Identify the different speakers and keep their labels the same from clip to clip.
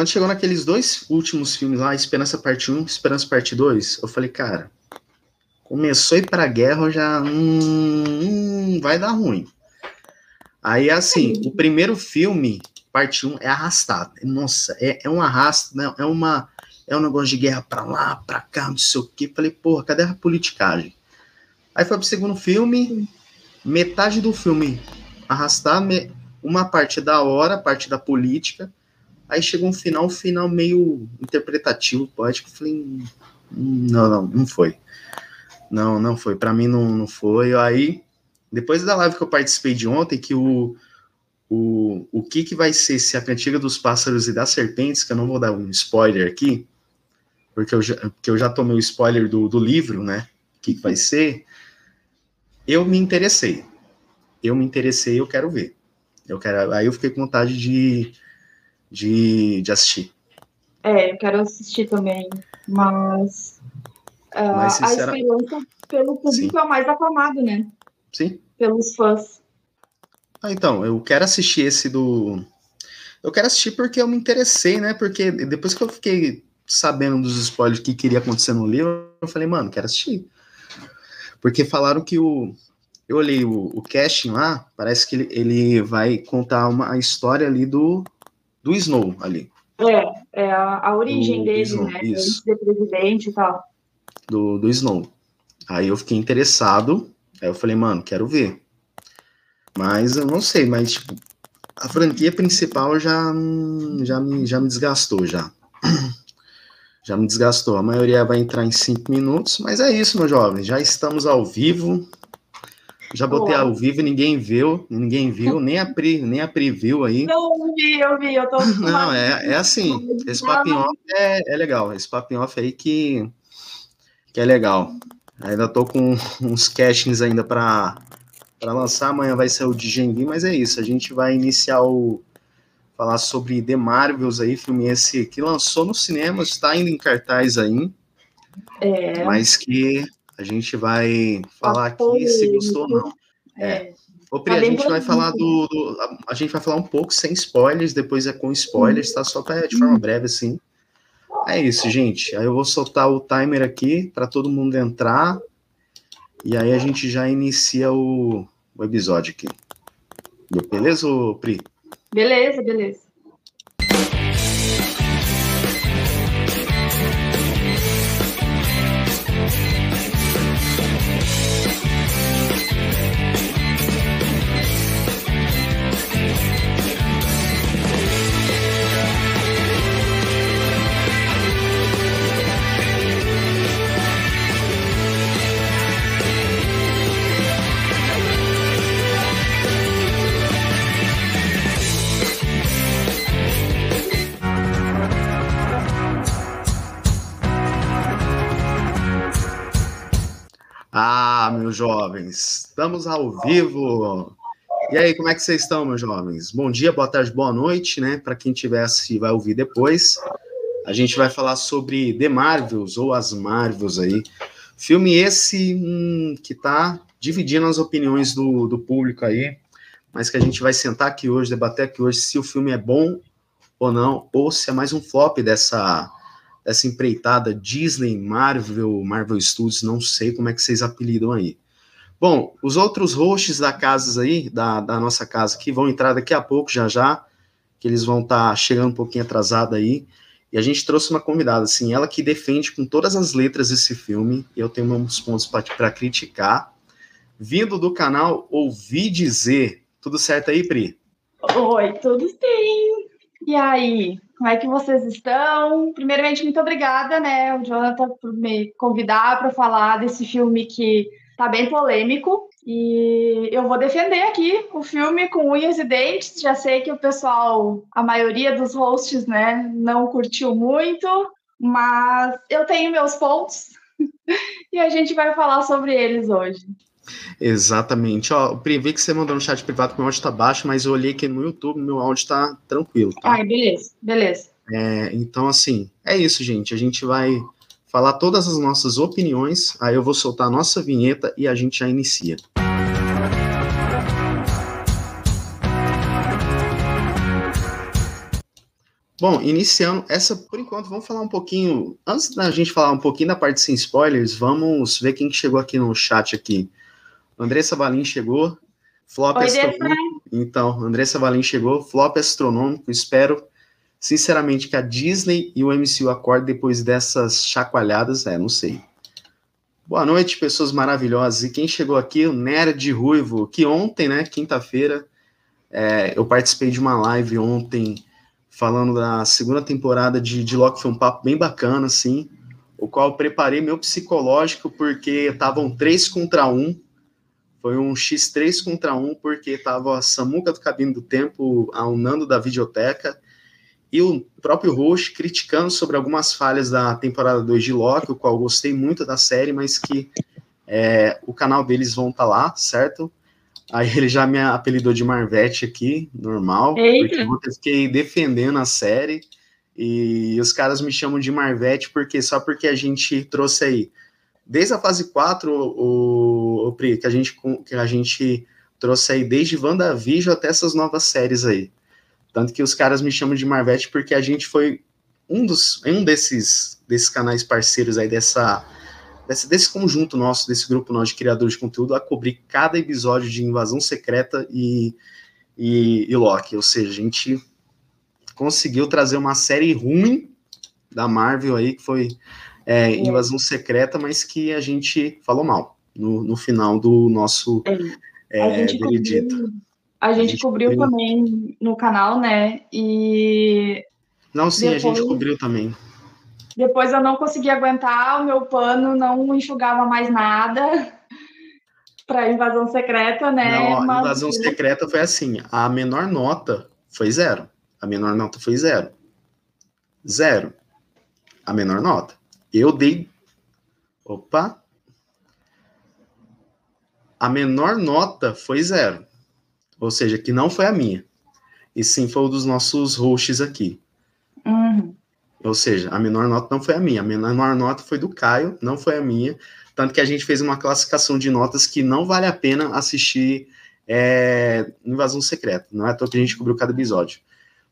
Speaker 1: quando chegou naqueles dois últimos filmes lá, Esperança Parte 1 Esperança Parte 2, eu falei, cara, começou a ir pra guerra, eu já. Hum, hum, vai dar ruim. Aí, assim, o primeiro filme, parte 1, é arrastado. Nossa, é, é um arrasto, né? É uma. É um negócio de guerra pra lá, pra cá, não sei o quê. Falei, porra, cadê a politicagem? Aí foi pro segundo filme, metade do filme arrastar, uma parte da hora, parte da política. Aí chegou um final, um final meio interpretativo, poético. Falei, hum, não, não, não foi. Não, não foi. Para mim não, não foi. Aí, depois da live que eu participei de ontem, que o, o, o que, que vai ser se a cantiga dos pássaros e das serpentes, que eu não vou dar um spoiler aqui, porque eu já, porque eu já tomei o spoiler do, do livro, né? O que, que vai ser? Eu me interessei. Eu me interessei, eu quero ver. Eu quero, aí eu fiquei com vontade de, de, de assistir.
Speaker 2: É, eu quero assistir também, mas Uh, Mas, A esperança pelo público Sim. é o mais aclamado, né?
Speaker 1: Sim.
Speaker 2: Pelos fãs.
Speaker 1: Ah, então, eu quero assistir esse do. Eu quero assistir porque eu me interessei, né? Porque depois que eu fiquei sabendo dos spoilers que queria acontecer no livro, eu falei, mano, quero assistir. Porque falaram que o. Eu olhei o, o casting lá, parece que ele, ele vai contar uma a história ali do, do Snow ali.
Speaker 2: É, é a, a origem do, dele, do né? Isso. Ser presidente e tal
Speaker 1: do, do Snow. Aí eu fiquei interessado, aí eu falei, mano, quero ver. Mas eu não sei, mas tipo, a franquia principal já, já, me, já me desgastou, já. Já me desgastou. A maioria vai entrar em cinco minutos, mas é isso, meu jovem. Já estamos ao vivo. Já botei Olá. ao vivo e ninguém viu, ninguém viu, nem a Pri, nem a Pri viu aí.
Speaker 2: Não vi, eu vi, eu tô.
Speaker 1: Não, é, é assim. Esse papinho off é, é legal. Esse papinho off aí que que é legal. Ainda tô com uns castings ainda para lançar. Amanhã vai ser o de Genvi, mas é isso. A gente vai iniciar o falar sobre The Marvels aí, filme esse que lançou no cinema, está ainda em cartaz aí. É. Mas que a gente vai falar aqui se gostou ou não. É. é. Ô, Pri, a gente vai falar do, do, A gente vai falar um pouco sem spoilers, depois é com spoilers, tá? Só pra, de forma breve, assim. É isso, gente. Aí eu vou soltar o timer aqui para todo mundo entrar. E aí a gente já inicia o, o episódio aqui. Beleza, Pri?
Speaker 2: Beleza, beleza.
Speaker 1: Ah, meus jovens, estamos ao vivo. E aí, como é que vocês estão, meus jovens? Bom dia, boa tarde, boa noite, né? Para quem tivesse vai ouvir depois. A gente vai falar sobre The Marvels ou as Marvels aí. Filme esse hum, que tá dividindo as opiniões do, do público aí, mas que a gente vai sentar aqui hoje, debater aqui hoje se o filme é bom ou não, ou se é mais um flop dessa essa empreitada Disney, Marvel, Marvel Studios, não sei como é que vocês apelidam aí. Bom, os outros hosts da casa aí, da, da nossa casa, que vão entrar daqui a pouco, já já, que eles vão estar tá chegando um pouquinho atrasado aí, e a gente trouxe uma convidada, assim, ela que defende com todas as letras esse filme, eu tenho uns pontos para criticar, vindo do canal Ouvi Dizer, tudo certo aí, Pri?
Speaker 2: Oi, tudo sim. E aí, como é que vocês estão? Primeiramente, muito obrigada, né, o Jonathan, por me convidar para falar desse filme que está bem polêmico. E eu vou defender aqui o filme com unhas e dentes. Já sei que o pessoal, a maioria dos hosts, né, não curtiu muito, mas eu tenho meus pontos e a gente vai falar sobre eles hoje.
Speaker 1: Exatamente. Ó, Pri, vi que você mandou no chat privado que meu áudio tá baixo, mas eu olhei aqui no YouTube, meu áudio tá tranquilo. Tá?
Speaker 2: Ai, beleza, beleza.
Speaker 1: É, então, assim, é isso, gente. A gente vai falar todas as nossas opiniões, aí eu vou soltar a nossa vinheta e a gente já inicia. Bom, iniciando essa, por enquanto, vamos falar um pouquinho. Antes da gente falar um pouquinho da parte sem spoilers, vamos ver quem chegou aqui no chat aqui. Andressa Valim chegou. Flop
Speaker 2: Oi,
Speaker 1: astronômico. Então, Andressa Valim chegou. Flop astronômico. Espero, sinceramente, que a Disney e o MCU acordem depois dessas chacoalhadas. É, não sei. Boa noite, pessoas maravilhosas. E quem chegou aqui, o Nerd Ruivo, que ontem, né, quinta-feira, é, eu participei de uma live ontem falando da segunda temporada de, de Loki, foi um papo bem bacana, assim, o qual eu preparei meu psicológico, porque estavam três contra um, foi um X3 contra um, porque tava a Samuca do Cabine do Tempo, a Nando da Videoteca, e o próprio Roche criticando sobre algumas falhas da temporada 2 de Loki, o qual eu gostei muito da série, mas que é, o canal deles vão estar tá lá, certo? Aí ele já me apelidou de Marvete aqui, normal,
Speaker 2: Eita.
Speaker 1: porque eu fiquei defendendo a série. E os caras me chamam de Marvete porque só porque a gente trouxe aí, desde a fase 4, o, o Pri, que a gente que a gente trouxe aí desde WandaVision até essas novas séries aí. Tanto que os caras me chamam de Marvete porque a gente foi um dos um desses desses canais parceiros aí dessa desse, desse conjunto nosso, desse grupo nosso de criadores de conteúdo, a cobrir cada episódio de Invasão Secreta e, e, e Loki. Ou seja, a gente conseguiu trazer uma série ruim da Marvel aí, que foi é, Invasão Secreta, mas que a gente falou mal no, no final do nosso
Speaker 2: é, a gente veredito. Cobriu, a gente, a gente cobriu, cobriu, também no canal, né? E.
Speaker 1: Não, sim, depois... a gente cobriu também.
Speaker 2: Depois eu não consegui aguentar, o meu pano não enxugava mais nada para invasão secreta, né?
Speaker 1: Não, a invasão secreta foi assim: a menor nota foi zero. A menor nota foi zero. Zero. A menor nota. Eu dei. Opa! A menor nota foi zero. Ou seja, que não foi a minha. E sim foi um dos nossos hosts aqui.
Speaker 2: Uhum.
Speaker 1: Ou seja, a menor nota não foi a minha, a menor nota foi do Caio, não foi a minha. Tanto que a gente fez uma classificação de notas que não vale a pena assistir é, Invasão Secreta. Não é à toa que a gente cobriu cada episódio.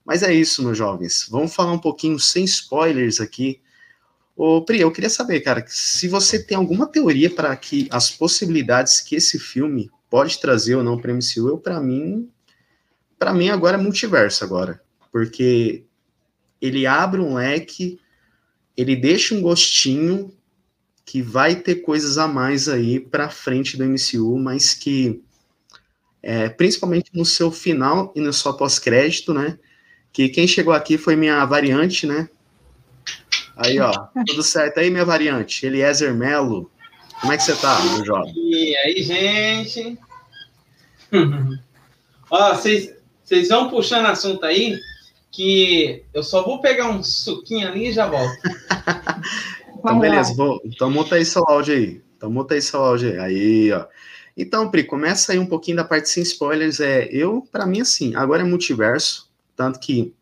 Speaker 1: Mas é isso, meus jovens. Vamos falar um pouquinho sem spoilers aqui. Ô, Pri, eu queria saber, cara, se você tem alguma teoria para que as possibilidades que esse filme pode trazer ou não para MCU, eu para mim, para mim agora é multiverso agora, porque ele abre um leque, ele deixa um gostinho que vai ter coisas a mais aí para frente do MCU, mas que é, principalmente no seu final e no seu pós-crédito, né? Que quem chegou aqui foi minha variante, né? Aí, ó, tudo certo aí, minha variante. Eliezer Melo. Como é que você tá, meu jovem?
Speaker 3: E aí, gente? ó, vocês vão puxando assunto aí que eu só vou pegar um suquinho ali e já volto.
Speaker 1: então, beleza, vou, então monta aí seu áudio aí. Então monta aí seu áudio aí. Aí, ó. Então, Pri, começa aí um pouquinho da parte sem spoilers. É, eu, para mim, assim, agora é multiverso, tanto que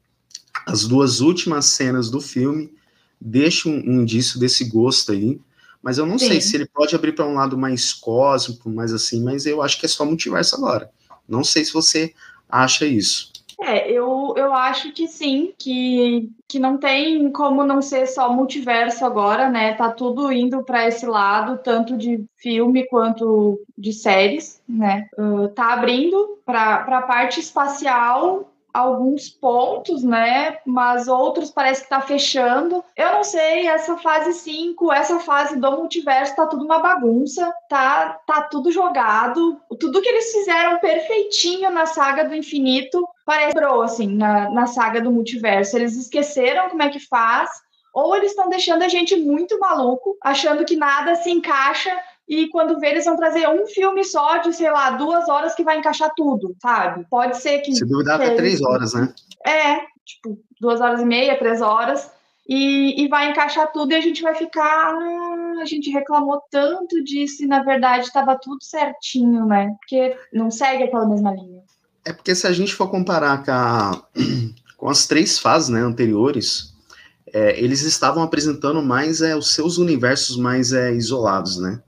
Speaker 1: as duas últimas cenas do filme deixam um, um indício desse gosto aí. Mas eu não Sim. sei se ele pode abrir para um lado mais cósmico, mais assim, mas eu acho que é só multiverso agora. Não sei se você acha isso.
Speaker 2: É, eu, eu acho que sim, que, que não tem como não ser só multiverso agora, né? Tá tudo indo para esse lado, tanto de filme quanto de séries, né? Uh, tá abrindo para a parte espacial alguns pontos, né? Mas outros parece que tá fechando. Eu não sei, essa fase 5, essa fase do multiverso tá tudo uma bagunça, tá tá tudo jogado. Tudo que eles fizeram perfeitinho na saga do infinito parece assim na, na saga do multiverso. Eles esqueceram como é que faz ou eles estão deixando a gente muito maluco, achando que nada se encaixa e quando vê, eles vão trazer um filme só de, sei lá, duas horas que vai encaixar tudo, sabe? Pode ser que.
Speaker 1: Se duvidar, até três horas, né?
Speaker 2: É, tipo, duas horas e meia, três horas. E, e vai encaixar tudo e a gente vai ficar. Ah, a gente reclamou tanto disso e na verdade estava tudo certinho, né? Porque não segue aquela mesma linha.
Speaker 1: É porque se a gente for comparar com, a, com as três fases né, anteriores, é, eles estavam apresentando mais é, os seus universos mais é, isolados, né?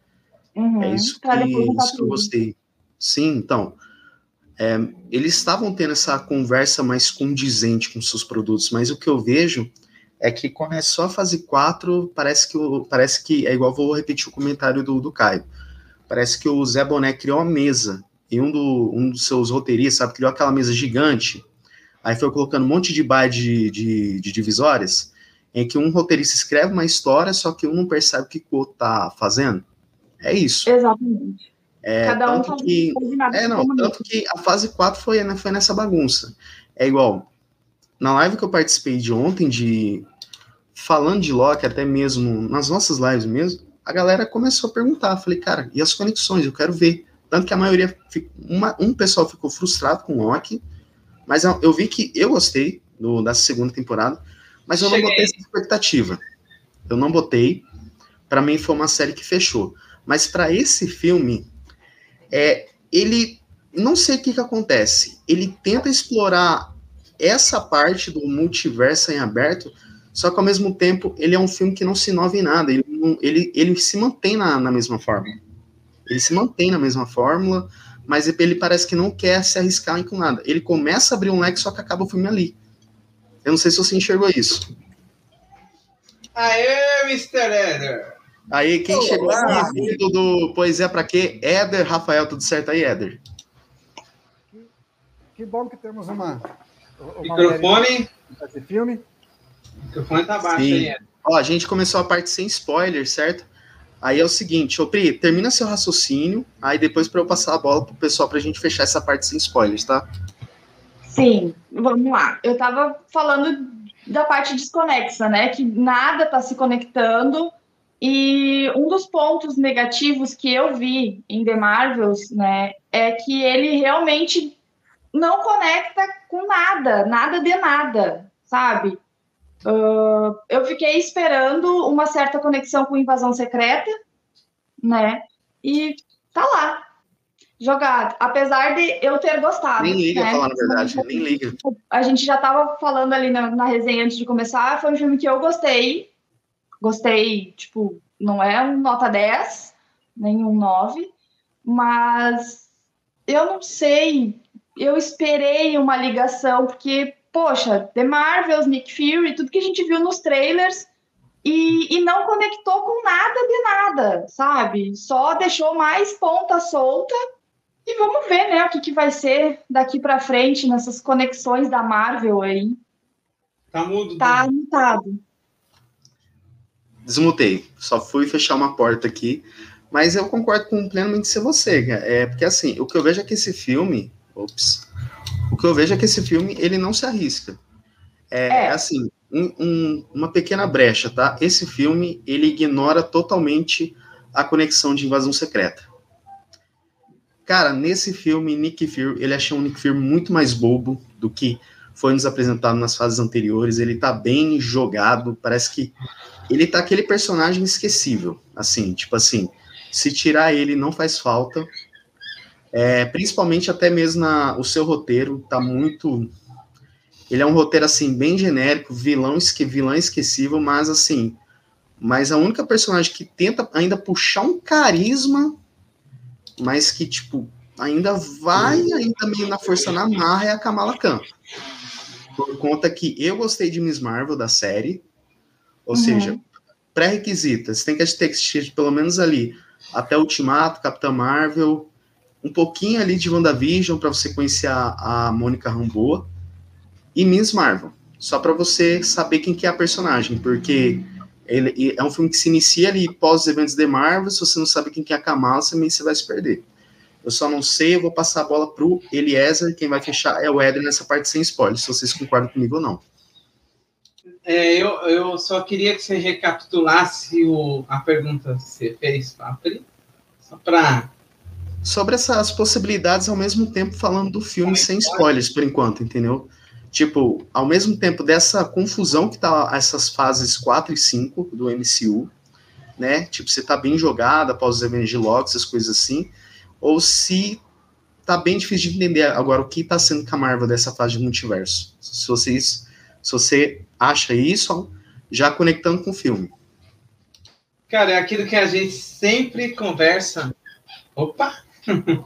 Speaker 2: Uhum,
Speaker 1: é isso, que, isso que eu gostei. Sim, então. é, eles estavam tendo essa conversa mais condizente com seus produtos, mas o que eu vejo é que começou a fase 4, parece que, parece que é igual, vou repetir o comentário do, do Caio, parece que o Zé Boné criou uma mesa, e um, do, um dos seus roteiristas, sabe, criou aquela mesa gigante, aí foi colocando um monte de baia de, de, de divisórias, em que um roteirista escreve uma história, só que um não percebe o que o outro tá fazendo. É isso.
Speaker 2: Exatamente.
Speaker 1: É, Cada um tanto que, é, não, tanto que a fase 4 foi, né, foi nessa bagunça. É igual, na live que eu participei de ontem, de falando de Loki, até mesmo nas nossas lives mesmo, a galera começou a perguntar. Falei, cara, e as conexões? Eu quero ver. Tanto que a maioria, uma, um pessoal ficou frustrado com Loki, mas eu, eu vi que eu gostei do, da segunda temporada, mas eu Cheguei. não botei essa expectativa. Eu não botei. Para mim foi uma série que fechou. Mas para esse filme, é, ele não sei o que, que acontece. Ele tenta explorar essa parte do multiverso em aberto, só que ao mesmo tempo ele é um filme que não se inova em nada. Ele, ele, ele se mantém na, na mesma forma. Ele se mantém na mesma fórmula, mas ele parece que não quer se arriscar com nada. Ele começa a abrir um leque, só que acaba o filme ali. Eu não sei se você enxergou isso.
Speaker 3: Aê, Mr. Eder!
Speaker 1: Aí, quem chegou aqui, do, do Poesia Pra Quê? Éder, Rafael, tudo certo aí, Éder?
Speaker 4: Que, que bom que temos uma.
Speaker 3: uma microfone.
Speaker 4: Esse filme.
Speaker 3: O microfone tá baixo Sim. aí, Éder.
Speaker 1: Ó, a gente começou a parte sem spoiler, certo? Aí é o seguinte, ô Pri, termina seu raciocínio, aí depois para eu passar a bola pro pessoal pra gente fechar essa parte sem spoilers, tá?
Speaker 2: Sim, vamos lá. Eu tava falando da parte desconexa, né? Que nada tá se conectando e um dos pontos negativos que eu vi em The Marvels, né, é que ele realmente não conecta com nada, nada de nada, sabe? Uh, eu fiquei esperando uma certa conexão com Invasão Secreta, né? E tá lá, jogado. Apesar de eu ter gostado.
Speaker 1: Nem liga,
Speaker 2: né?
Speaker 1: falar na verdade, nem liga.
Speaker 2: A gente já tava falando ali na, na resenha antes de começar, foi um filme que eu gostei, Gostei, tipo, não é um nota 10, nem um 9, mas eu não sei. Eu esperei uma ligação, porque, poxa, The Marvels, Nick Fury, tudo que a gente viu nos trailers e, e não conectou com nada de nada, sabe? Só deixou mais ponta solta e vamos ver, né, o que, que vai ser daqui para frente nessas conexões da Marvel aí.
Speaker 3: Tá mudo.
Speaker 2: Tá mutado
Speaker 1: desmutei. Só fui fechar uma porta aqui. Mas eu concordo com plenamente ser você, É, porque assim, o que eu vejo é que esse filme. Ops. O que eu vejo é que esse filme ele não se arrisca. É, é. assim, um, um, uma pequena brecha, tá? Esse filme ele ignora totalmente a conexão de invasão secreta. Cara, nesse filme, Nick Fury, ele achou um Nick Fury muito mais bobo do que foi nos apresentado nas fases anteriores. Ele tá bem jogado, parece que ele tá aquele personagem esquecível, assim, tipo assim, se tirar ele não faz falta. É, principalmente até mesmo na, o seu roteiro tá muito ele é um roteiro assim bem genérico, vilão esque, vilão esquecível, mas assim, mas a única personagem que tenta ainda puxar um carisma, mas que tipo ainda vai ainda meio na força na marra é a Kamala Khan. Por conta que eu gostei de Miss Marvel da série, ou uhum. seja, pré-requisita, você tem que ter assistir pelo menos ali até Ultimato, Capitã Marvel, um pouquinho ali de WandaVision para você conhecer a, a Mônica Rambeau e Miss Marvel, só para você saber quem que é a personagem, porque ele é um filme que se inicia ali pós os eventos de Marvel, se você não sabe quem que é a Kamala, também você vai se perder. Eu só não sei, eu vou passar a bola pro Eliezer, quem vai fechar é o Eder nessa parte sem spoiler, se vocês concordam comigo ou não.
Speaker 3: É, eu, eu só queria que você recapitulasse o, a pergunta que você fez, Papri, só para...
Speaker 1: Sobre essas possibilidades, ao mesmo tempo falando do filme sem spoilers, por enquanto, entendeu? Tipo, ao mesmo tempo dessa confusão que tá essas fases 4 e 5 do MCU, né? Tipo, você tá bem jogado após os eventos de Loki, essas coisas assim, ou se tá bem difícil de entender agora o que tá sendo com a Marvel dessa fase de multiverso. Se vocês se você acha isso, já conectando com o filme.
Speaker 3: Cara, é aquilo que a gente sempre conversa. Opa!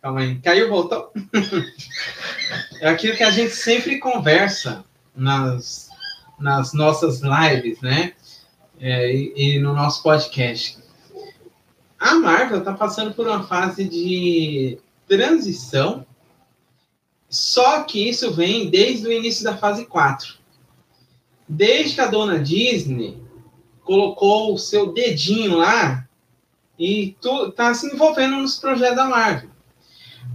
Speaker 3: Calma aí. Caiu, voltou? é aquilo que a gente sempre conversa nas, nas nossas lives, né? É, e, e, no nosso podcast. A Marvel está passando por uma fase de transição, só que isso vem desde o início da fase 4. Desde que a dona Disney colocou o seu dedinho lá e está se envolvendo nos projetos da Marvel.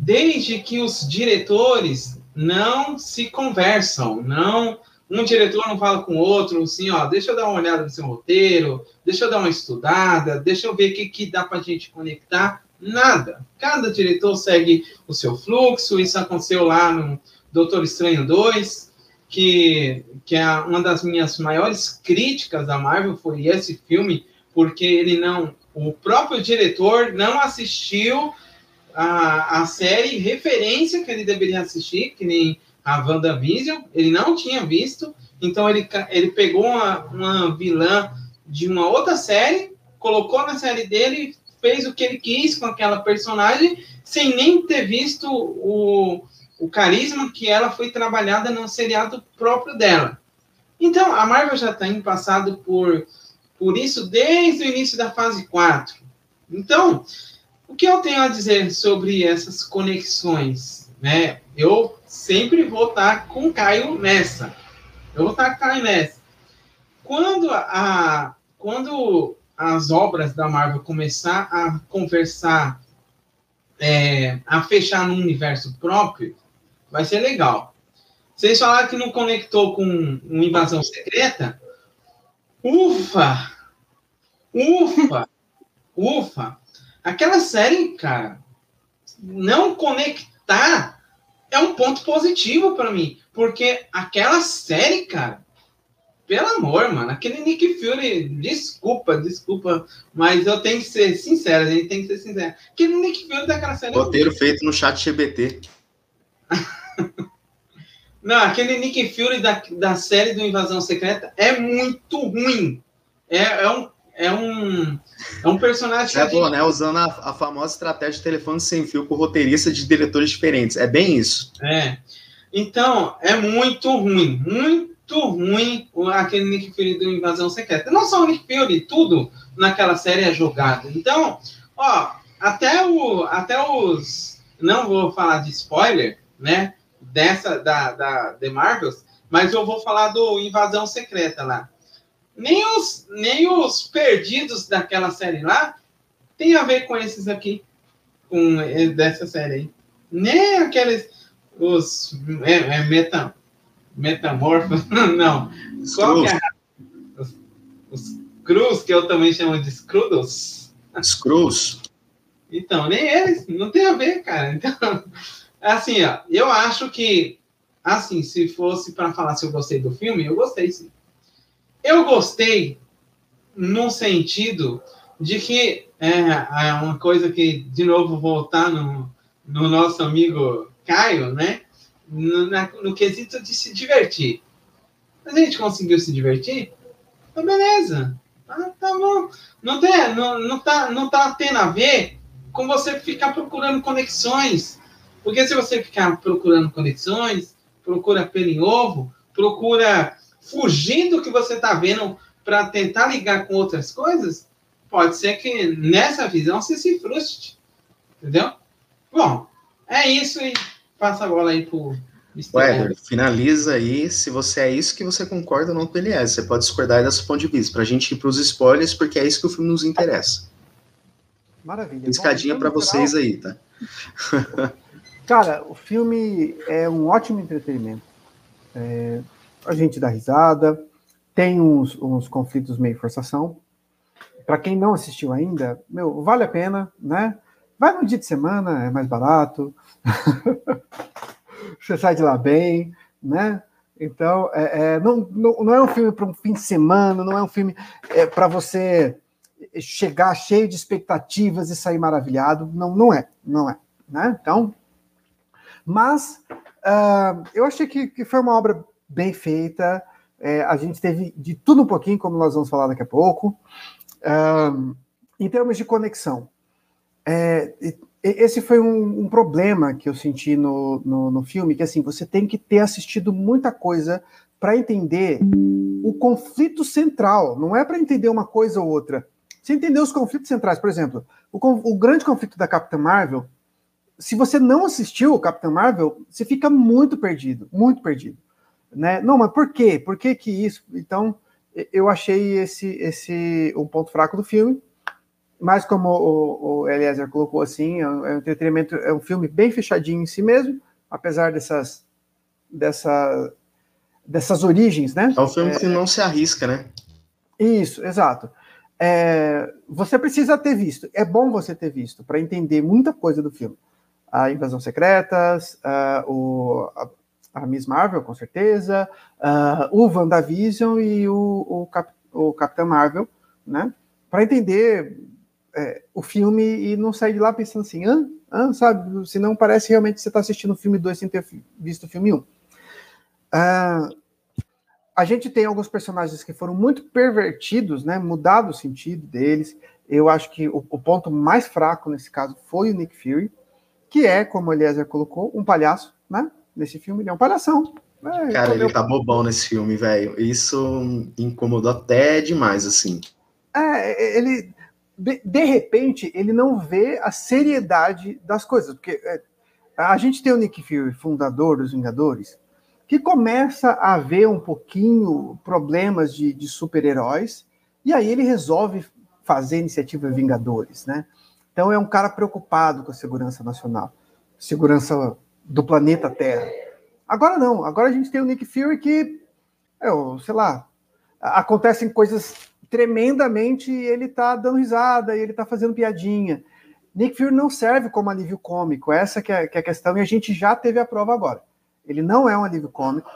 Speaker 3: Desde que os diretores não se conversam, não um diretor não fala com o outro, assim, ó, deixa eu dar uma olhada no seu roteiro, deixa eu dar uma estudada, deixa eu ver o que, que dá para a gente conectar. Nada. Cada diretor segue o seu fluxo. Isso aconteceu lá no Doutor Estranho 2, que, que é uma das minhas maiores críticas da Marvel foi esse filme, porque ele não. O próprio diretor não assistiu a, a série referência que ele deveria assistir, que nem a WandaVision, ele não tinha visto, então ele, ele pegou uma, uma vilã de uma outra série, colocou na série dele, fez o que ele quis com aquela personagem, sem nem ter visto o, o carisma que ela foi trabalhada no seriado próprio dela. Então, a Marvel já tem passado por, por isso desde o início da fase 4. Então, o que eu tenho a dizer sobre essas conexões? Né? Eu sempre vou estar com o Caio nessa. Eu vou estar com o Caio nessa. Quando, a, quando as obras da Marvel começar a conversar, é, a fechar num universo próprio, vai ser legal. Vocês falaram que não conectou com uma invasão secreta? Ufa! Ufa! Ufa! Aquela série, cara, não conectar é um ponto positivo para mim, porque aquela série, cara, pelo amor, mano, aquele Nick Fury, desculpa, desculpa, mas eu tenho que ser sincero, a gente tem que ser sincero. Aquele Nick Fury daquela série.
Speaker 1: É Roteiro é feito no chat GBT.
Speaker 3: Não, aquele Nick Fury da, da série do Invasão Secreta é muito ruim. É, é um. É um, é um personagem.
Speaker 1: É bom, né? Usando a, a famosa estratégia de telefone sem fio com roteirista de diretores diferentes. É bem isso.
Speaker 3: É. Então, é muito ruim. Muito ruim aquele Nick Fury do Invasão Secreta. Não só o Nick Fury, tudo naquela série é jogado. Então, ó, até, o, até os. Não vou falar de spoiler, né? Dessa, da, da The Marvels, mas eu vou falar do Invasão Secreta lá. Nem os, nem os perdidos daquela série lá tem a ver com esses aqui, com dessa série aí. Nem aqueles, os é, é metamorfos, não. Qual é? Os, os cruz, que eu também chamo de scrudos.
Speaker 1: Screws.
Speaker 3: Então, nem eles, não tem a ver, cara. Então, assim, ó, eu acho que, assim, se fosse para falar se eu gostei do filme, eu gostei sim. Eu gostei no sentido de que é, é uma coisa que, de novo, voltar no, no nosso amigo Caio, né? No, na, no quesito de se divertir. A gente conseguiu se divertir? Então, beleza. Ah, tá bom. Não, tem, não, não, tá, não tá tendo a ver com você ficar procurando conexões. Porque se você ficar procurando conexões, procura pelo em ovo, procura fugir do que você está vendo para tentar ligar com outras coisas, pode ser que nessa visão você se frustre. Entendeu? Bom, é isso e passa a bola aí pro
Speaker 1: Weber, finaliza aí se você é isso que você concorda ou não com ele é. Você pode discordar desse ponto de vista, para a gente ir para os spoilers, porque é isso que o filme nos interessa.
Speaker 4: Maravilha.
Speaker 1: Escadinha então, para vocês aí, tá?
Speaker 4: Cara, o filme é um ótimo entretenimento. É, a gente dá risada, tem uns, uns conflitos meio forçação. Para quem não assistiu ainda, meu, vale a pena, né? Vai no dia de semana, é mais barato. Você sai de lá bem, né? Então, é, é, não, não, não, é um filme para um fim de semana, não é um filme é, para você chegar cheio de expectativas e sair maravilhado. Não, não é, não é. Né? Então, mas uh, eu achei que, que foi uma obra bem feita. É, a gente teve de tudo um pouquinho, como nós vamos falar daqui a pouco. Um, em termos de conexão, é, esse foi um, um, problema que eu senti no, no, no, filme, que assim, você tem que ter assistido muita coisa para entender o conflito central, não é para entender uma coisa ou outra. Você entender os conflitos centrais, por exemplo, o, o grande conflito da Capitã Marvel, se você não assistiu o Capitã Marvel, você fica muito perdido, muito perdido. Né? Não, mas por quê? Por que que isso? Então, eu achei esse, esse um ponto fraco do filme. Mas como o, o Eliezer colocou assim, é um, é um entretenimento, é um filme bem fechadinho em si mesmo, apesar dessas, dessa, dessas origens, né?
Speaker 1: É um filme é, que não se arrisca, né?
Speaker 4: Isso, exato. É, você precisa ter visto, é bom você ter visto, para entender muita coisa do filme. A Invasão Secretas, uh, o, a, a, Miss Marvel, com certeza, uh, o WandaVision e o, o, Cap, o Capitão Marvel, né? Para entender é, o filme e não sair de lá pensando assim, ah, ah, sabe? Senão parece realmente que você está assistindo o filme 2 sem ter visto o filme 1. Um. Ah, a gente tem alguns personagens que foram muito pervertidos, né? Mudado o sentido deles. Eu acho que o, o ponto mais fraco nesse caso foi o Nick Fury, que é, como o Eliezer colocou, um palhaço, né? Nesse filme, ele é um palhação.
Speaker 1: É, Cara, ele tá bobão nesse filme, velho. Isso incomodou até demais, assim.
Speaker 4: É, ele de, repente, ele não vê a seriedade das coisas. Porque é, a gente tem o Nick Fury, fundador dos Vingadores, que começa a ver um pouquinho problemas de, de super-heróis, e aí ele resolve fazer a iniciativa Vingadores, né? Então é um cara preocupado com a segurança nacional, segurança do planeta Terra. Agora não, agora a gente tem o Nick Fury que, é, sei lá, acontecem coisas tremendamente ele tá dando risada e ele tá fazendo piadinha. Nick Fury não serve como alívio cômico, essa que é, que é, a questão, e a gente já teve a prova agora. Ele não é um alívio cômico,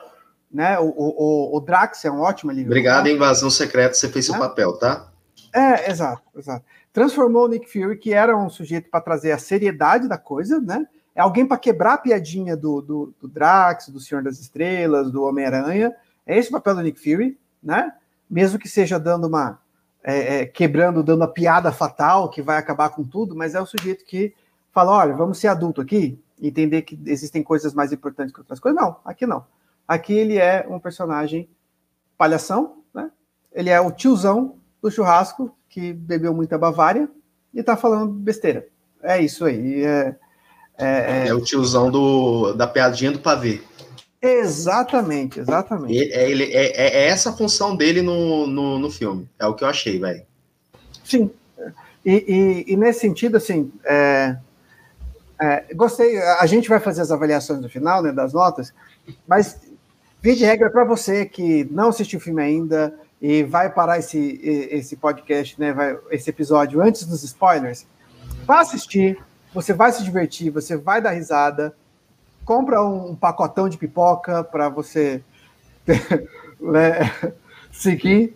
Speaker 4: né? O, o, o Drax é um ótimo alívio
Speaker 1: Obrigado, cômico. Invasão Secreta, você fez seu é? papel, tá?
Speaker 4: É, exato, exato. Transformou o Nick Fury, que era um sujeito para trazer a seriedade da coisa, né? É alguém para quebrar a piadinha do, do, do Drax, do Senhor das Estrelas, do Homem-Aranha. É esse o papel do Nick Fury, né? Mesmo que seja dando uma. É, é, quebrando, dando a piada fatal que vai acabar com tudo, mas é o sujeito que fala: olha, vamos ser adulto aqui, entender que existem coisas mais importantes que outras coisas. Não, aqui não. Aqui ele é um personagem palhação, né? Ele é o tiozão do churrasco que bebeu muita Bavária e tá falando besteira. É isso aí. É,
Speaker 1: é, é... é o tiozão do, da piadinha do pavê.
Speaker 4: Exatamente, exatamente.
Speaker 1: Ele, é, ele, é, é, é, essa a função dele no, no, no filme. É o que eu achei, velho.
Speaker 4: Sim. E, e, e, nesse sentido, assim, é, é, gostei. A gente vai fazer as avaliações no final, né, das notas, mas via de regra para você que não assistiu o filme ainda e vai parar esse, esse podcast, né, vai, esse episódio antes dos spoilers, vá assistir, você vai se divertir, você vai dar risada compra um pacotão de pipoca para você né, seguir.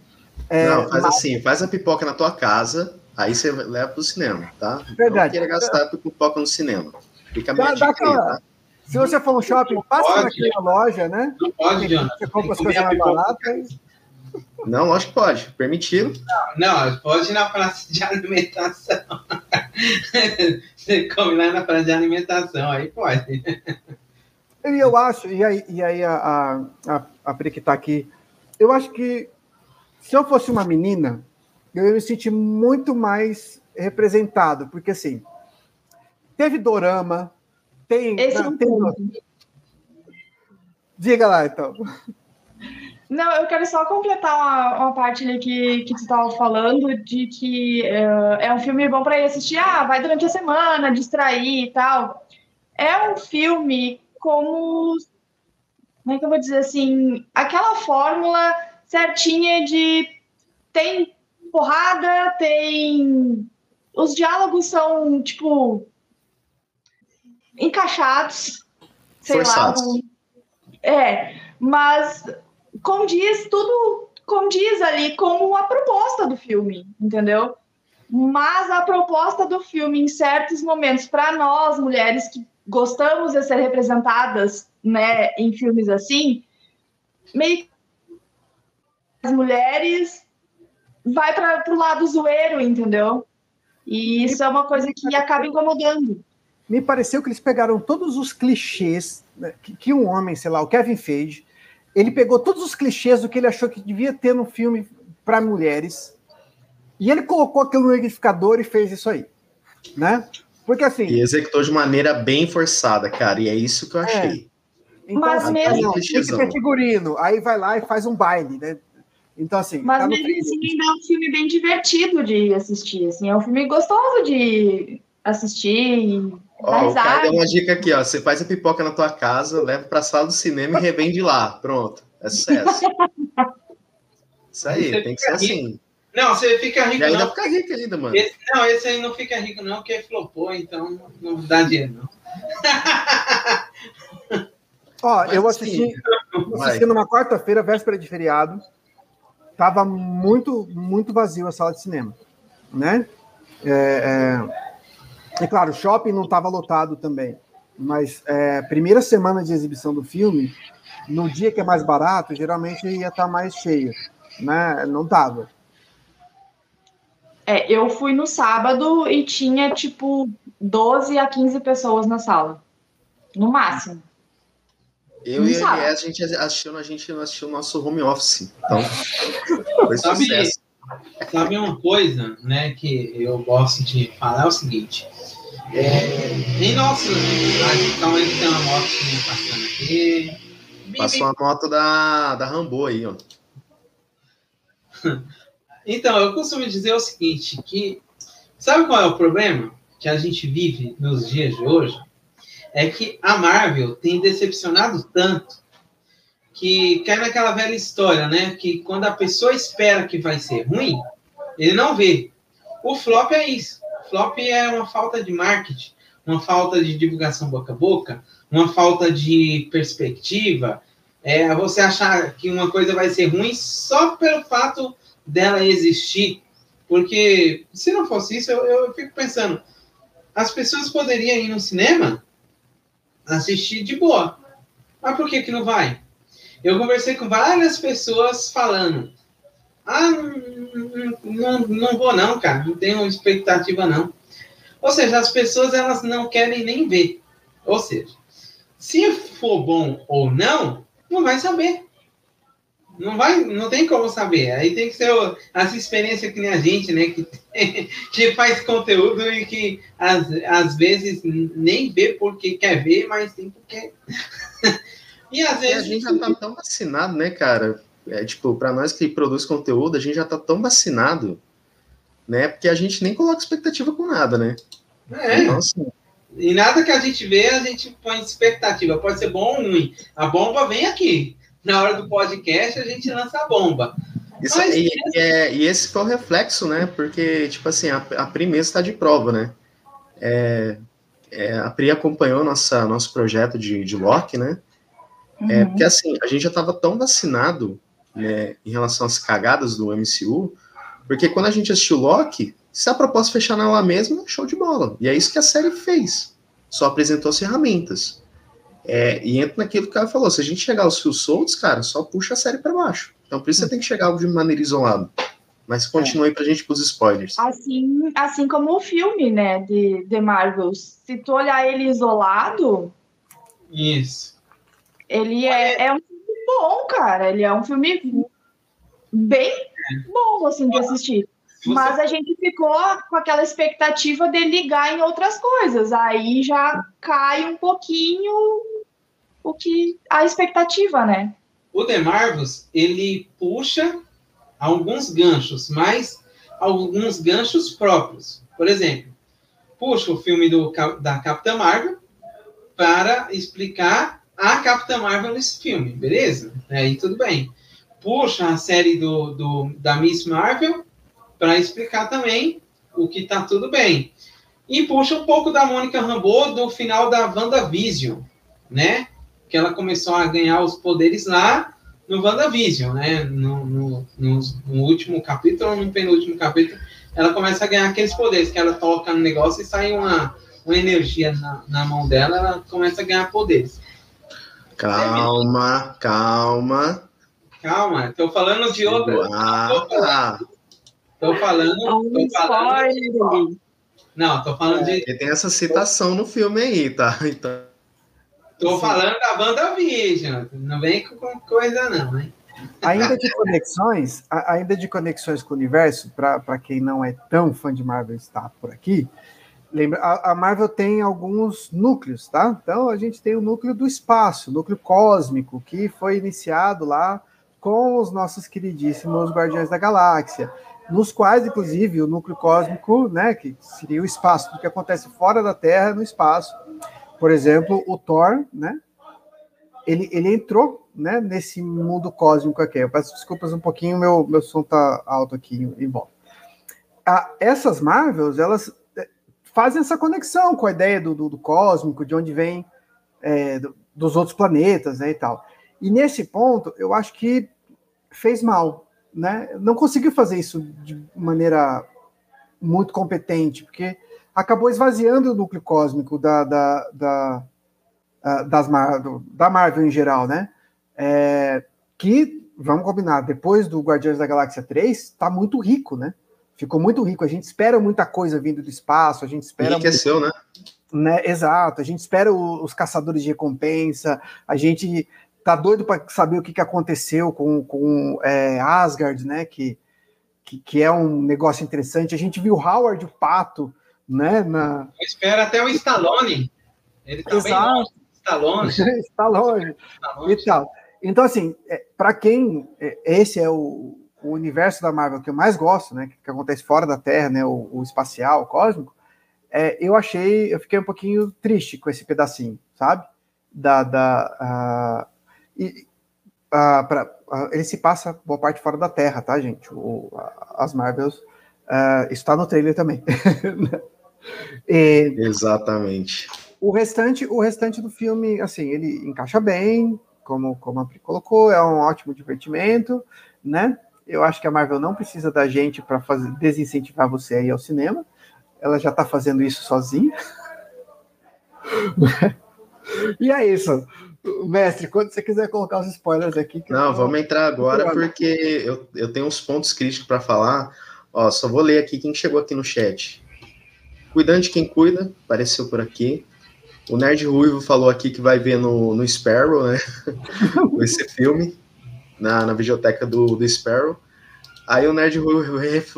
Speaker 1: É, não, faz mas... assim, faz a pipoca na tua casa, aí você leva para o cinema, tá?
Speaker 4: Verdade.
Speaker 1: Não queira gastar pipoca no cinema. Fica dá, dá
Speaker 4: aquela... Se você for no shopping, passa naquela loja, né?
Speaker 3: Não pode.
Speaker 4: Você compra as coisas mais baratas.
Speaker 1: Não, lógico que pode. Permitido.
Speaker 3: Não, não, pode ir na praça de alimentação. Você come lá na praça de alimentação, aí pode.
Speaker 4: E eu acho, e aí, e aí a, a, a Pri que está aqui, eu acho que se eu fosse uma menina, eu ia me sentir muito mais representado, porque assim, teve dorama, tem.
Speaker 2: Esse não, tem
Speaker 4: Diga lá, então.
Speaker 2: Não, eu quero só completar uma, uma parte ali que, que tu estava falando, de que uh, é um filme bom para ir assistir, ah, vai durante a semana, distrair e tal. É um filme como. Como é que eu vou dizer assim? Aquela fórmula certinha de tem porrada, tem. Os diálogos são, tipo. encaixados. Sei Forçados. lá. É, mas condiz tudo condiz ali com a proposta do filme, entendeu? Mas a proposta do filme, em certos momentos, para nós mulheres que gostamos de ser representadas, né, em filmes assim, meio as mulheres vai para o lado zoeiro, entendeu? E isso é uma coisa que acaba incomodando.
Speaker 4: me pareceu que eles pegaram todos os clichês né, que, que, um homem, sei lá, o Kevin Feige, ele pegou todos os clichês do que ele achou que devia ter no filme para mulheres e ele colocou aquilo no liquidificador e fez isso aí, né? Porque assim.
Speaker 1: E executou de maneira bem forçada, cara, e é isso que eu é. achei.
Speaker 4: É. Então, Mas assim, mesmo. Que ter figurino, aí vai lá e faz um baile, né? Então, assim.
Speaker 2: Mas tá mesmo assim, ainda é um filme bem divertido de assistir. Assim, é um filme gostoso de assistir.
Speaker 1: Ó, o cara deu uma dica aqui, ó. Você faz a pipoca na tua casa, leva pra sala do cinema e revende lá. Pronto. É sucesso. Isso aí, tem que ser assim.
Speaker 3: Não, você fica rico. E
Speaker 1: ainda
Speaker 3: não.
Speaker 1: fica rico ainda, mano.
Speaker 3: Esse, não, esse aí não fica rico, não, porque flopou, então não dá dinheiro, não.
Speaker 4: Ó, Mas, eu assisti, assisti numa quarta-feira, véspera de feriado. Tava muito, muito vazio a sala de cinema, né? É, é, é claro, o shopping não estava lotado também. Mas é, primeira semana de exibição do filme, no dia que é mais barato, geralmente ia estar tá mais cheio, né? Não tava.
Speaker 2: É, eu fui no sábado e tinha tipo 12 a 15 pessoas na sala. No máximo.
Speaker 1: Eu no e sábado. a gente assistiu, a gente assistiu o nosso home office. Então, foi
Speaker 3: sabe, sucesso. Sabe uma coisa, né, que eu gosto de falar é o seguinte. É, em nosso. Então ele tem uma moto passando aqui.
Speaker 1: Passou a moto da, da Rambo aí, ó.
Speaker 3: Então, eu costumo dizer o seguinte, que sabe qual é o problema que a gente vive nos dias de hoje? É que a Marvel tem decepcionado tanto que cai naquela velha história, né? Que quando a pessoa espera que vai ser ruim, ele não vê. O flop é isso. Flop é uma falta de marketing, uma falta de divulgação boca a boca, uma falta de perspectiva. É você achar que uma coisa vai ser ruim só pelo fato dela existir. Porque se não fosse isso, eu, eu fico pensando, as pessoas poderiam ir no cinema assistir de boa. Mas por que, que não vai? Eu conversei com várias pessoas falando. Ah, não, não, vou não, cara. Não tenho expectativa não. Ou seja, as pessoas elas não querem nem ver. Ou seja, se for bom ou não, não vai saber. Não vai, não tem como saber. Aí tem que ser essa experiência que nem a gente, né? Que, que faz conteúdo e que às, às vezes nem vê porque quer ver, mas tem porque.
Speaker 1: e às vezes. E a gente já tá tão vacinado, né, cara? É, tipo, para nós que produz conteúdo, a gente já tá tão vacinado, né? Porque a gente nem coloca expectativa com nada, né?
Speaker 3: É. Então, assim, e nada que a gente vê, a gente põe expectativa. Pode ser bom ou ruim. A bomba vem aqui na hora do podcast a gente lança a bomba.
Speaker 1: Isso, Mas, e, esse... É, e, esse foi o reflexo, né? Porque, tipo assim, a, a Pri mesmo está de prova, né? É, é, a Pri acompanhou nossa, nosso projeto de, de Loki, né? É, uhum. É, porque, assim, a gente já estava tão vacinado né, em relação às cagadas do MCU, porque quando a gente assistiu Loki, se a proposta fechar nela mesma, show de bola. E é isso que a série fez. Só apresentou as ferramentas. É, e entra naquilo que o cara falou: se a gente chegar aos fios soltos, cara, só puxa a série para baixo. Então por isso você tem que chegar de maneira isolada. Mas continue é. pra gente pros spoilers.
Speaker 2: Assim, assim como o filme, né, de The Marvels. Se tu olhar ele isolado.
Speaker 3: Isso.
Speaker 2: Ele é, é um bom, cara. Ele é um filme bem bom, assim, de assistir. Mas a gente ficou com aquela expectativa de ligar em outras coisas. Aí já cai um pouquinho o que a expectativa, né?
Speaker 3: O The Marvels, ele puxa alguns ganchos, mas alguns ganchos próprios. Por exemplo, puxa o filme do, da Capitã Marvel para explicar a Capitã Marvel nesse filme, beleza? Aí tudo bem. Puxa a série do, do da Miss Marvel para explicar também o que está tudo bem. E puxa um pouco da Mônica Rambeau do final da WandaVision, né? Que ela começou a ganhar os poderes lá no WandaVision, né? No, no, no, no último capítulo, no penúltimo capítulo, ela começa a ganhar aqueles poderes que ela toca no negócio e sai uma, uma energia na, na mão dela, ela começa a ganhar poderes.
Speaker 1: Calma, calma.
Speaker 3: Calma, estou falando de outra.
Speaker 1: Ah,
Speaker 3: Estou falando. Tô falando, Não, tô falando de.
Speaker 1: E tem essa citação no filme aí, tá? Então,
Speaker 3: Tô falando da WandaVision. Não vem com coisa, não, hein?
Speaker 4: Ainda de conexões, ainda de conexões com o universo, para quem não é tão fã de Marvel está por aqui, lembra, a, a Marvel tem alguns núcleos, tá? Então a gente tem o núcleo do espaço, o núcleo cósmico, que foi iniciado lá com os nossos queridíssimos Guardiões da Galáxia, nos quais, inclusive, o núcleo cósmico, né, que seria o espaço, do que acontece fora da Terra, no espaço. Por exemplo, o Thor, né? Ele, ele entrou né, nesse mundo cósmico aqui. Eu peço desculpas um pouquinho, meu, meu som tá alto aqui em volta. Ah, essas Marvels, elas fazem essa conexão com a ideia do, do, do cósmico, de onde vem é, do- dos outros planetas né, e tal. E nesse ponto, eu acho que fez mal. Né? Não conseguiu fazer isso de maneira muito competente, porque acabou esvaziando o núcleo cósmico da, da, da, das da Marvel em geral, né? É, que, vamos combinar, depois do Guardiões da Galáxia 3, tá muito rico, né? Ficou muito rico. A gente espera muita coisa vindo do espaço, a gente espera muito
Speaker 1: enriqueceu, né?
Speaker 4: né? Exato. A gente espera o- os caçadores de recompensa. A gente tá doido para saber o que, que aconteceu com, com é, Asgard, né? Que, que, que é um negócio interessante. A gente viu Howard o Pato, né? Na...
Speaker 3: Eu espero até o Stallone. Ele tá bem
Speaker 4: Exato.
Speaker 3: longe. Stallone.
Speaker 4: Está longe
Speaker 3: Stallone.
Speaker 4: e tal. Então, assim, para quem é, esse é o, o universo da Marvel que eu mais gosto, né? Que acontece fora da Terra, né? O, o espacial, o cósmico. é, eu achei, eu fiquei um pouquinho triste com esse pedacinho, sabe? Da, da ah, e, ah, pra- ah, ele se passa boa parte fora da Terra, tá, gente? O- as Marvels está no trailer também. E,
Speaker 1: Exatamente.
Speaker 4: o restante, o restante do filme, assim, ele encaixa bem, como, como a Pri colocou, é um ótimo divertimento, né? Eu acho que a Marvel não precisa da gente para desincentivar você a ir ao cinema. Ela já está fazendo isso sozinha. e é isso. Mestre, quando você quiser colocar os spoilers aqui. eu
Speaker 1: Não,
Speaker 4: tô-
Speaker 1: vamos entrar agora porque eu, eu tenho uns pontos críticos para falar. Ó, só vou ler aqui quem chegou aqui no chat. Cuidando de quem cuida, apareceu por aqui. O Nerd Ruivo falou aqui que vai ver no, no Sparrow, né? Esse filme, na, na videoteca do, do Sparrow. Aí o Nerd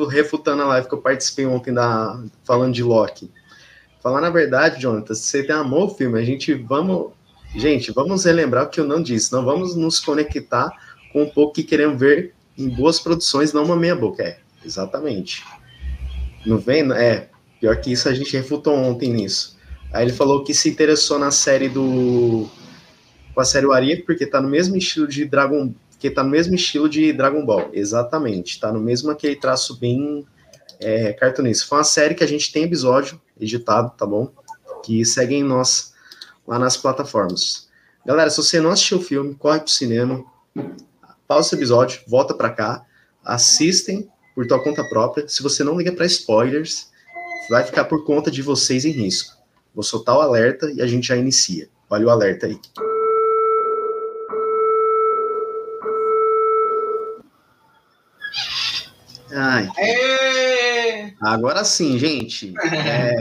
Speaker 1: refutando a live que eu participei ontem da, falando de Loki. Falar na verdade, Jonathan, você amor ao filme, a gente vamos. Gente, vamos relembrar o que eu não disse. Não vamos nos conectar com um pouco que queremos ver em boas produções, não uma meia boca. É, exatamente. Não vem? É, pior que isso a gente refutou ontem nisso. Aí ele falou que se interessou na série do. Com a série Wari, porque tá no mesmo estilo de Dragon. Que tá no mesmo estilo de Dragon Ball. Exatamente. Tá no mesmo aquele traço bem é, cartunista. Foi uma série que a gente tem episódio editado, tá bom? Que seguem nós lá nas plataformas. Galera, se você não assistiu o filme, corre pro cinema, pausa esse episódio, volta pra cá, assistem por tua conta própria. Se você não liga para spoilers, vai ficar por conta de vocês em risco. Vou soltar o alerta e a gente já inicia. Olha o alerta aí. Ai,
Speaker 3: É...
Speaker 1: agora sim, gente. É,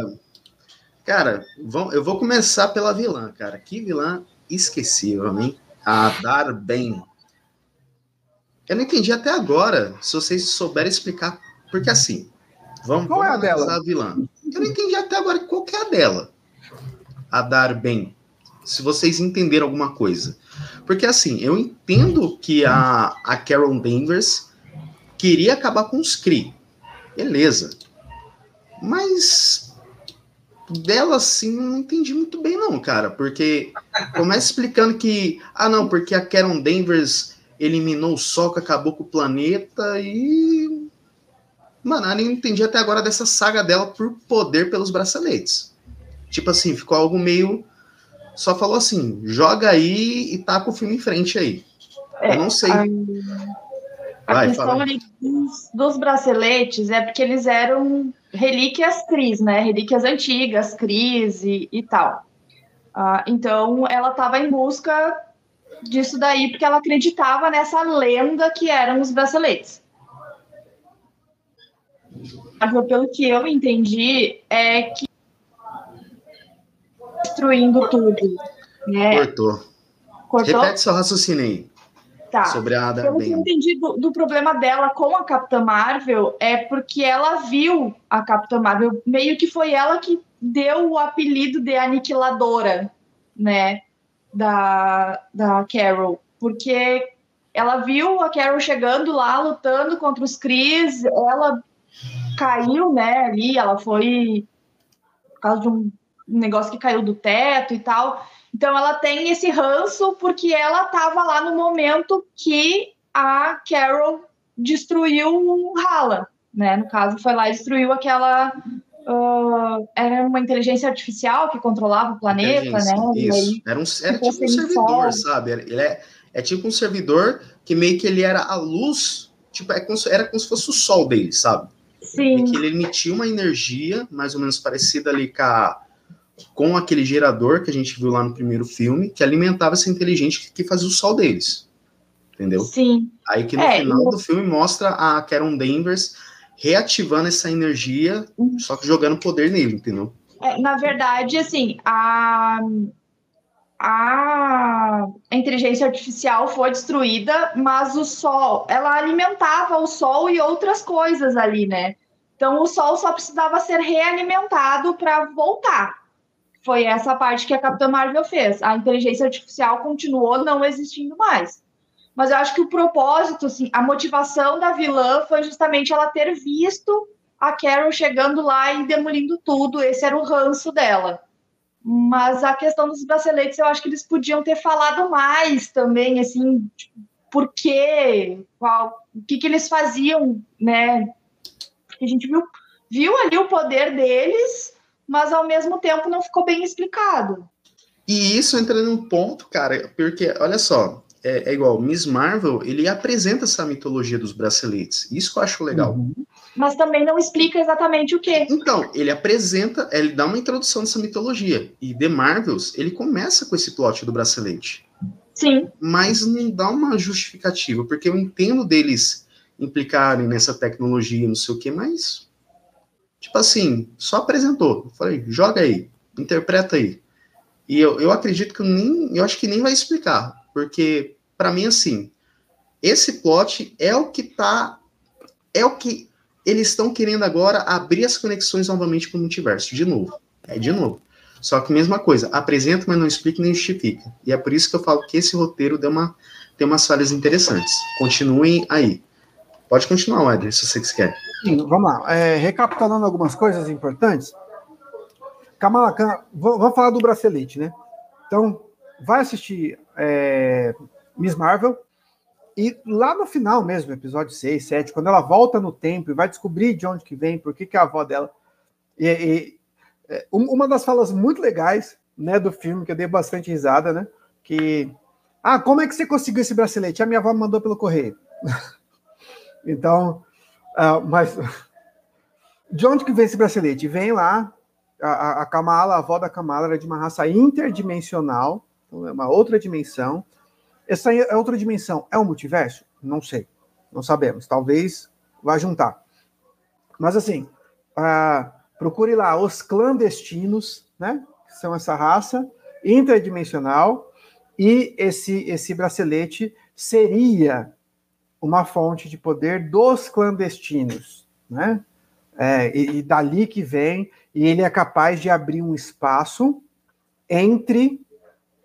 Speaker 1: cara, vão- eu vou começar pela vilã, cara. Que vilã esquecível, hein? A Darben. Eu não entendi até agora, se vocês souberem explicar. Porque assim, vamos,
Speaker 4: Qual é
Speaker 1: vamos
Speaker 4: a dela?
Speaker 1: a vilã. Eu não entendi até agora qual que é a dela. A Darben. Se vocês entenderam alguma coisa. Porque assim, eu entendo que a, a Carol Danvers queria acabar com os Kree. Beleza. Mas dela, assim, não entendi muito bem, não, cara. Porque começa explicando que. Ah, não, porque a Karen Danvers eliminou o Sol, que acabou com o planeta e. Mano, eu não entendi até agora dessa saga dela por poder pelos braceletes. Tipo assim, ficou algo meio. Só falou assim: joga aí e taca o filme em frente aí. Eu não sei.
Speaker 2: A, a
Speaker 1: Vai,
Speaker 2: questão dos, dos braceletes é porque eles eram relíquias Cris, né? Relíquias antigas, Cris e, e tal. Ah, então, ela estava em busca disso daí porque ela acreditava nessa lenda que eram os braceletes. pelo que eu entendi, é que destruindo tudo. Né?
Speaker 1: Cortou.
Speaker 2: Cortou?
Speaker 1: Repete seu raciocínio aí.
Speaker 2: Tá.
Speaker 1: Sobre a
Speaker 2: Pelo que eu entendi do, do problema dela com a Capitã Marvel é porque ela viu a Capitã Marvel, meio que foi ela que deu o apelido de aniquiladora, né, da, da Carol, porque ela viu a Carol chegando lá, lutando contra os Cris, ela caiu, né, ali, ela foi por causa de um negócio que caiu do teto e tal, então ela tem esse ranço porque ela estava lá no momento que a Carol destruiu o Hala, né? No caso, foi lá e destruiu aquela. ah, era uma inteligência artificial que controlava o planeta, né? E
Speaker 1: Isso. Era, um, era tipo um servidor, sabe? Ele é, é tipo um servidor que meio que ele era a luz, tipo, é como se- era como se fosse o sol dele, sabe? E
Speaker 2: sim,
Speaker 1: que ele emitia uma energia mais ou menos parecida ali com, a- com aquele gerador que a gente viu lá no primeiro filme, que alimentava essa inteligente que, fazia o sol deles. Entendeu?
Speaker 2: sim.
Speaker 1: Aí que no
Speaker 2: É,
Speaker 1: final
Speaker 2: e-
Speaker 1: do filme mostra a Karen Danvers reativando essa energia, só que jogando poder nele, entendeu?
Speaker 2: É, na verdade, assim, a, a inteligência artificial foi destruída, mas o sol, ela alimentava o sol e outras coisas ali, né? Então o sol só precisava ser realimentado para voltar. Foi essa parte que a Capitã Marvel fez. A inteligência artificial continuou não existindo mais. Mas eu acho que o propósito, assim, a motivação da vilã foi justamente ela ter visto a Carol chegando lá e demolindo tudo. Esse era o ranço dela. Mas a questão dos braceletes, eu acho que eles podiam ter falado mais também, assim, tipo, por quê? Qual, o que, que eles faziam, né? Porque a gente viu, viu ali o poder deles, mas ao mesmo tempo não ficou bem explicado.
Speaker 1: E isso entra num ponto, cara, porque, olha só, é, é igual, Miss Marvel, ele apresenta essa mitologia dos braceletes. Isso que eu acho legal.
Speaker 4: Uhum.
Speaker 2: Mas também não explica exatamente o quê.
Speaker 1: Então, ele apresenta, ele dá uma introdução dessa mitologia. E The Marvels, ele começa com esse plot do bracelete.
Speaker 2: Sim,
Speaker 1: Mas não dá uma justificativa, porque eu entendo deles implicarem nessa tecnologia, não sei o quê, mas. Tipo assim, só apresentou. Falei, joga aí, interpreta aí. E eu, eu acredito que nem. Eu acho que nem vai explicar. Porque, para mim, assim, esse plot é o que tá. É o que eles estão querendo agora abrir as conexões novamente para o multiverso, de novo. É de novo. Só que mesma coisa, apresenta, mas não explica nem justifica. E é por isso que eu falo que esse roteiro deu uma, tem umas falhas interessantes. Continuem aí. Pode continuar, Wesley, se você.
Speaker 4: Sim, vamos lá. É, recapitulando algumas coisas importantes. Kamala Khan, vamos falar do bracelete, né? Então, vai assistir é, Miss Marvel. E lá no final mesmo, episódio 6, 7, quando ela volta no tempo e vai descobrir de onde que vem, por que, que é a avó dela. E, e, é, um- uma das falas muito legais né, do filme, que eu dei bastante risada, né? Que. Ah, como é que você conseguiu esse bracelete? A minha avó me mandou pelo correio. então, ah, mas de onde que vem esse bracelete? Vem lá, a, a- Kamala, a avó da Kamala era de uma raça interdimensional, então é uma outra dimensão. Essa é outra dimensão. É um multiverso? Não sei. Não sabemos. Talvez vá juntar. Mas assim, ah, procure lá os clandestinos, né? Que são essa raça interdimensional. E esse, esse bracelete seria uma fonte de poder dos clandestinos, né? É, e, e dali que vem, e ele é capaz de abrir um espaço entre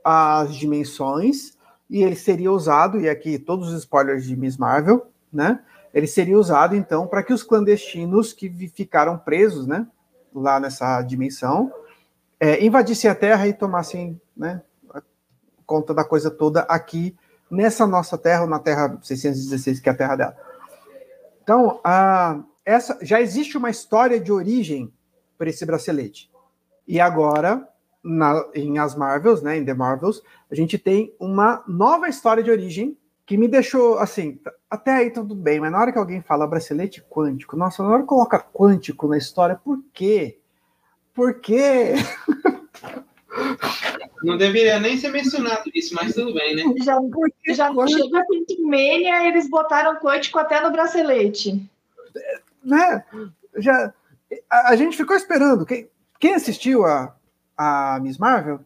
Speaker 4: as dimensões, e ele seria usado, e aqui todos os spoilers de Miss Marvel, né? Ele seria usado então para que os clandestinos que ficaram presos, né? Lá nessa dimensão, é, invadissem a Terra e tomassem, né? Conta da coisa toda aqui nessa nossa Terra, ou na Terra 616, que é a Terra dela. Então, a, essa já existe uma história de origem para esse bracelete. E agora, na- em As Marvels, né, em The Marvels, a gente tem uma nova história de origem que me deixou assim, até aí tudo bem, mas na hora que alguém fala bracelete quântico, nossa, na hora que coloca quântico na história, por quê? Por quê?
Speaker 3: Não deveria nem ser mencionado isso, mas tudo bem, né?
Speaker 2: já, já chega a Quantumania, eles botaram quântico até no bracelete.
Speaker 4: né? já a, a, gente ficou esperando. Quem, quem assistiu a, a Miss Marvel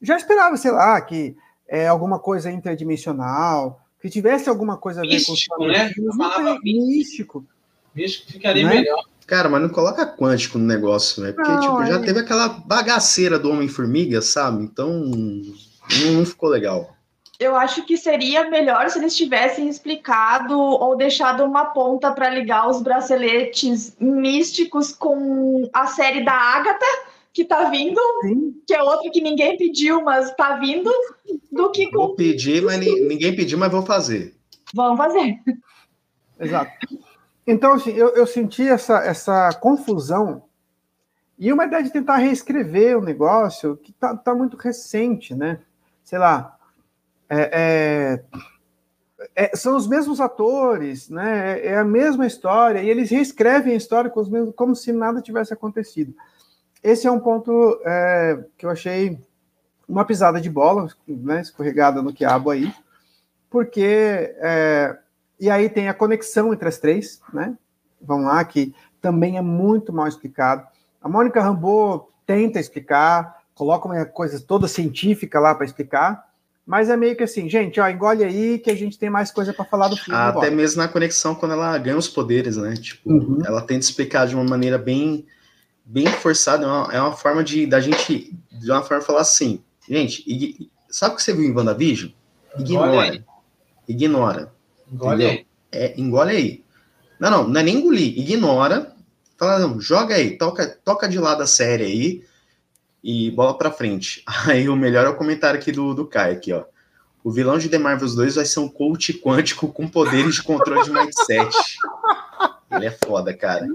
Speaker 4: já esperava, sei lá, que é alguma coisa interdimensional, que tivesse alguma coisa a ver
Speaker 3: místico, com os né?
Speaker 4: Não místico.
Speaker 3: Místico ficaria né? melhor.
Speaker 1: Cara, mas não coloca quântico no negócio, né? Porque, não, tipo, já teve aquela bagaceira do Homem-Formiga, sabe? Então, não, não ficou legal.
Speaker 2: Eu acho que seria melhor se eles tivessem explicado ou deixado uma ponta para ligar os braceletes místicos com a série da Agatha, que tá vindo, Sim. que é outra que ninguém pediu, mas tá vindo, do que com.
Speaker 1: Vou pedir, mas ninguém pediu, mas vou fazer.
Speaker 2: Vamos fazer.
Speaker 4: Exato. Então, assim, eu, eu senti essa, essa confusão e uma ideia de tentar reescrever o negócio que tá, tá muito recente, né? Sei lá, é, é, é, são os mesmos atores, né? É, é a mesma história e eles reescrevem a história com os mesmos, como se nada tivesse acontecido. Esse é um ponto é, que eu achei uma pisada de bola, né? Escorregada no quiabo aí, porque é, e aí tem a conexão entre as três, né? Vão lá, que também é muito mal explicado. A Mônica Rambeau tenta explicar, coloca uma coisa toda científica lá para explicar, mas é meio que assim, gente, ó, engole aí que a gente tem mais coisa para falar do filme.
Speaker 1: Até agora. mesmo na conexão quando ela ganha os poderes, né? Tipo, uhum. ela tenta explicar de uma maneira bem bem forçada, é uma, é uma forma de da gente de uma forma falar assim, gente, sabe o que você viu em WandaVision? Ignora. Ignora. Engole aí. É, engole aí. Não, não, não é nem engolir. Ignora. Fala, não, joga aí, toca, toca de lado a série aí e bola pra frente. Aí o melhor é o comentário aqui do, do Kai, aqui, ó. O vilão de The Marvels 2 vai ser um coach quântico com poderes de controle de mindset. Ele é foda, cara.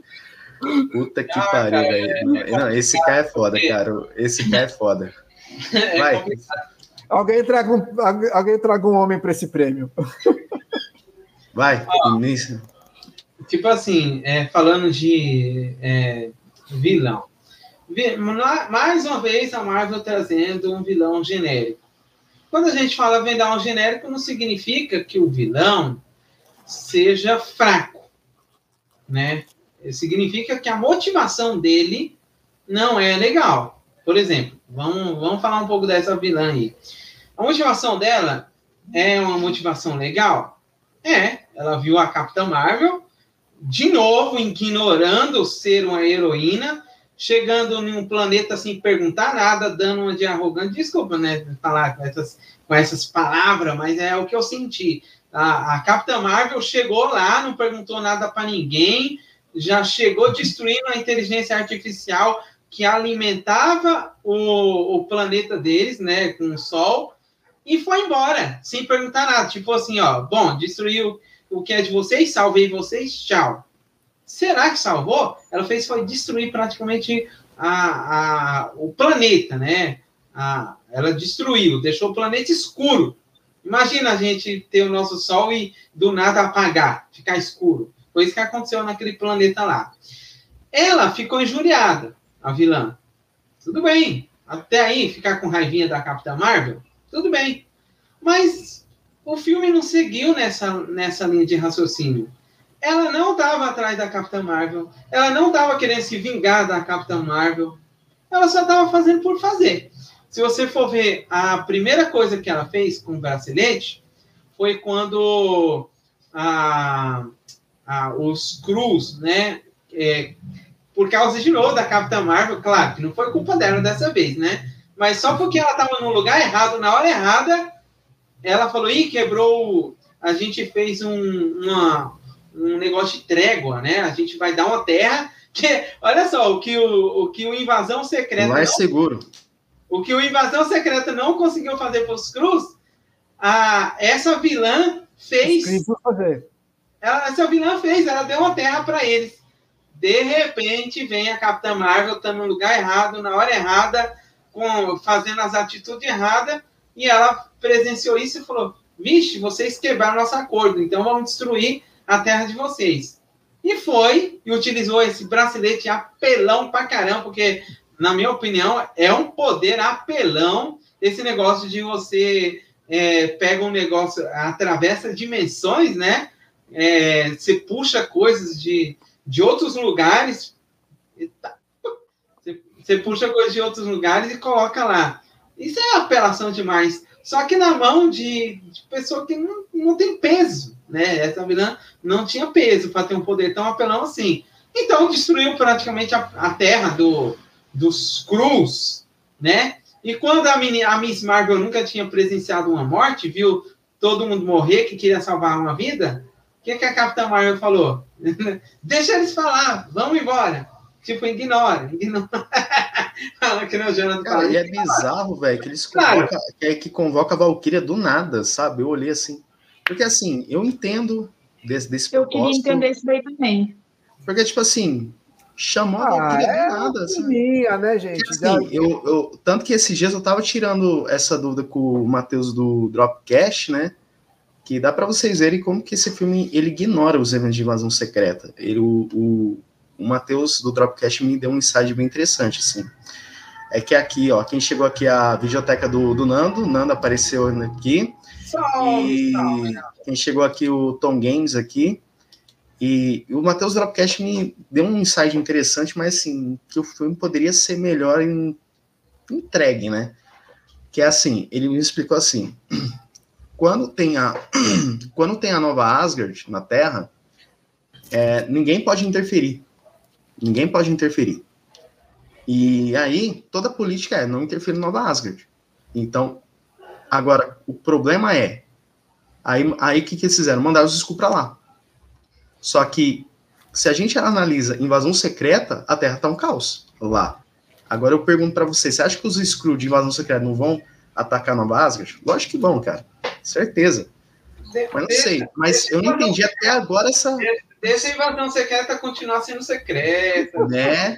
Speaker 1: Puta que ah, pariu, velho. É, não, esse cara é foda, cara. Esse cara é foda. É vai.
Speaker 4: alguém traga um, alguém traga um homem para esse prêmio.
Speaker 1: Vai, ah,
Speaker 3: Tipo assim, é, falando de é, vilão. Mais uma vez a Marvel trazendo um vilão genérico. Quando a gente fala vilão genérico, não significa que o vilão seja fraco, né? Significa que a motivação dele não é legal. Por exemplo, vamos, vamos falar um pouco dessa vilã aí. A motivação dela é uma motivação legal? É, ela viu a Capitã Marvel, de novo ignorando ser uma heroína, chegando em um planeta sem perguntar nada, dando uma de arrogante. Desculpa, né, falar com essas, com essas palavras, mas é o que eu senti. A, a Capitã Marvel chegou lá, não perguntou nada para ninguém, já chegou destruindo a inteligência artificial que alimentava o, o planeta deles, né, com o Sol, e foi embora, sem perguntar nada. Tipo assim, ó, bom, destruiu o que é de vocês, salvei vocês, tchau. Será que salvou? Ela fez foi destruir praticamente a, a, o planeta, né? A, ela destruiu, deixou o planeta escuro. Imagina a gente ter o nosso Sol e do nada apagar, ficar escuro. Foi isso que aconteceu naquele planeta lá. Ela ficou injuriada, a vilã. Tudo bem. Até aí, ficar com raivinha da Capitã Marvel, tudo bem. Mas o filme não seguiu nessa, nessa linha de raciocínio. Ela não estava atrás da Capitã Marvel. Ela não estava querendo se vingar da Capitã Marvel. Ela só estava fazendo por fazer. Se você for ver, a primeira coisa que ela fez com o bracelete foi quando a, a, os Cruz, né? É, por causa de novo da Capitã Marvel, claro que não foi culpa dela dessa vez, né? Mas só porque ela estava no lugar errado, na hora errada, ela falou, ih, quebrou, a gente fez um, uma, um negócio de trégua, né? A gente vai dar uma terra que, olha só, o que o, o que o invasão secreta
Speaker 1: mais não, seguro.
Speaker 3: O que o invasão secreta não conseguiu fazer para os Cruz, a essa vilã fez. Ela, essa vilã fez, ela deu uma terra para eles. De repente vem a Capitã Marvel, tá no lugar errado, na hora errada, com, fazendo as atitudes erradas e ela presenciou isso e falou: Vixe, vocês quebraram nosso acordo, então vamos destruir a terra de vocês. E foi, e utilizou esse bracelete apelão pra caramba, porque, na minha opinião, é um poder apelão esse negócio de você é, pega um negócio, atravessa dimensões, né? É, você puxa coisas de, de outros lugares Tá. Você, puxa coisa de outros lugares e coloca lá. Isso é apelação demais. Só que na mão de, de pessoa que não, não tem peso, né? Essa vilã não tinha peso para ter um poder tão apelão assim. Então destruiu praticamente a, a terra do, dos Cruz, né? E quando a, mini, a Miss Marvel nunca tinha presenciado uma morte, viu todo mundo morrer que queria salvar uma vida, o que, que a Capitã Marvel falou? Deixa eles falar, vamos embora. Tipo, ignora, ignora. Fala que não, Jonathan.
Speaker 1: Cara, e é bizarro, velho, que eles convoca, claro. que, é que convoca a Valkyria do nada, sabe? Eu olhei assim. Porque assim, eu entendo desse, desse
Speaker 2: Eu queria entender isso daí também.
Speaker 1: Porque, tipo assim, chamou a Valkyria
Speaker 4: é
Speaker 1: do nada. Assim.
Speaker 4: Minha, né, gente?
Speaker 1: Porque, assim, eu, eu, tanto que esses dias eu tava tirando essa dúvida com o Matheus do Dropcast, né? Que dá para vocês verem como que esse filme ele ignora os eventos de invasão secreta. Ele, o, o, o Matheus do Dropcast me deu um insight bem interessante, assim. É que aqui, ó, quem chegou aqui é a videoteca do, do Nando, Nando apareceu aqui.
Speaker 3: Salve,
Speaker 1: e
Speaker 3: salve.
Speaker 1: quem chegou aqui, o Tom Games aqui. E, o Matheus Dropcast me deu um insight interessante, mas assim, que o filme poderia ser melhor em, entregue, né? Que é assim, ele me explicou assim: quando tem a, quando tem a nova Asgard na Terra, é, ninguém pode interferir. Ninguém pode interferir. E aí, toda política é não interferir na Nova Asgard. Então, agora, o problema é. Aí o aí, que, que eles fizeram? Mandaram os Skrull pra lá. Só que, se a gente analisa invasão secreta, a Terra tá um caos lá. Agora eu pergunto para você: você acha que os Skrull de invasão secreta não vão atacar Nova Asgard? Lógico que vão, cara. Certeza. Mas não sei. Mas eu não entendi até agora essa.
Speaker 3: Deixa a invasão secreta continuar sendo secreta.
Speaker 1: Né?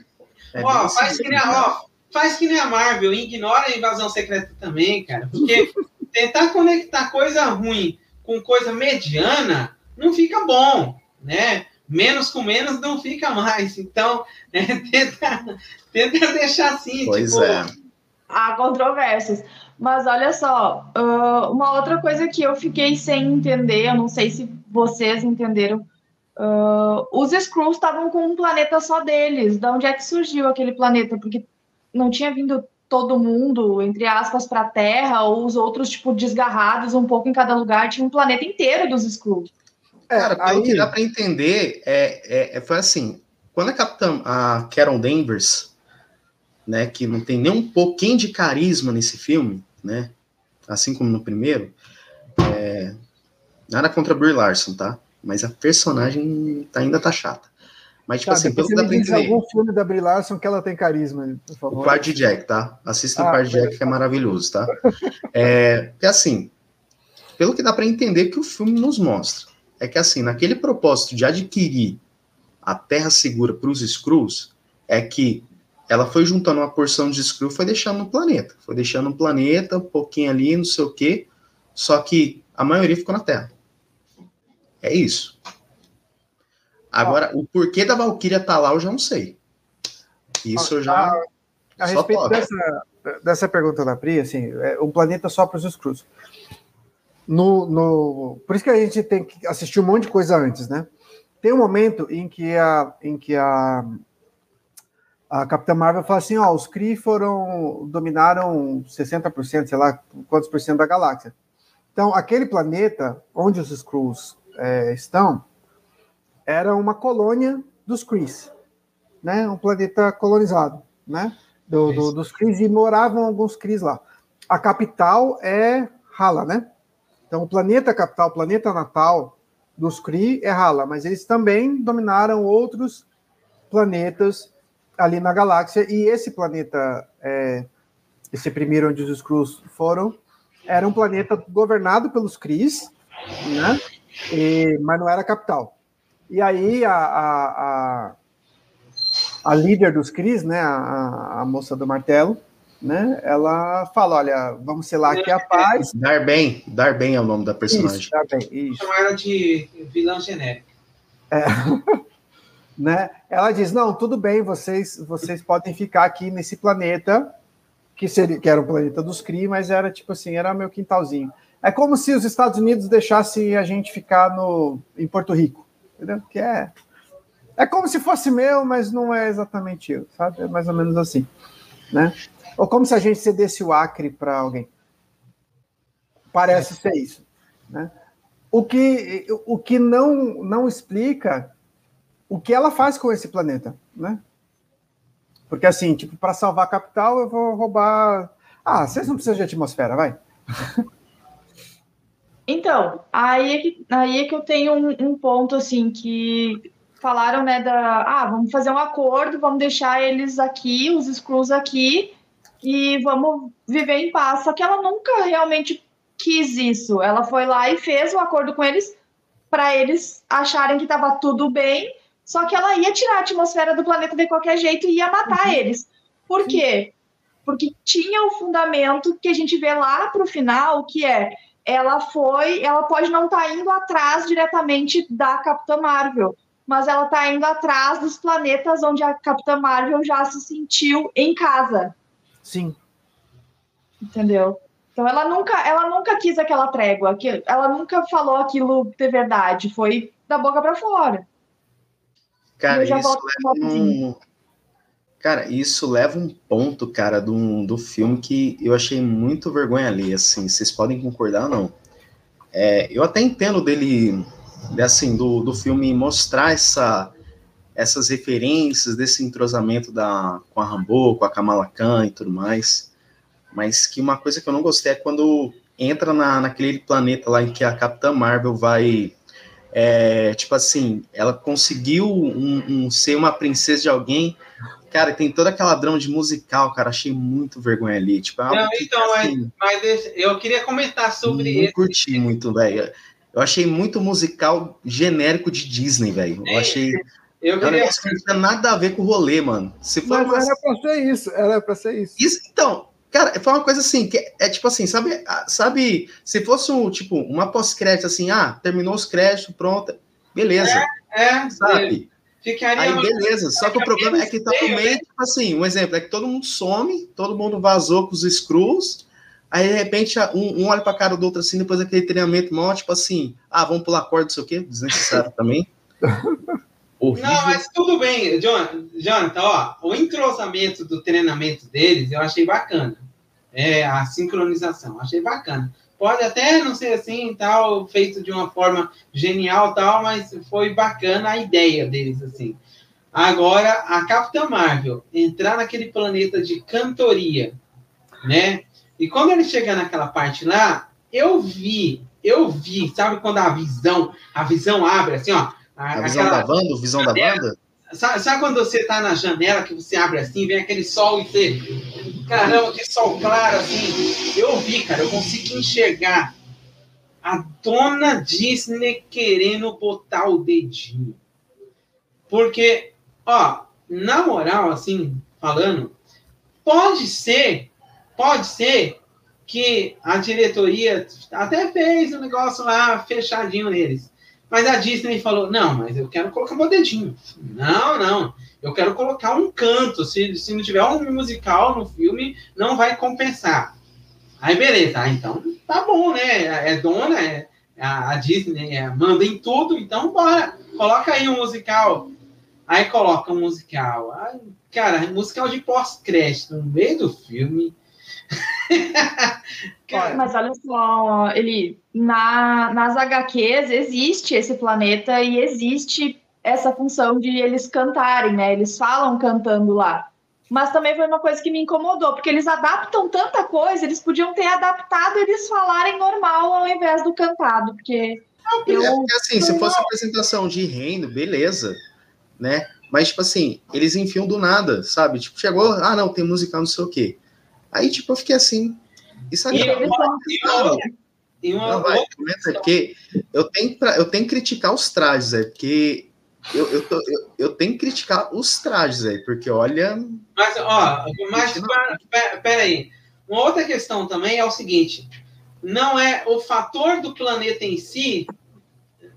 Speaker 1: É
Speaker 3: ó,
Speaker 1: bem
Speaker 3: faz
Speaker 1: assim,
Speaker 3: que, nem a, ó, faz que nem a Marvel, ignora a invasão secreta também, cara. Porque tentar conectar coisa ruim com coisa mediana não fica bom, né? Menos com menos não fica mais. Então, é, tenta, tenta deixar assim,
Speaker 1: Pois
Speaker 3: tipo.
Speaker 1: é.
Speaker 2: Há controvérsias. Mas olha só, ah, uma outra coisa que eu fiquei sem entender, eu não sei se vocês entenderam. Ah, os Skrulls estavam com um planeta só deles. De onde é que surgiu aquele planeta? Porque não tinha vindo todo mundo, entre aspas, para a Terra, ou os outros, tipo, desgarrados um pouco em cada lugar. Tinha um planeta inteiro dos Skrulls.
Speaker 4: É,
Speaker 1: Cara, pelo
Speaker 4: aí,
Speaker 1: que dá pra entender, é, é, é- foi assim, quando a Capitã, a Carol Danvers, né, que não tem nem um pouquinho de carisma nesse filme, né, assim como no primeiro, é, nada contra Brie Larson, tá? Mas a personagem tá- ainda tá chata. Mas, tipo
Speaker 4: tá,
Speaker 1: assim, pelo que dá pra entender,
Speaker 4: algum filme da Brie Larson que ela tem carisma, por
Speaker 1: o
Speaker 4: favor.
Speaker 1: Quarto de Jack, tá? Assista o
Speaker 4: Ah,
Speaker 1: Quarto de Jack, que é maravilhoso, tá? É, porque assim, pelo que dá pra entender que o filme nos mostra, é que assim, naquele propósito de adquirir a terra segura para os Skrulls, é que ela foi juntando uma porção de Skrull e foi deixando no planeta. Foi deixando no planeta, um pouquinho ali, não sei o quê, só que a maioria ficou na Terra. É isso. Agora, o porquê da Valkyria tá lá, eu já não sei. Isso eu já.
Speaker 4: A
Speaker 1: só
Speaker 4: respeito
Speaker 1: toca.
Speaker 4: dessa, dessa pergunta da Pri, assim, é um planeta só para os Skrulls. No, no, por isso que a gente tem que assistir um monte de coisa antes, né? Tem um momento em que a, em que a, a Capitã Marvel fala assim, ó, os Kree foram, dominaram 60%, sei lá, quantos por cento da galáxia. Então, aquele planeta onde os Skrulls é, estão era uma colônia dos Krees, né? Um planeta colonizado, né? Do, do, dos Krees e moravam alguns Krees lá. A capital é Hala, né? Então, o planeta capital, o planeta natal dos Kree é Hala, mas eles também dominaram outros planetas ali na galáxia. E esse planeta, é, esse primeiro onde os Skrulls foram, era um planeta governado pelos Krees, né? E- mas não era a capital. E aí a, a, a, a líder dos Cris, né, a, a moça do martelo, né, ela fala, olha, vamos selar aqui a paz.
Speaker 1: Darben, Darben é o nome da personagem.
Speaker 4: Isso, tá bem, isso.
Speaker 3: Chamar ela de vilã genérica.
Speaker 4: né? Ela diz, não, tudo bem, vocês, vocês podem ficar aqui nesse planeta, que, seria, que era o planeta dos Kree, mas era tipo assim, era meu quintalzinho. É como se os Estados Unidos deixassem a gente ficar no, em Porto Rico, entendeu? Que é, É como se fosse meu, mas não é exatamente eu, sabe? É mais ou menos assim, né? Ou como se a gente cedesse o Acre para alguém. Parece ser isso, né? O que, o que não, não explica o que ela faz com esse planeta, né? Porque assim, tipo, para salvar a capital, eu vou roubar. Ah, vocês não precisam de atmosfera, vai.
Speaker 2: Então, aí é que, aí é que eu tenho um, um, ponto assim que falaram, né, da ah, vamos fazer um acordo, vamos deixar eles aqui, os Skrulls aqui, e vamos viver em paz. Só que ela nunca realmente quis isso. Ela foi lá e fez o um acordo com eles para eles acharem que estava tudo bem só que ela ia tirar a atmosfera do planeta de qualquer jeito e ia matar uhum. eles. Por quê? Porque tinha o fundamento que a gente vê lá para o final, que é ela foi, ela pode não estar tá indo atrás diretamente da Capitã Marvel, mas ela está indo atrás dos planetas onde a Capitã Marvel já se sentiu em casa.
Speaker 4: Sim.
Speaker 2: Entendeu? Então ela nunca, ela nunca quis aquela trégua, ela nunca falou aquilo de verdade, foi da boca para fora.
Speaker 1: Cara, isso leva um... Cara, isso leva um ponto, cara, do, do filme que eu achei muito vergonha ali, assim, vocês podem concordar ou não. É, eu até entendo dele, assim, do, do filme mostrar essa, essas referências desse entrosamento da, com a Rambo, com a Kamala Khan e tudo mais, mas que uma coisa que eu não gostei é quando entra na, naquele planeta lá em que a Capitã Marvel vai é, tipo assim, ela conseguiu um, um, ser uma princesa de alguém. Cara, tem toda aquela drama de musical, cara. Achei muito vergonha ali. Tipo, é
Speaker 3: não, então, assim, mas, mas, eu queria comentar sobre
Speaker 1: não esse. curti muito, velho. Eu achei muito musical genérico de Disney, velho. Eu é, achei. Eu queria... Não tinha nada a ver com o rolê, mano.
Speaker 4: Se for mas uma... era pra ser isso, era pra ser isso.
Speaker 1: isso então, Cara, foi uma coisa assim, que é tipo assim, sabe, sabe, se fosse um, tipo, uma pós-crédito assim, ah, terminou os créditos, pronto, beleza.
Speaker 3: É, é
Speaker 1: sabe? Ficaria Aí, beleza, só que o problema é que tá no meio, tipo assim, um exemplo, é que todo mundo some, todo mundo vazou com os screws, aí de repente um, um olha pra cara do outro assim, depois daquele treinamento mó, tipo assim, ah, vamos pular corda, não sei o quê, desnecessário também.
Speaker 3: Horrível. Não, mas tudo bem, Jonathan, ó, o entrosamento do treinamento deles eu achei bacana. É, a sincronização, achei bacana. Pode até não ser assim, tal, feito de uma forma genial, tal, mas foi bacana a ideia deles, assim. Agora, a Capitã Marvel entrar naquele planeta de cantoria, né? E quando ele chegar naquela parte lá, eu vi, eu vi, sabe quando a visão, a visão abre assim, ó,
Speaker 1: a, visão da Wanda? Visão da Wanda?
Speaker 3: Sabe, sabe, quando você tá na janela que você abre assim, vem aquele sol e você. Caramba, que sol claro assim. Eu vi, cara, eu consigo enxergar a dona Disney querendo botar o dedinho. Porque, ó, na moral, assim, falando, pode ser, pode ser que a diretoria até fez um negócio lá fechadinho neles. Mas a Disney falou: não, mas eu quero colocar meu dedinho. Não, não. Eu quero colocar um canto. Se, se não tiver um musical no filme, não vai compensar. Aí, beleza. Ah, então tá bom, né? É dona, é, a, a Disney é, manda em tudo, então bora. Coloca aí um musical. Aí coloca um musical. Aí, cara, musical de pós-crédito no meio do filme.
Speaker 2: Mas olha só, ele na, nas HQs existe esse planeta e existe essa função de eles cantarem, né? Eles falam cantando lá. Mas também foi uma coisa que me incomodou, porque eles adaptam tanta coisa, eles podiam ter adaptado eles falarem normal ao invés do cantado, porque.
Speaker 1: É, eu... porque assim, se fosse apresentação de reino, beleza, né? Mas, tipo assim, eles enfiam do nada, sabe? Tipo, chegou, ah, não, tem musical, não sei o quê. Aí, tipo, eu fiquei assim. Isso aí. E uma, não, vai, comenta, porque eu tenho, pra, eu tenho que criticar os trajes, é, porque eu, eu, tô, eu, eu, tenho que criticar os trajes aí, porque olha.
Speaker 3: Mas, ó, mas pera, pera aí. Uma outra questão também é o seguinte: não é o fator do planeta em si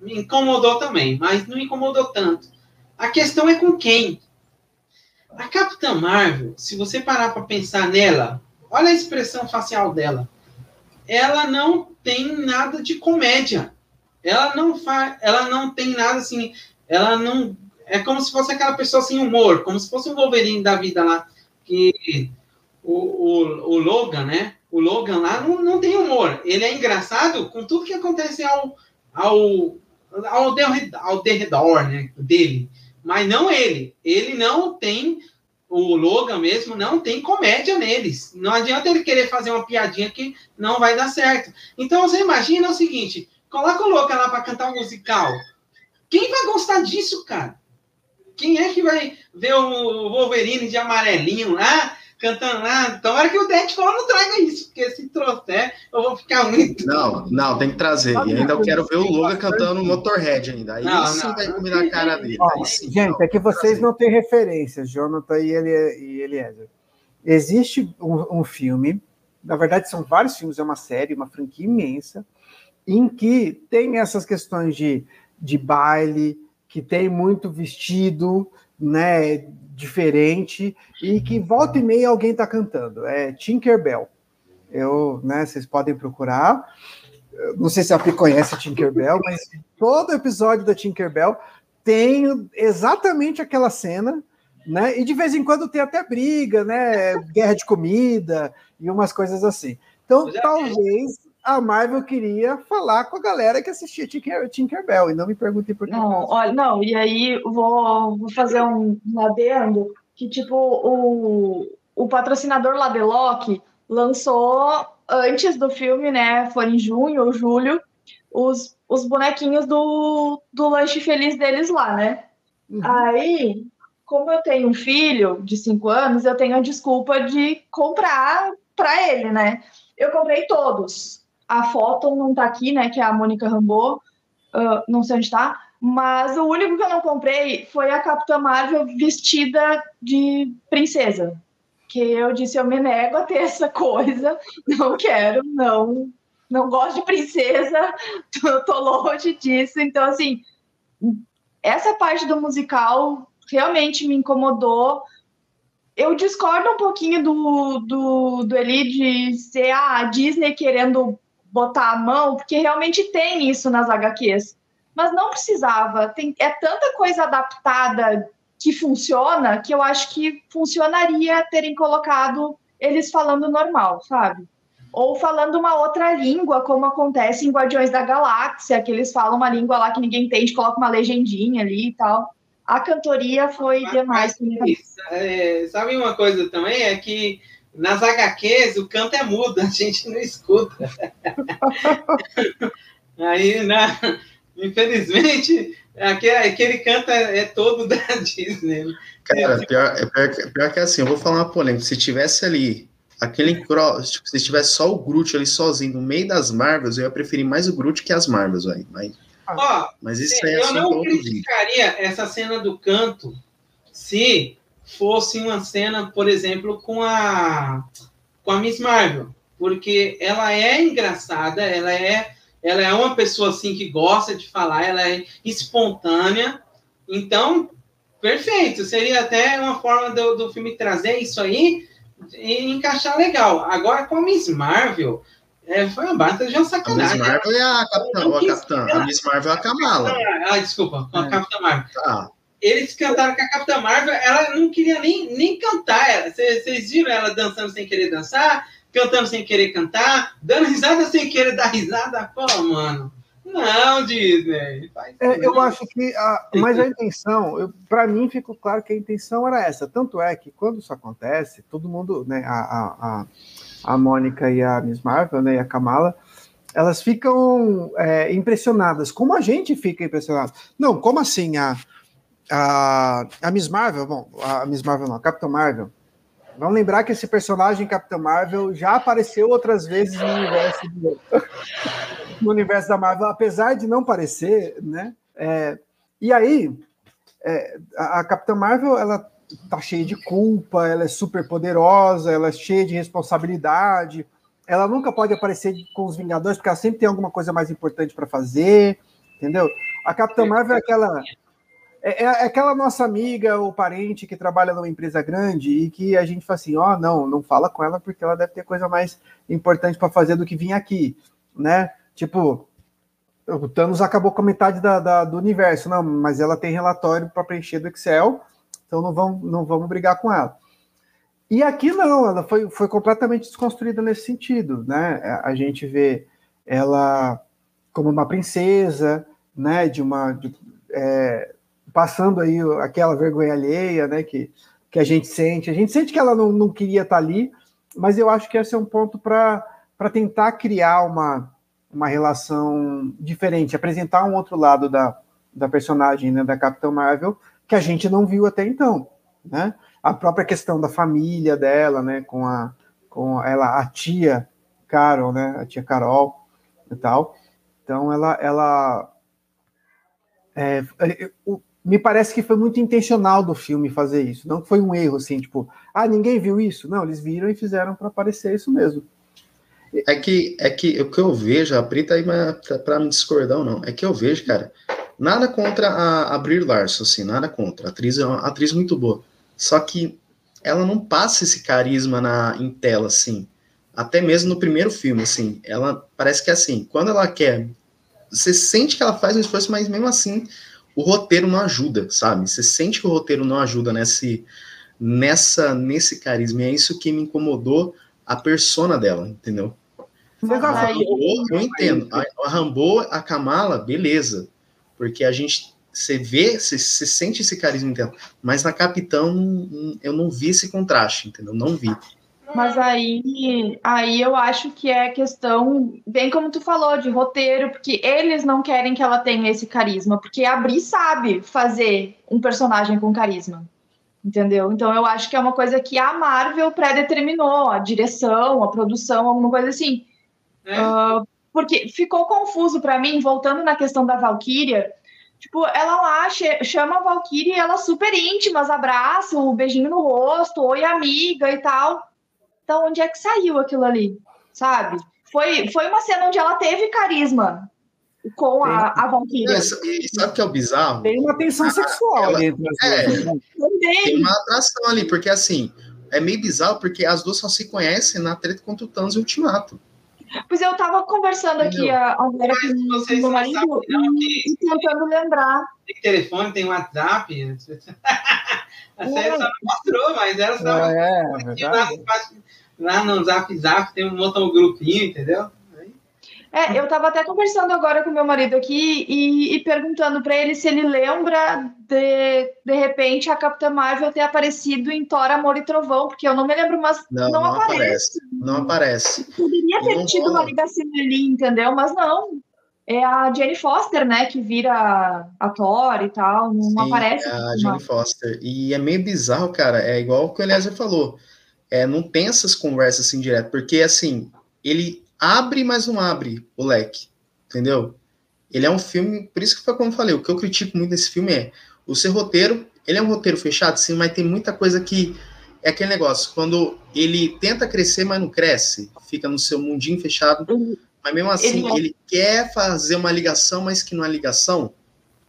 Speaker 3: me incomodou também, mas não incomodou tanto. A questão é com quem. A Capitã Marvel, se você parar para pensar nela, olha a expressão facial dela. Ela não tem nada de comédia. Ela não faz, ela não tem nada assim, ela não é como se fosse aquela pessoa sem humor, como se fosse um Wolverine da vida lá, que o, o, o Logan, né? O Logan lá não, não tem humor. Ele é engraçado com tudo que acontece ao, ao, ao, ao derredor né, dele. Mas não ele. Ele não tem o Logan mesmo não tem comédia neles. Não adianta ele querer fazer uma piadinha que não vai dar certo. Então você imagina o seguinte: coloca o Logan lá para cantar um musical. Quem vai gostar disso, cara? Quem é que vai ver o Wolverine de amarelinho lá? Cantando lá. Tomara que o Deadpool não traga isso, porque se trouxer, eu vou ficar muito.
Speaker 1: Não, não, tem que trazer. E ainda eu quero ver o Logan cantando Motorhead ainda. Aí não, sim não, vai combinar a cara dele. Ó,
Speaker 4: sim, gente, não, é que vocês não têm referências, Jonathan e, ele, e Eliezer. Existe um, um filme, na verdade são vários filmes, é uma série, uma franquia imensa, em que tem essas questões de, de baile, que tem muito vestido, né, diferente e que volta e meia alguém está cantando. É Tinkerbell. Eu, né, vocês podem procurar. não sei se a Pi conhece Tinkerbell, mas todo episódio da Tinkerbell tem exatamente aquela cena, né? E de vez em quando tem até briga, né? Guerra de comida e umas coisas assim. Então, talvez a Marvel queria falar com a galera que assistia Tinker, Tinkerbell, e não me perguntem por que.
Speaker 2: Não, olha, não, e aí vou, vou fazer um, adendo que, tipo, o, o patrocinador lá de Loki lançou antes do filme, né? Foi em junho ou julho, os, os bonequinhos do, do lanche feliz deles lá, né? Uhum. Aí, como eu tenho um filho de cinco anos, eu tenho a desculpa de comprar para ele, né? Eu comprei todos a foto não tá aqui, né? Que é a Mônica Rambeau. Uh, não sei onde tá. Mas o único que eu não comprei foi a Capitã Marvel vestida de princesa. Que eu disse, eu me nego a ter essa coisa. Não quero, não. Não gosto de princesa. Tô, tô longe disso. Então, assim, essa parte do musical realmente me incomodou eu discordo um pouquinho do, do, do Eli de ser a Disney querendo botar a mão, porque realmente tem isso nas HQs. Mas não precisava. Tem, é tanta coisa adaptada que funciona que eu acho que funcionaria terem colocado eles falando normal, sabe? Ou falando uma outra língua, como acontece em Guardiões da Galáxia, que eles falam uma língua lá que ninguém entende, coloca uma legendinha ali e tal. A cantoria foi demais.
Speaker 3: É, sabe uma coisa também? É que nas HQs, o canto é mudo, a gente não escuta. Aí, na, infelizmente, aquele, aquele canto é, é, todo da Disney. Né?
Speaker 1: Cara, pior, é pior, pior, que assim, eu vou falar uma polêmica. Se tivesse ali aquele cross, tipo, se tivesse só o Groot ali sozinho no meio das Marvels, eu ia preferir mais o Groot que as Marvels aí. Mas,
Speaker 3: Ó, mas isso é eu não criticaria essa cena do canto se fosse uma cena, por exemplo, com a com a Miss Marvel, porque ela é engraçada, ela é ela é uma pessoa assim que gosta de falar, ela é espontânea, então perfeito, seria até uma forma do, do filme trazer isso aí e encaixar legal. Agora com a Miss Marvel, é, foi uma bata de uma sacanagem.
Speaker 1: A Miss Marvel é a capitã, a, capitã. a Miss Marvel é a Kamala.
Speaker 3: Ah, desculpa, a é. Capitã Marvel. Tá eles cantaram com a Capitã Marvel, ela não queria nem, nem cantar. Vocês viram ela dançando sem querer dançar, cantando sem querer cantar, dando risada sem querer dar risada? Pô, mano. Não, Disney.
Speaker 4: É, eu acho que. A, mas a intenção, para mim ficou claro que a intenção era essa. Tanto é que quando isso acontece, todo mundo, né, a, a, a Mônica e a Miss Marvel, né, e a Kamala, elas ficam é, impressionadas, como a gente fica impressionado. Não, como assim? A, a, a Miss Marvel, bom, a Miss Marvel não, a Capitã Marvel. Vamos lembrar que esse personagem Capitã Marvel já apareceu outras vezes no universo, do, no universo da Marvel, apesar de não parecer, né? É, e aí, é, a, a Capitã Marvel, ela tá cheia de culpa, ela é super poderosa, ela é cheia de responsabilidade. Ela nunca pode aparecer com os Vingadores, porque ela sempre tem alguma coisa mais importante para fazer, entendeu? A Capitã Marvel é aquela é, é, aquela nossa amiga ou parente que trabalha numa empresa grande e que a gente fala assim, ó, oh, não, não fala com ela porque ela deve ter coisa mais importante para fazer do que vir aqui, né? Tipo, o Thanos acabou com a metade da, da, do universo, não, mas ela tem relatório para preencher do Excel, então não vamos, não vamos brigar com ela. E aqui não, ela foi, foi completamente desconstruída nesse sentido, né? A gente vê ela como uma princesa, né? De uma de, é, passando aí aquela vergonha alheia, né? Que, que a gente sente. A gente sente que ela não, não queria estar ali, mas eu acho que esse é um ponto para tentar criar uma, uma relação diferente, apresentar um outro lado da, da personagem, né, da Capitã Marvel, que a gente não viu até então, né? A própria questão da família dela, né, com a com ela a tia Carol, né, a tia Carol e tal. Então ela ela é, é me parece que foi muito intencional do filme fazer isso, não foi um erro assim, tipo, ah, ninguém viu isso? Não, eles viram e fizeram para aparecer isso mesmo.
Speaker 1: É que, é que o que eu vejo, a Pri tá aí para me discordar ou não, é que eu vejo, cara, nada contra a, a Brie Larson, assim, nada contra. A atriz é uma atriz muito boa. Só que ela não passa esse carisma na, em tela, assim. Até mesmo no primeiro filme, assim. Ela parece que é assim, quando ela quer. Você sente que ela faz um esforço, mas mesmo assim, o roteiro não ajuda, sabe? Você sente que o roteiro não ajuda nesse, nessa, nesse carisma. E é isso que me incomodou a persona dela, entendeu? Mas a Rambo, eu entendo. A, a Rambo, a Kamala, beleza. Porque a gente. Você vê, você, você sente esse carisma dela. Mas na Capitão, eu não vi esse contraste, entendeu? Não vi.
Speaker 2: Mas aí, aí eu acho que é questão, bem como tu falou, de roteiro, porque eles não querem que ela tenha esse carisma, porque a Bri sabe fazer um personagem com carisma. Entendeu? Então eu acho que é uma coisa que a Marvel pré-determinou, a direção, a produção, alguma coisa assim. É. Uh, porque ficou confuso para mim, voltando na questão da Valkyria. Tipo, ela lá chama a Valkyria e ela super íntimas, abraça, um beijinho no rosto, oi amiga e tal. Então, onde é que saiu aquilo ali? Sabe? Foi, foi uma cena onde ela teve carisma com a, a Valkyria. É,
Speaker 1: sabe o que é o bizarro?
Speaker 4: Tem uma tensão ah, sexual ela, ali.
Speaker 1: É, tem uma atração ali, porque assim, é meio bizarro porque as duas só se conhecem na treta contra o Thanos e o Ultimato.
Speaker 2: Pois eu tava conversando aqui agora com o meu marido e, tentando lembrar.
Speaker 3: Tem telefone, tem WhatsApp. A série só não mostrou, mas ela só. É, é lá no Zap Zap tem um outro grupinho, entendeu?
Speaker 2: É, eu estava até conversando agora com meu marido aqui e, e perguntando para ele se ele lembra de, de repente, a Capitã Marvel ter aparecido em Thor, Amor e Trovão, porque eu não me lembro, mas não, não, não aparece. aparece.
Speaker 1: Não aparece.
Speaker 2: Poderia ter tido uma ligação ali, entendeu? Mas não. É a Jane Foster, né, que vira a Thor e tal, não Sim, aparece.
Speaker 1: É a Jane Foster. E é meio bizarro, cara, é igual o que o Eliezer falou. É, não tem essas conversas assim direto, porque assim, ele abre, mas não abre o leque, entendeu? Ele é um filme, por isso que foi como eu falei, o que eu critico muito nesse filme é o seu roteiro, ele é um roteiro fechado, sim, mas tem muita coisa que é aquele negócio, quando ele tenta crescer, mas não cresce, fica no seu mundinho fechado, mas mesmo assim, ele, ele quer fazer uma ligação, mas que não é ligação,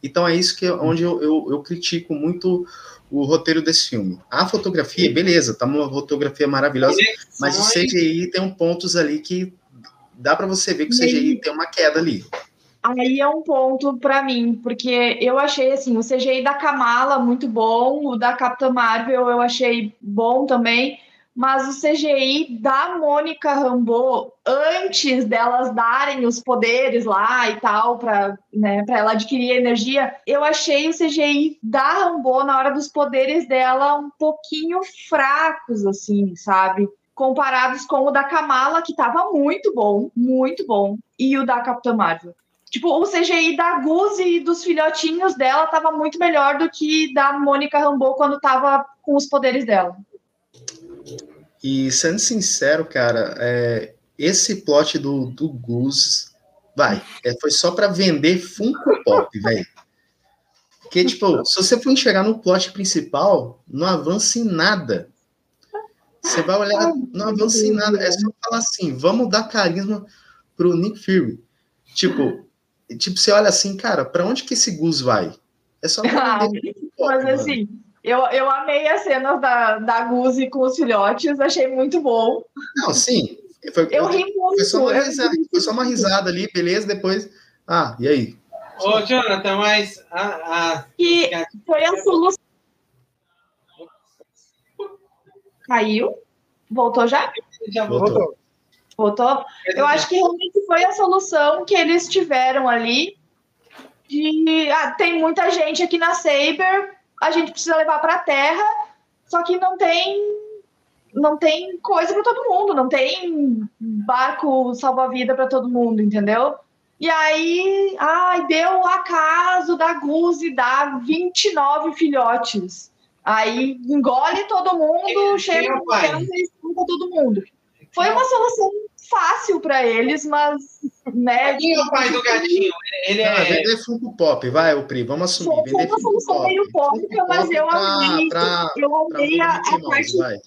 Speaker 1: então é isso que é onde eu, eu, eu critico muito o roteiro desse filme. A fotografia, beleza, tá uma fotografia maravilhosa, mas o CGI tem um pontos ali que dá para você ver que o CGI tem uma queda ali.
Speaker 2: Aí é um ponto para mim, porque eu achei assim, o CGI da Kamala muito bom, o da Capitã Marvel eu achei bom também, mas o CGI da Mônica Rambeau antes delas darem os poderes lá e tal para né, ela adquirir energia, eu achei o CGI da Rambeau na hora dos poderes dela um pouquinho fracos assim, sabe? comparados com o da Kamala, que estava muito bom, muito bom, e o da Capitã Marvel. Tipo, o CGI da Guzi e dos filhotinhos dela estava muito melhor do que da Mônica Rambeau quando estava com os poderes dela.
Speaker 1: E sendo sincero, cara, é, esse plot do, do Goose, vai, é, foi só para vender Funko Pop, velho. Porque, tipo, se você for enxergar no plot principal, não avança em nada. Você vai olhar, não avança em nada. É só falar assim, vamos dar carisma pro Nick Fury. Tipo, tipo, você olha assim, cara, para onde que esse Gus vai? É só
Speaker 2: ah, Mas assim, eu, eu amei as cenas da, da Guzi com os filhotes, achei muito bom.
Speaker 1: Não, sim. Foi, eu ri muito. Foi só, uma risada, foi só uma risada ali, beleza, depois Ah, e aí?
Speaker 3: Ô, Jonathan, mas a, a...
Speaker 2: Que foi a solução. Caiu? Voltou já?
Speaker 3: já
Speaker 1: Voltou.
Speaker 3: voltou.
Speaker 2: Voltou? Eu acho que realmente foi a solução que eles tiveram ali. De, ah, tem muita gente aqui na Saber, a gente precisa levar para a Terra, só que não tem não tem coisa para todo mundo, não tem barco salva-vida para todo mundo, entendeu? E aí, ai, deu o acaso da Guzi dar 29 filhotes. Aí engole todo mundo, chega
Speaker 3: é
Speaker 2: no
Speaker 3: pai?
Speaker 2: tempo e escuta todo mundo. Foi uma solução fácil para eles, mas, né?
Speaker 3: Quem é o pai do gatinho? Ele
Speaker 1: Ah,
Speaker 3: é.
Speaker 1: vender Funko Pop, vai, o Pri, vamos assumir.
Speaker 2: Foi
Speaker 1: Vender
Speaker 2: uma
Speaker 1: Pop.
Speaker 2: meio mas eu amei,
Speaker 1: pra,
Speaker 2: eu
Speaker 1: pra
Speaker 2: amei a, a parte
Speaker 1: vai.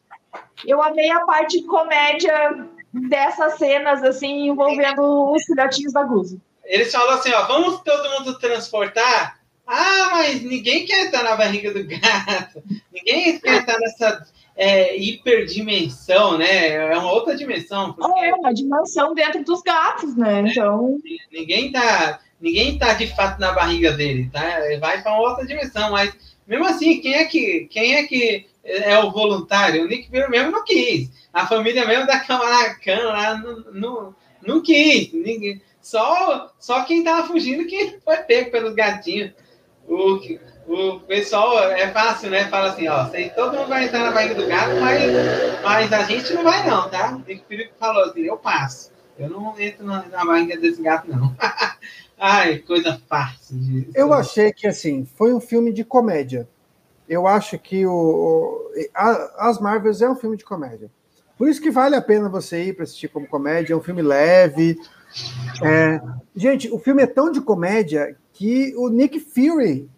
Speaker 2: Eu amei a parte comédia dessas cenas, assim, envolvendo os filhotinhos da Guzi.
Speaker 3: Eles falam assim, ó, vamos todo mundo transportar? Ah, mas ninguém quer estar na barriga do gato. Ninguém quer estar nessa é, hiperdimensão, né? É uma outra dimensão. Porque
Speaker 2: É uma dimensão dentro dos gatos, né? Então,
Speaker 3: ninguém tá, ninguém tá de fato na barriga dele, tá? Ele vai para uma outra dimensão, mas mesmo assim, quem é que, quem é que é o voluntário? O Nick Fury mesmo não quis. A família mesmo da Khan lá não, não, não quis. Ninguém, só, só quem tava fugindo que foi pego pelos gatinhos. O, o pessoal é fácil, né? Fala assim, ó, sei, todo mundo vai entrar na barriga do gato, mas, mas a gente não vai não, tá? O Nick Fury falou assim, eu passo. Eu não entro na, na barriga desse gato, não. Ai, coisa fácil. De...
Speaker 4: Eu achei que assim foi um filme de comédia. Eu acho que o, o- a- as Marvels é um filme de comédia. Por isso que vale a pena você ir para assistir como comédia. É um filme leve. É, gente, o filme é tão de comédia que o Nick Fury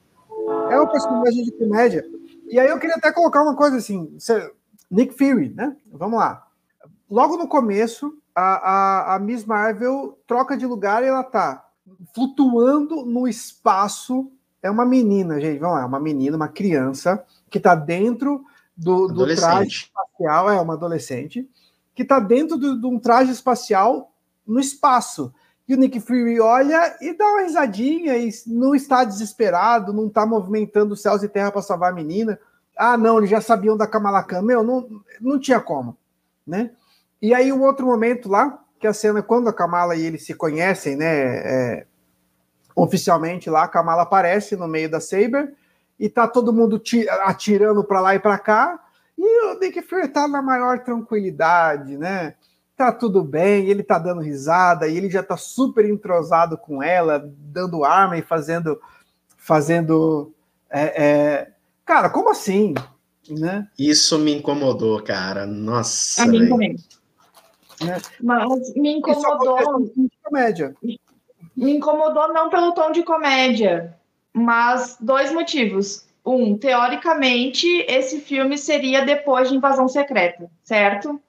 Speaker 4: é um personagem de comédia. E aí eu queria até colocar uma coisa assim: Nick Fury, né? Vamos lá. Logo no começo, a, a, a Miss Marvel troca de lugar e ela tá flutuando no espaço. É uma menina, gente, vamos lá, é uma menina, uma criança que está dentro do, do traje espacial, é uma adolescente, que está dentro de um traje espacial no espaço. E o Nick Fury olha e dá uma risadinha e não está desesperado, não está movimentando céus e terra para salvar a menina. Ah, não, eles já sabiam da Kamala Khan. Meu, não, não tinha como, né? E aí, um outro momento lá, que a cena, quando a Kamala e ele se conhecem, né? é, oficialmente lá, a Kamala aparece no meio da Saber e tá todo mundo ti- atirando para lá e para cá. E o Nick Fury tá na maior tranquilidade, né? Tá tudo bem, ele tá dando risada e ele já tá super entrosado com ela, dando arma e fazendo. fazendo. é, é, Cara, como assim? Né?
Speaker 1: Isso me incomodou, cara. Nossa.
Speaker 2: a mim também.
Speaker 4: Né?
Speaker 2: Mas me
Speaker 4: acontece
Speaker 2: incomodou,
Speaker 4: comédia.
Speaker 2: me incomodou não pelo tom de comédia, mas dois motivos. Um, teoricamente, esse filme seria depois de Invasão Secreta, certo?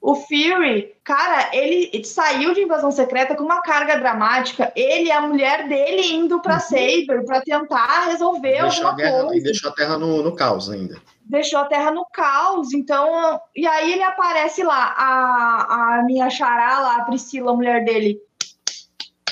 Speaker 2: O Fury, cara, ele saiu de Invasão Secreta com uma carga dramática. Ele e a mulher dele indo pra Saber pra tentar resolver
Speaker 1: Deixou a,
Speaker 2: alguma
Speaker 1: guerra,
Speaker 2: coisa.
Speaker 1: e deixou a Terra no, no caos ainda.
Speaker 2: deixou a Terra no caos. Então, e aí ele aparece lá, a, a minha xará lá, a Priscila, a mulher dele,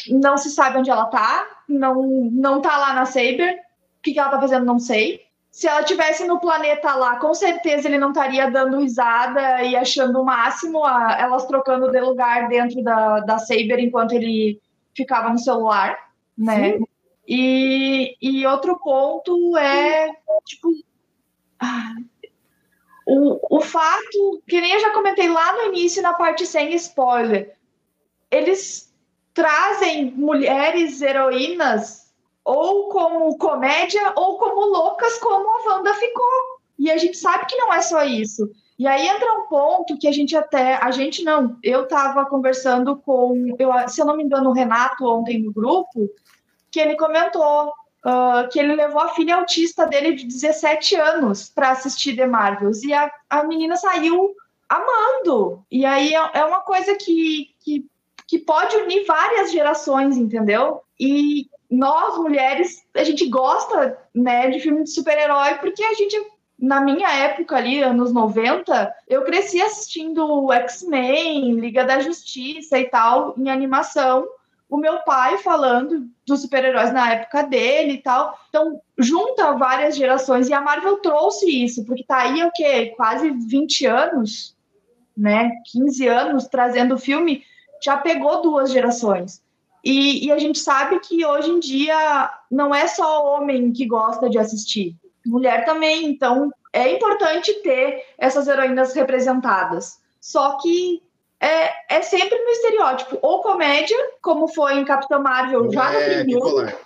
Speaker 2: não se sabe onde ela tá, não, não tá lá na Saber. O que, que ela tá fazendo, não sei. Se ela tivesse no planeta lá, com certeza ele não estaria dando risada e achando o máximo a- elas trocando de lugar dentro da, da Saber enquanto ele ficava no celular, né? E, e outro ponto é, tipo, ah, o, o fato, que nem eu já comentei lá no início, na parte sem spoiler, eles trazem mulheres heroínas ou como comédia ou como loucas, como a Wanda ficou. E a gente sabe que não é só isso. E aí entra um ponto que a gente até. A gente não. Eu estava conversando com. Eu, se eu não me engano, o Renato ontem no grupo, que ele comentou ah, que ele levou a filha autista dele de 17 anos para assistir The Marvels. E a, a menina saiu amando. E aí é, é uma coisa que, que, que pode unir várias gerações, entendeu? E nós, mulheres, a gente gosta né, de filme de super-herói porque a gente na minha época ali, anos 90, eu cresci assistindo X-Men, Liga da Justiça e tal, em animação. o meu pai falando dos super-heróis na época dele e tal. Então, junta várias gerações e a Marvel trouxe isso, porque tá aí o quê? Quase 20 anos, né? 15 anos trazendo o filme, já pegou duas gerações. E, e, a gente sabe que hoje em dia não é só homem que gosta de assistir, mulher também. Então é importante ter essas heroínas representadas. Só que é, é sempre no estereótipo, ou comédia, como foi em Capitã Marvel já no é, primeiro. Bipolar.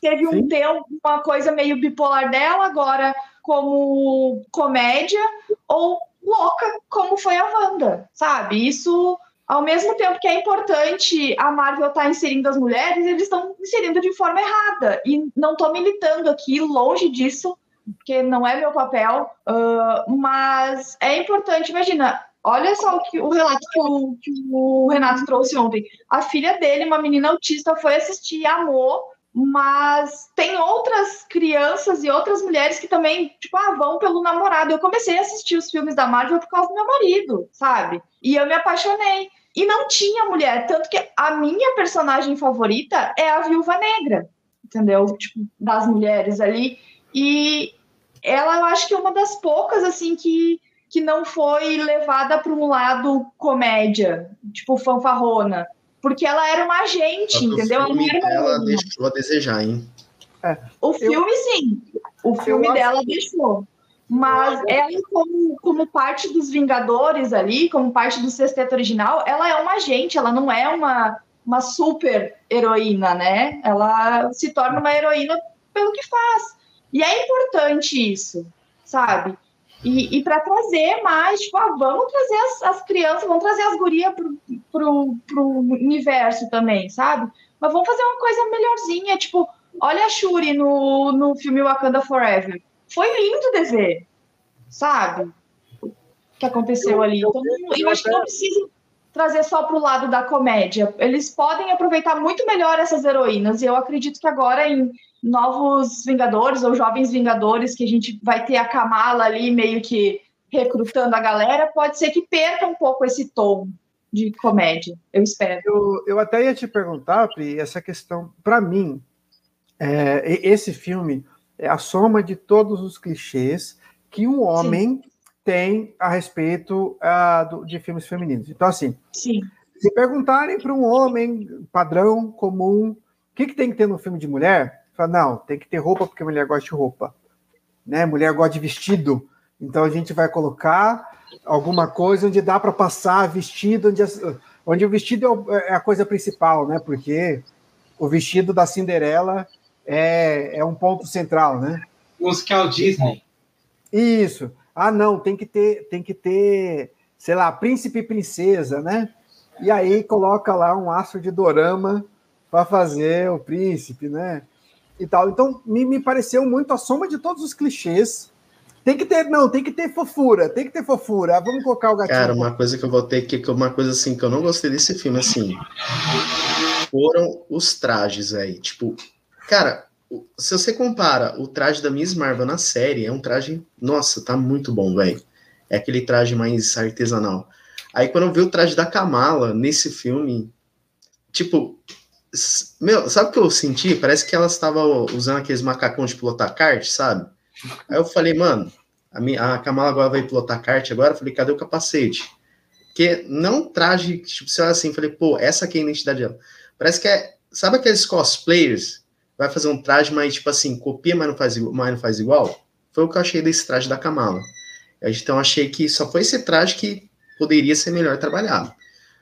Speaker 2: Teve um, ter uma coisa meio bipolar dela, agora como comédia, ou louca, como foi a Wanda, sabe? Isso ao mesmo tempo que é importante a Marvel estar tá inserindo as mulheres, eles estão inserindo de forma errada. E não estou militando aqui, longe disso, porque não é meu papel, uh, mas é importante. Imagina, olha só o, que, o relato que o, que o Renato trouxe ontem. A filha dele, uma menina autista, foi assistir, amou, mas tem outras crianças e outras mulheres que também, tipo, ah, vão pelo namorado. Eu comecei a assistir os filmes da Marvel por causa do meu marido, sabe? E eu me apaixonei. E não tinha mulher, tanto que a minha personagem favorita é a Viúva Negra, entendeu? Tipo, das mulheres ali. E ela, eu acho que é uma das poucas, assim, que, que não foi levada para um lado comédia, tipo, fanfarrona. Porque ela era uma agente, entendeu?
Speaker 1: O filme ela deixou a desejar, hein?
Speaker 2: É. O filme, eu... sim. O filme eu dela acho... deixou. Mas ela, como, como parte dos Vingadores ali, como parte do sexteto original, ela é uma agente, ela não é uma, uma super heroína, né? Ela se torna uma heroína pelo que faz. E é importante isso, sabe? E, e para trazer mais, tipo, ah, vamos trazer as, as, crianças, vamos trazer as gurias pro, pro universo também, sabe? Mas vamos fazer uma coisa melhorzinha, tipo, olha a Shuri no, no filme Wakanda Forever foi lindo de ver, sabe? O que aconteceu ali. Então, eu acho que não precisa trazer só para o lado da comédia. Eles podem aproveitar muito melhor essas heroínas. E eu acredito que agora em novos Vingadores ou Jovens Vingadores, que a gente vai ter a Kamala ali meio que recrutando a galera, pode ser que perca um pouco esse tom de comédia. Eu espero.
Speaker 4: Eu, eu até ia te perguntar, Pri, essa questão, para mim, é, esse filme é a soma de todos os clichês que um homem Sim. Tem a respeito uh, do, de filmes femininos. Então, assim,
Speaker 2: Sim.
Speaker 4: se perguntarem para um homem padrão, comum, o que, que tem que ter no filme de mulher? Fala, não, tem que ter roupa porque mulher gosta de roupa. Né? Mulher gosta de vestido. Então a gente vai colocar alguma coisa onde dá para passar vestido, onde, onde o vestido é, é a coisa principal, né? Porque o vestido da Cinderela é, é um ponto central, né?
Speaker 3: Musical Disney.
Speaker 4: Isso. Ah, não, tem que ter, tem que ter, sei lá, príncipe e princesa, né? E aí coloca lá um astro de dorama para fazer o príncipe, né? E tal. Então, me, me pareceu muito a soma de todos os clichês. Tem que ter, não, tem que ter fofura, tem que ter fofura. Vamos colocar o gatinho.
Speaker 1: Cara, uma coisa que eu vou ter que, uma coisa assim que eu não gostei desse filme, assim, foram os trajes aí. Tipo, Cara, se você compara o traje da Miss Marvel na série, é um traje, nossa, tá muito bom, velho. É aquele traje mais artesanal. Aí quando eu vi o traje da Kamala nesse filme, tipo, meu, sabe o que eu senti? Parece que ela estava usando aqueles macacões de pilotar kart, sabe? Aí eu falei, mano, a, minha, a Kamala agora vai pilotar kart agora. Eu falei, cadê o capacete? Porque não traje, tipo, você olha assim, falei, pô, essa aqui é a identidade dela. Parece que é, sabe aqueles cosplayers vai fazer um traje, mas tipo assim, copia, mas não faz, mas não faz igual. Foi o que eu achei desse traje da Kamala. Então achei que só foi esse traje que poderia ser melhor trabalhado.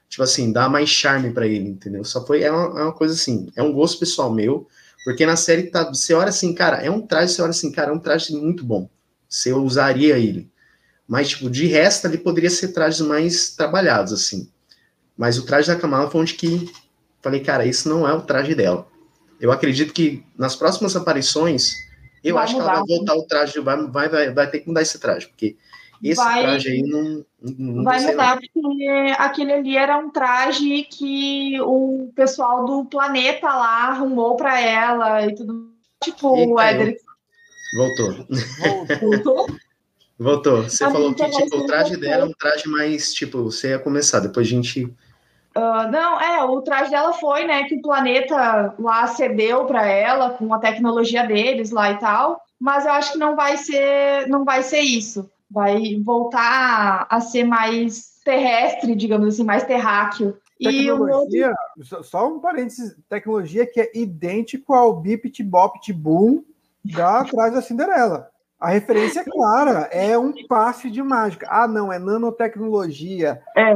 Speaker 1: Tipo assim, dá mais charme para ele, entendeu? Só foi é uma, é uma, coisa assim, é um gosto pessoal meu, porque na série tá, você olha assim, cara, é um traje, você olha assim, cara, é um traje muito bom. Você usaria ele. Mas tipo, de resto ali poderia ser trajes mais trabalhados assim. Mas o traje da Kamala foi onde que falei, cara, isso não é o traje dela. Eu acredito que nas próximas aparições, eu vai acho mudar. que ela vai voltar o traje, vai, vai, vai, vai ter que mudar esse traje, porque esse vai, traje aí não. não
Speaker 2: vai mudar, porque aquele ali era um traje que o pessoal do planeta lá arrumou para ela e tudo. Tipo, o Éder.
Speaker 1: Voltou. Voltou? Voltou. Você a falou que tipo, o traje dela é um traje mais, tipo, você ia começar, depois a gente
Speaker 2: Uh, não, é, o traje dela foi, né, que o planeta lá cedeu para ela com a tecnologia deles lá e tal, mas eu acho que não vai ser, não vai ser isso. Vai voltar a ser mais terrestre, digamos assim, mais terráqueo.
Speaker 4: Tecnologia, e outro... só um parênteses, tecnologia que é idêntico ao Bipt Bopt Boom da Atrás da Cinderela. A referência é clara, é um passe de mágica. Ah, não, é nanotecnologia.
Speaker 2: É.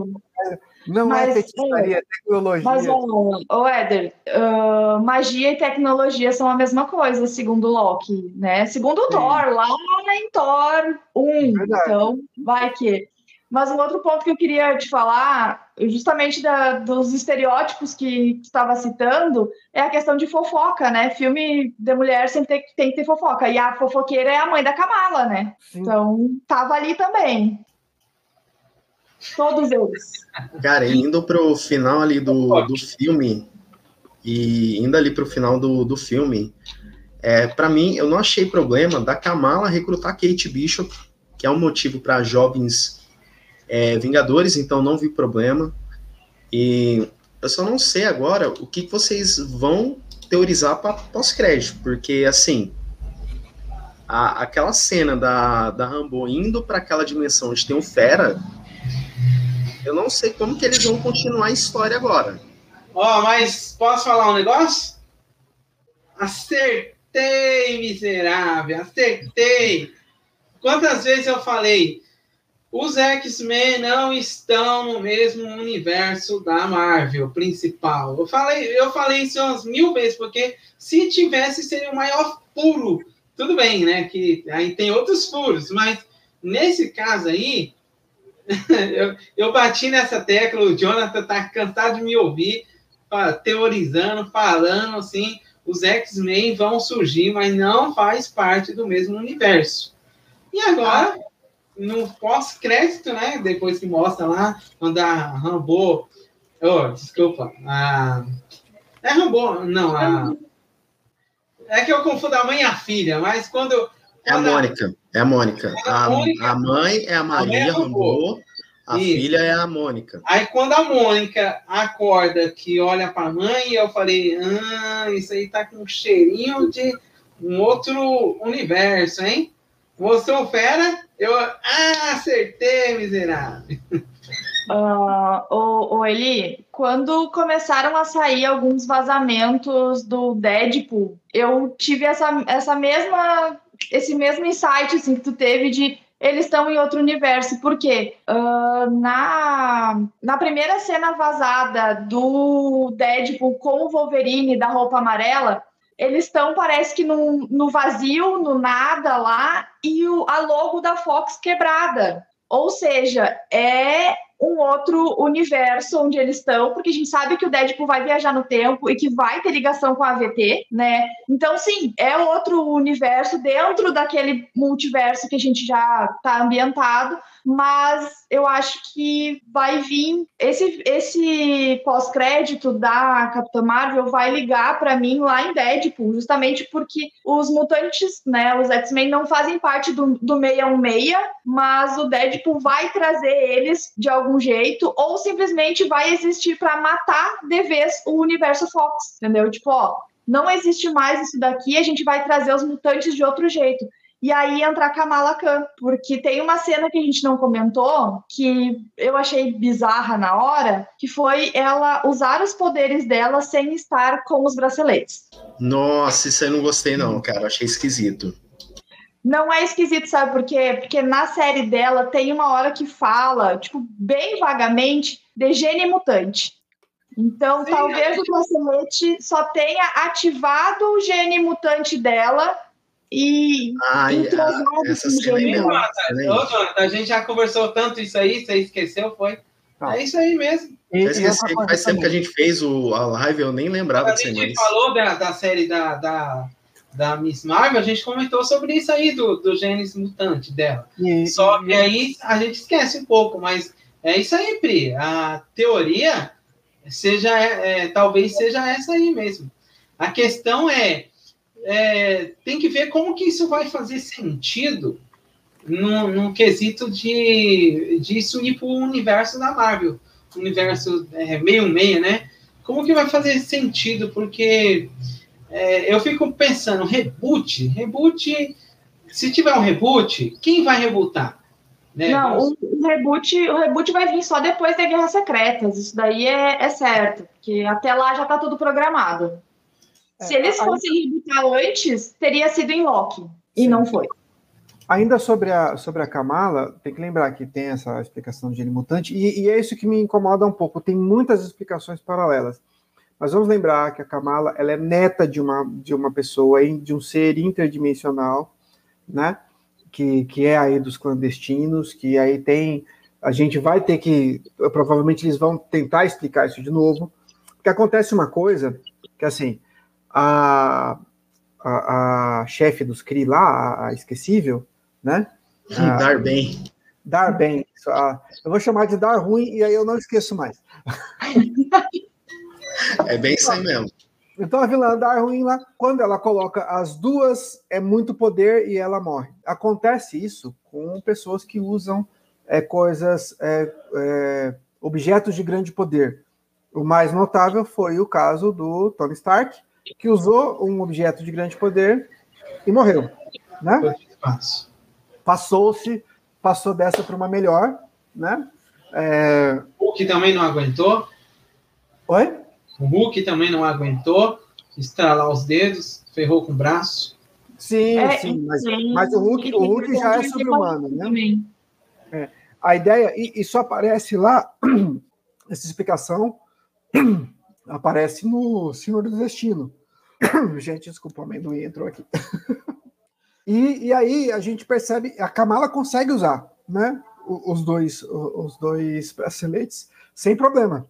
Speaker 4: Não é mas, é feitiçaria, é tecnologia.
Speaker 2: Mas, ô, Éder, uh, magia e tecnologia são a mesma coisa, segundo Loki, né? Segundo o Thor, lá em Thor 1. É então, vai que. Mas um outro ponto que eu queria te falar, justamente da, dos estereótipos que tu estava citando, é a questão de fofoca, né? Filme de mulher sempre tem, tem, que ter fofoca. E a fofoqueira é a mãe da Kamala, né? Sim. Então, tava ali também. Todos eles.
Speaker 1: Cara, indo pro final ali do, do filme, e indo ali pro final do, do filme, é, para mim, eu não achei problema da Kamala recrutar Kate Bishop, que é um motivo para jovens é, Vingadores, então não vi problema. E eu só não sei agora o que vocês vão teorizar para pós-crédito, porque assim, a, aquela cena da, da Rambo indo para aquela dimensão onde tem um Fera, eu não sei como que eles vão continuar a história agora.
Speaker 3: Ó, oh, mas posso falar um negócio? Acertei, miserável, acertei. Quantas vezes eu falei? Os X-Men não estão no mesmo universo da Marvel principal. Eu falei, eu falei isso umas mil vezes, porque se tivesse, seria o maior furo. Tudo bem, né? Que aí tem outros furos, mas nesse caso aí, eu, eu bati nessa tecla, o Jonathan tá cansado de me ouvir, teorizando, falando assim, os X-Men vão surgir, mas não faz parte do mesmo universo. E agora, no pós-crédito, né? Depois que mostra lá, quando a Rambo. Oh, desculpa. A... É Rambo, não. A... É que eu confundo a mãe e a filha, mas quando.
Speaker 1: É a Mônica. É a Mônica. É a, Mônica. a, mãe é a Maria a é Rambo. A Isso. filha é a Mônica.
Speaker 3: Aí quando a Mônica acorda que olha para a mãe, eu falei, ah, isso aí tá com um cheirinho de um outro universo, hein? Mostrou fera, eu ah, acertei, miserável.
Speaker 2: Uh, o, o Eli, quando começaram a sair alguns vazamentos do Deadpool, eu tive essa, essa mesma esse mesmo insight assim, que tu teve de eles estão em outro universo. Por quê? Uh, na, na primeira cena vazada do Deadpool com o Wolverine da roupa amarela, eles estão, parece que no, no vazio, no nada lá, e o, a logo da Fox quebrada. Ou seja, é um outro universo onde eles estão, porque a gente sabe que o Deadpool vai viajar no tempo e que vai ter ligação com a AVT, né? Então, sim, é outro universo dentro daquele multiverso que a gente já está ambientado, mas eu acho que vai vir esse, esse pós-crédito da Capitã Marvel vai ligar para mim lá em Deadpool, justamente porque os mutantes, né, os X-Men não fazem parte do, do 616, mas o Deadpool vai trazer eles de algum jeito ou simplesmente vai existir para matar de vez o universo Fox, entendeu? Tipo, ó, não existe mais isso daqui, a gente vai trazer os mutantes de outro jeito e aí entrar Kamala Khan, porque tem uma cena que a gente não comentou, que eu achei bizarra na hora, que foi ela usar os poderes dela sem estar com os braceletes.
Speaker 1: Nossa, isso eu não gostei não, cara, achei esquisito.
Speaker 2: Não é esquisito, sabe por quê? Porque na série dela tem uma hora que fala, tipo, bem vagamente, de gene mutante. Então, Sim, talvez é. o bracelete só tenha ativado o gene mutante dela e
Speaker 1: Ai, a, essa cena aí mesmo.
Speaker 3: a gente já conversou tanto isso aí, você esqueceu, foi? Ah. É isso aí mesmo.
Speaker 1: E, esqueci, faz tempo que a gente fez o, a live, eu nem lembrava disso
Speaker 3: A gente falou da, da série da, da, da, Miss Marvel, a gente comentou sobre isso aí, do, do genes mutante dela. E, Só que aí a gente esquece um pouco, mas é isso aí, Pri. A teoria seja, é, talvez seja essa aí mesmo. A questão é é, tem que ver como que isso vai fazer sentido no, no quesito de, de ir para o universo da Marvel. universo é, meio meio, né? Como que vai fazer sentido? Porque é, eu fico pensando, reboot, reboot, se tiver um reboot, quem vai rebootar?
Speaker 2: Né? Não, o, o, reboot, o reboot vai vir só depois da Guerras Secretas, isso daí é, é certo, porque até lá já está tudo programado. É, se eles fossem rebootar antes, teria sido em Loki, e não foi.
Speaker 4: Ainda sobre a, sobre a Kamala, tem que lembrar que tem essa explicação de mutante, e, e, é isso que me incomoda um pouco. Tem muitas explicações paralelas. Mas vamos lembrar que a Kamala ela é neta de uma, de uma pessoa, de um ser interdimensional, né? Que, que é aí dos clandestinos, que aí tem. A gente vai ter que. Provavelmente eles vão tentar explicar isso de novo. Porque acontece uma coisa que assim. A, a, a chefe dos CRI lá, a, a esquecível, né?
Speaker 1: Ah, dar bem.
Speaker 4: Dar bem. eu vou chamar de dar ruim e aí eu não esqueço mais.
Speaker 1: É bem isso aí mesmo.
Speaker 4: Então a vilã dar ruim lá, quando ela coloca as duas, é muito poder e ela morre. Acontece isso com pessoas que usam é, coisas, é, é, objetos de grande poder. O mais notável foi o caso do Tony Stark, que usou um objeto de grande poder e morreu. Né? Passou-se, passou dessa para uma melhor, né?
Speaker 3: É... O que também não aguentou.
Speaker 4: Oi?
Speaker 3: O Hulk também não aguentou, estralar os dedos, ferrou com o braço.
Speaker 4: Sim, é, sim, mas, mas, o Hulk, o Hulk já é sobre-humano, né? É. A ideia, e, e só aparece lá, essa explicação aparece no Senhor do Destino. gente, desculpa, o amendoim entrou aqui. E, e aí a gente percebe, a Kamala consegue usar, né? Os dois, os dois braceletes sem problema.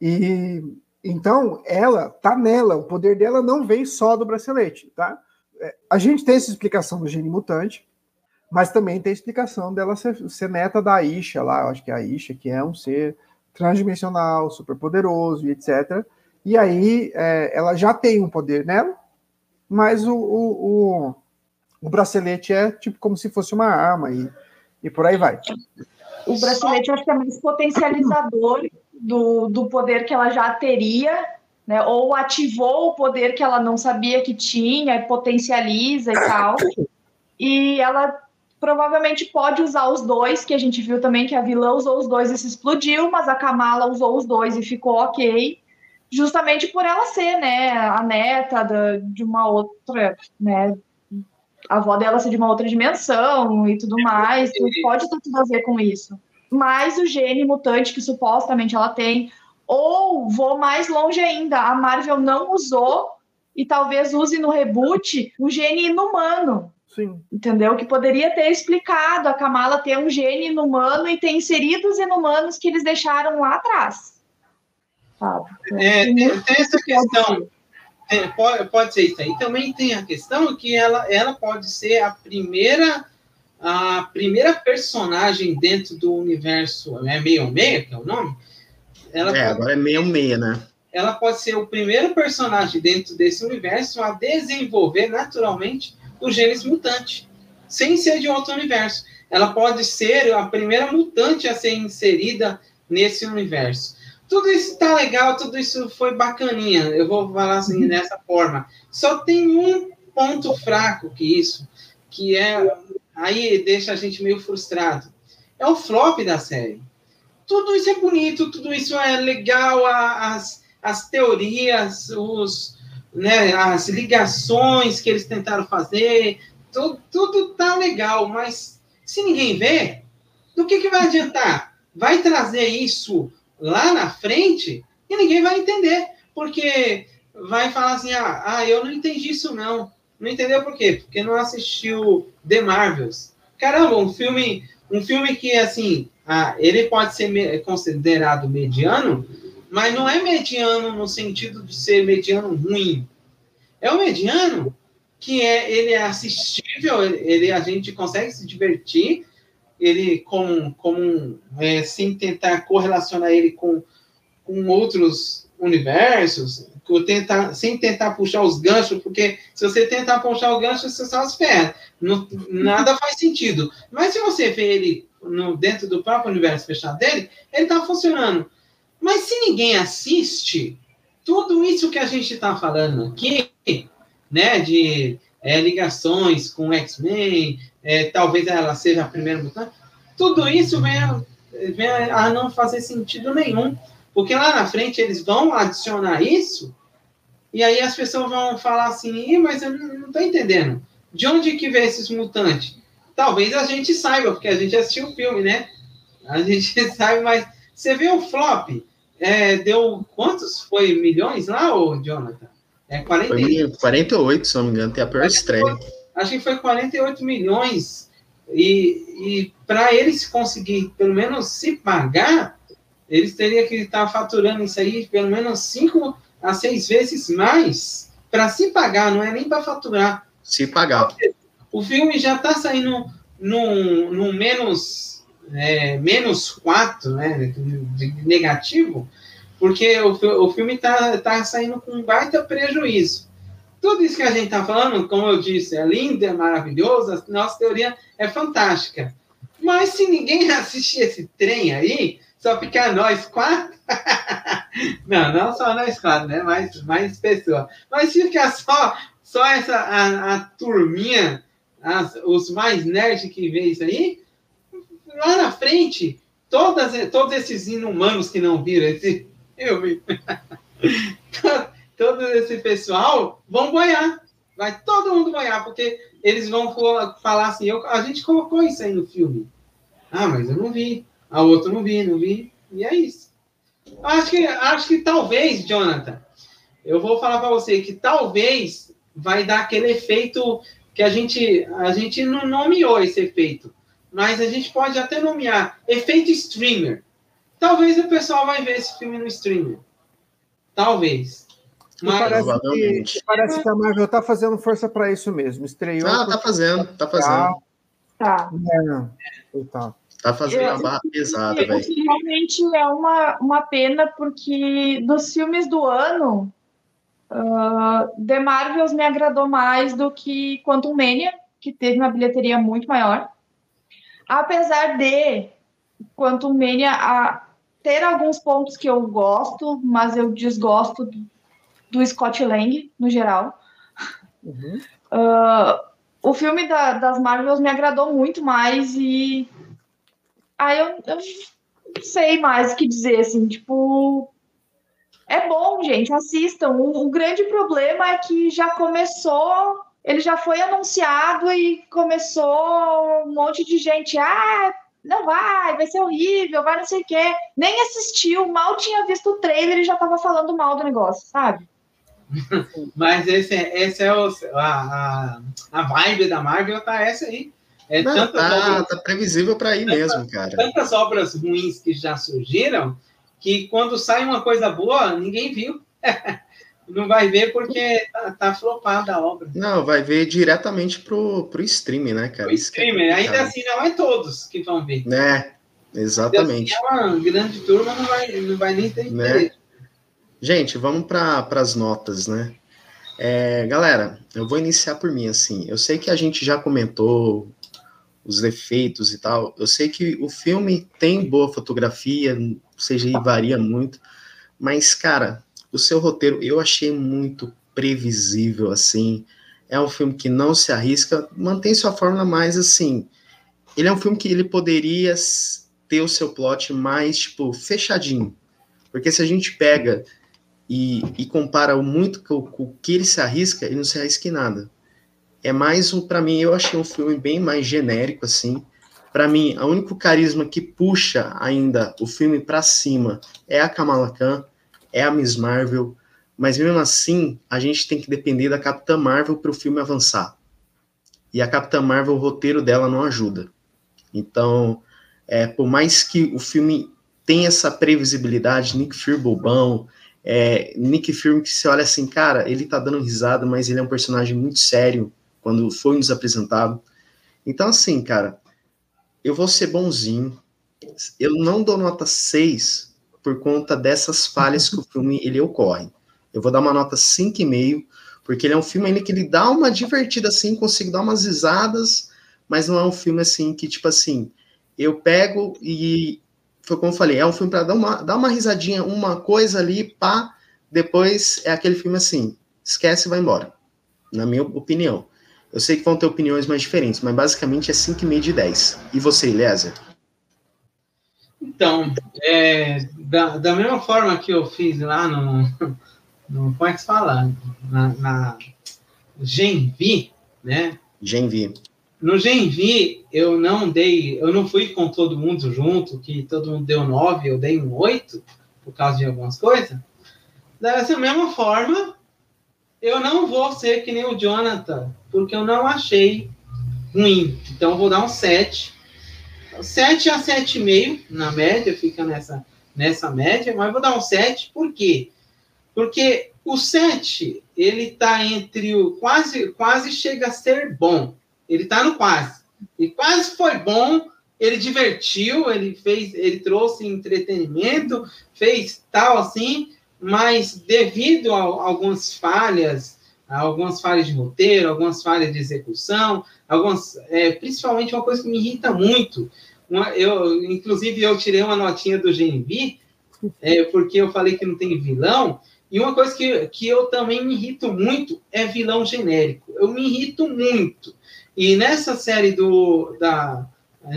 Speaker 4: E então ela tá nela, o poder dela não vem só do bracelete, tá? É, a gente tem essa explicação do gene mutante, mas também tem a explicação dela ser, ser neta da Isha lá, eu acho que é a Isha, que é um ser transdimensional, super poderoso e etc. E aí é, ela já tem um poder nela, mas o, o, o o bracelete é tipo como se fosse uma arma e, e por aí vai.
Speaker 2: O bracelete acho que é mais potencializador do, do poder que ela já teria, né? Ou ativou o poder que ela não sabia que tinha, potencializa e tal. E ela provavelmente pode usar os dois, que a gente viu também que a vilã usou os dois e se explodiu, mas a Kamala usou os dois e ficou ok, justamente por ela ser, né, a neta da, de uma outra, né, a avó dela ser de uma outra dimensão e tudo mais, pode ter tudo a ver com isso. Mas o gene mutante que supostamente ela tem, ou vou mais longe ainda, a Marvel não usou e talvez use no reboot o gene inumano.
Speaker 4: Sim.
Speaker 2: Entendeu? Que poderia ter explicado a Kamala ter um gene inumano e ter inserido os inumanos que eles deixaram lá atrás.
Speaker 3: Sabe? É, tem, tem essa questão é, pode, pode ser isso aí. Também tem a questão que ela, ela pode ser a primeira a primeira personagem dentro do universo é meio meia que é o nome.
Speaker 1: Ela é, pode, agora é meio meia, né?
Speaker 3: Ela pode ser o primeiro personagem dentro desse universo a desenvolver naturalmente o genes mutante, sem ser de outro universo. Ela pode ser a primeira mutante a ser inserida nesse universo. Tudo isso tá legal, tudo isso foi bacaninha. Eu vou falar assim uhum. dessa forma. Só tem um ponto fraco que isso, que é aí deixa a gente meio frustrado. É o flop da série. Tudo isso é bonito, tudo isso é legal, as, as teorias, os, né, as ligações que eles tentaram fazer, tudo, tudo tá legal, mas se ninguém vê, do que, que vai adiantar? Vai trazer isso lá na frente e ninguém vai entender, porque vai falar assim: ah, ah, eu não entendi isso não. Não entendeu por quê? Porque não assistiu The Marvels. Caramba, um filme, um filme que assim, ah, ele pode ser considerado mediano, mas não é mediano no sentido de ser mediano ruim. É o mediano que é ele é assistível, ele a gente consegue se divertir, ele com, com é, sem tentar correlacionar ele com, com outros universos, tentar, sem tentar puxar os ganchos, porque se você tentar puxar o gancho, você só se ferra. Não, nada faz sentido. Mas se você vê ele no, dentro do próprio universo fechado dele, ele está funcionando. Mas se ninguém assiste, tudo isso que a gente está falando aqui, né, de é, ligações com X-Men, é, talvez ela seja a primeira mutante, tudo isso vem a, vem a não fazer sentido nenhum. Porque lá na frente eles vão adicionar isso, e aí as pessoas vão falar assim, mas eu não estou entendendo. De onde que vem esses mutantes? Talvez a gente saiba, porque a gente assistiu o filme, né? A gente sabe, mas você vê o flop, é, deu quantos? Foi milhões lá, ô Jonathan?
Speaker 1: É 40... Foi 48, se não me engano, tem a pior estreia.
Speaker 3: Acho que foi 48 milhões. E, e para eles conseguir, pelo menos, se pagar, eles teriam que estar faturando isso aí pelo menos 5 a 6 vezes mais para se pagar, não é nem para faturar.
Speaker 1: Se pagar.
Speaker 3: O filme já está saindo num, num menos, é, menos 4, né, de negativo, porque o, o filme está tá saindo com um baita prejuízo. Tudo isso que a gente está falando, como eu disse, é lindo, é maravilhoso, a nossa teoria é fantástica. Mas se ninguém assistir esse trem aí, só ficar nós quatro. não, não só nós quatro, né? Mais, mais pessoas. Mas se ficar só, só essa a, a turminha, as, os mais nerds que vê isso aí, lá na frente, todas, todos esses inumanos que não viram esse vi. Todo esse pessoal vão boiar. Vai todo mundo boiar, porque eles vão falar assim, eu, a gente colocou isso aí no filme. Ah, mas eu não vi. A outra não vi, não vi. E é isso. Acho que, acho que talvez, Jonathan, eu vou falar para você que talvez vai dar aquele efeito que a gente, a gente não nomeou esse efeito, mas a gente pode até nomear efeito streamer. Talvez o pessoal vai ver esse filme no streamer. Talvez.
Speaker 4: Mas... Parece, que, parece que a Marvel está fazendo força para isso mesmo. Estreou.
Speaker 1: Ah, tá fazendo, tá fazendo.
Speaker 2: Tá.
Speaker 1: É, tá. Tá fazendo uma barra pesada, velho.
Speaker 2: Realmente é uma, uma pena, porque dos filmes do ano, uh, The Marvels me agradou mais do que Quantum Mania, que teve uma bilheteria muito maior. Apesar de Quantum Mania a, ter alguns pontos que eu gosto, mas eu desgosto do, Scott Lang, no geral. Uhum. Uh, o filme da, das Marvels me agradou muito mais e Aí eu, eu não sei mais o que dizer, assim, tipo. É bom, gente, assistam. O, o grande problema é que já começou ele já foi anunciado e começou um monte de gente. Ah, não vai, vai ser horrível, vai não sei o quê. Nem assistiu, mal tinha visto o trailer e já tava falando mal do negócio, sabe?
Speaker 3: Mas esse, esse é o, a, a, vibe da Marvel, tá essa aí.
Speaker 1: É Não, tá, obras, tá previsível para ir mesmo, cara.
Speaker 3: Tantas obras ruins que já surgiram que quando sai uma coisa boa, ninguém viu. não vai ver porque tá, tá, flopada a obra.
Speaker 1: Não, vai ver diretamente pro, pro streaming, né, cara?
Speaker 3: O streaming, é ainda assim não é todos que vão ver.
Speaker 1: Né, exatamente.
Speaker 3: Assim, é uma grande turma, não vai, não vai nem ter né?
Speaker 1: Gente, vamos para as notas, né? É, galera, eu vou iniciar por mim, assim. Eu sei que a gente já comentou os efeitos e tal. Eu sei que o filme tem boa fotografia, seja, varia muito, mas, cara, o seu roteiro eu achei muito previsível, assim. É um filme que não se arrisca, mantém sua fórmula mais assim. Ele é um filme que ele poderia ter o seu plot mais, tipo, fechadinho. Porque se a gente pega e, e compara muito com, com o que ele se arrisca, ele não se arrisca em nada é mais um, para mim, eu achei um filme bem mais genérico, assim. Para mim, o único carisma que puxa ainda o filme para cima é a Kamala Khan, é a Miss Marvel, mas mesmo assim, a gente tem que depender da Capitã Marvel para o filme avançar. E a Capitã Marvel, o roteiro dela não ajuda. Então, é, por mais que o filme tenha essa previsibilidade, Nick Fury bobão, é, Nick Fury que você olha assim, cara, ele tá dando risada, mas ele é um personagem muito sério, quando foi nos apresentado. Então, assim, cara, eu vou ser bonzinho. Eu não dou nota 6 por conta dessas falhas que o filme ele ocorre. Eu vou dar uma nota 5,5, porque ele é um filme ainda que ele dá uma divertida assim, consigo dar umas risadas, mas não é um filme assim que, tipo assim, eu pego e foi como eu falei, é um filme para dar uma, dar uma risadinha, uma coisa ali, pá, depois é aquele filme assim, esquece e vai embora. Na minha opinião. Eu sei que vão ter opiniões mais diferentes, mas basicamente é 5,5 de 10. E você, Eliezer?
Speaker 3: Então, é, da, da mesma forma que eu fiz lá no, no como é que se fala? Na, na Genvi, né?
Speaker 1: Genvi.
Speaker 3: No Genvi, eu não dei, eu não fui com todo mundo junto, que todo mundo deu 9, eu dei um 8, por causa de algumas coisas. Dessa mesma forma, eu não vou ser que nem o Jonathan, porque eu não achei ruim. Então, eu vou dar um 7. 7 a 7,5 na média, fica nessa, nessa média, mas vou dar um 7, por quê? Porque o 7, ele está entre o quase, quase chega a ser bom. Ele está no quase. E quase foi bom, ele divertiu, ele fez, ele trouxe entretenimento, fez tal assim, mas devido a, algumas falhas, a algumas falhas de roteiro, algumas falhas de execução, algumas, é, principalmente uma coisa que me irrita muito. Uma, eu, inclusive, eu tirei uma notinha do GNV, é, porque eu falei que não tem vilão. E uma coisa que, que eu também me irrito muito é vilão genérico. Eu me irrito muito. E nessa série do. Da,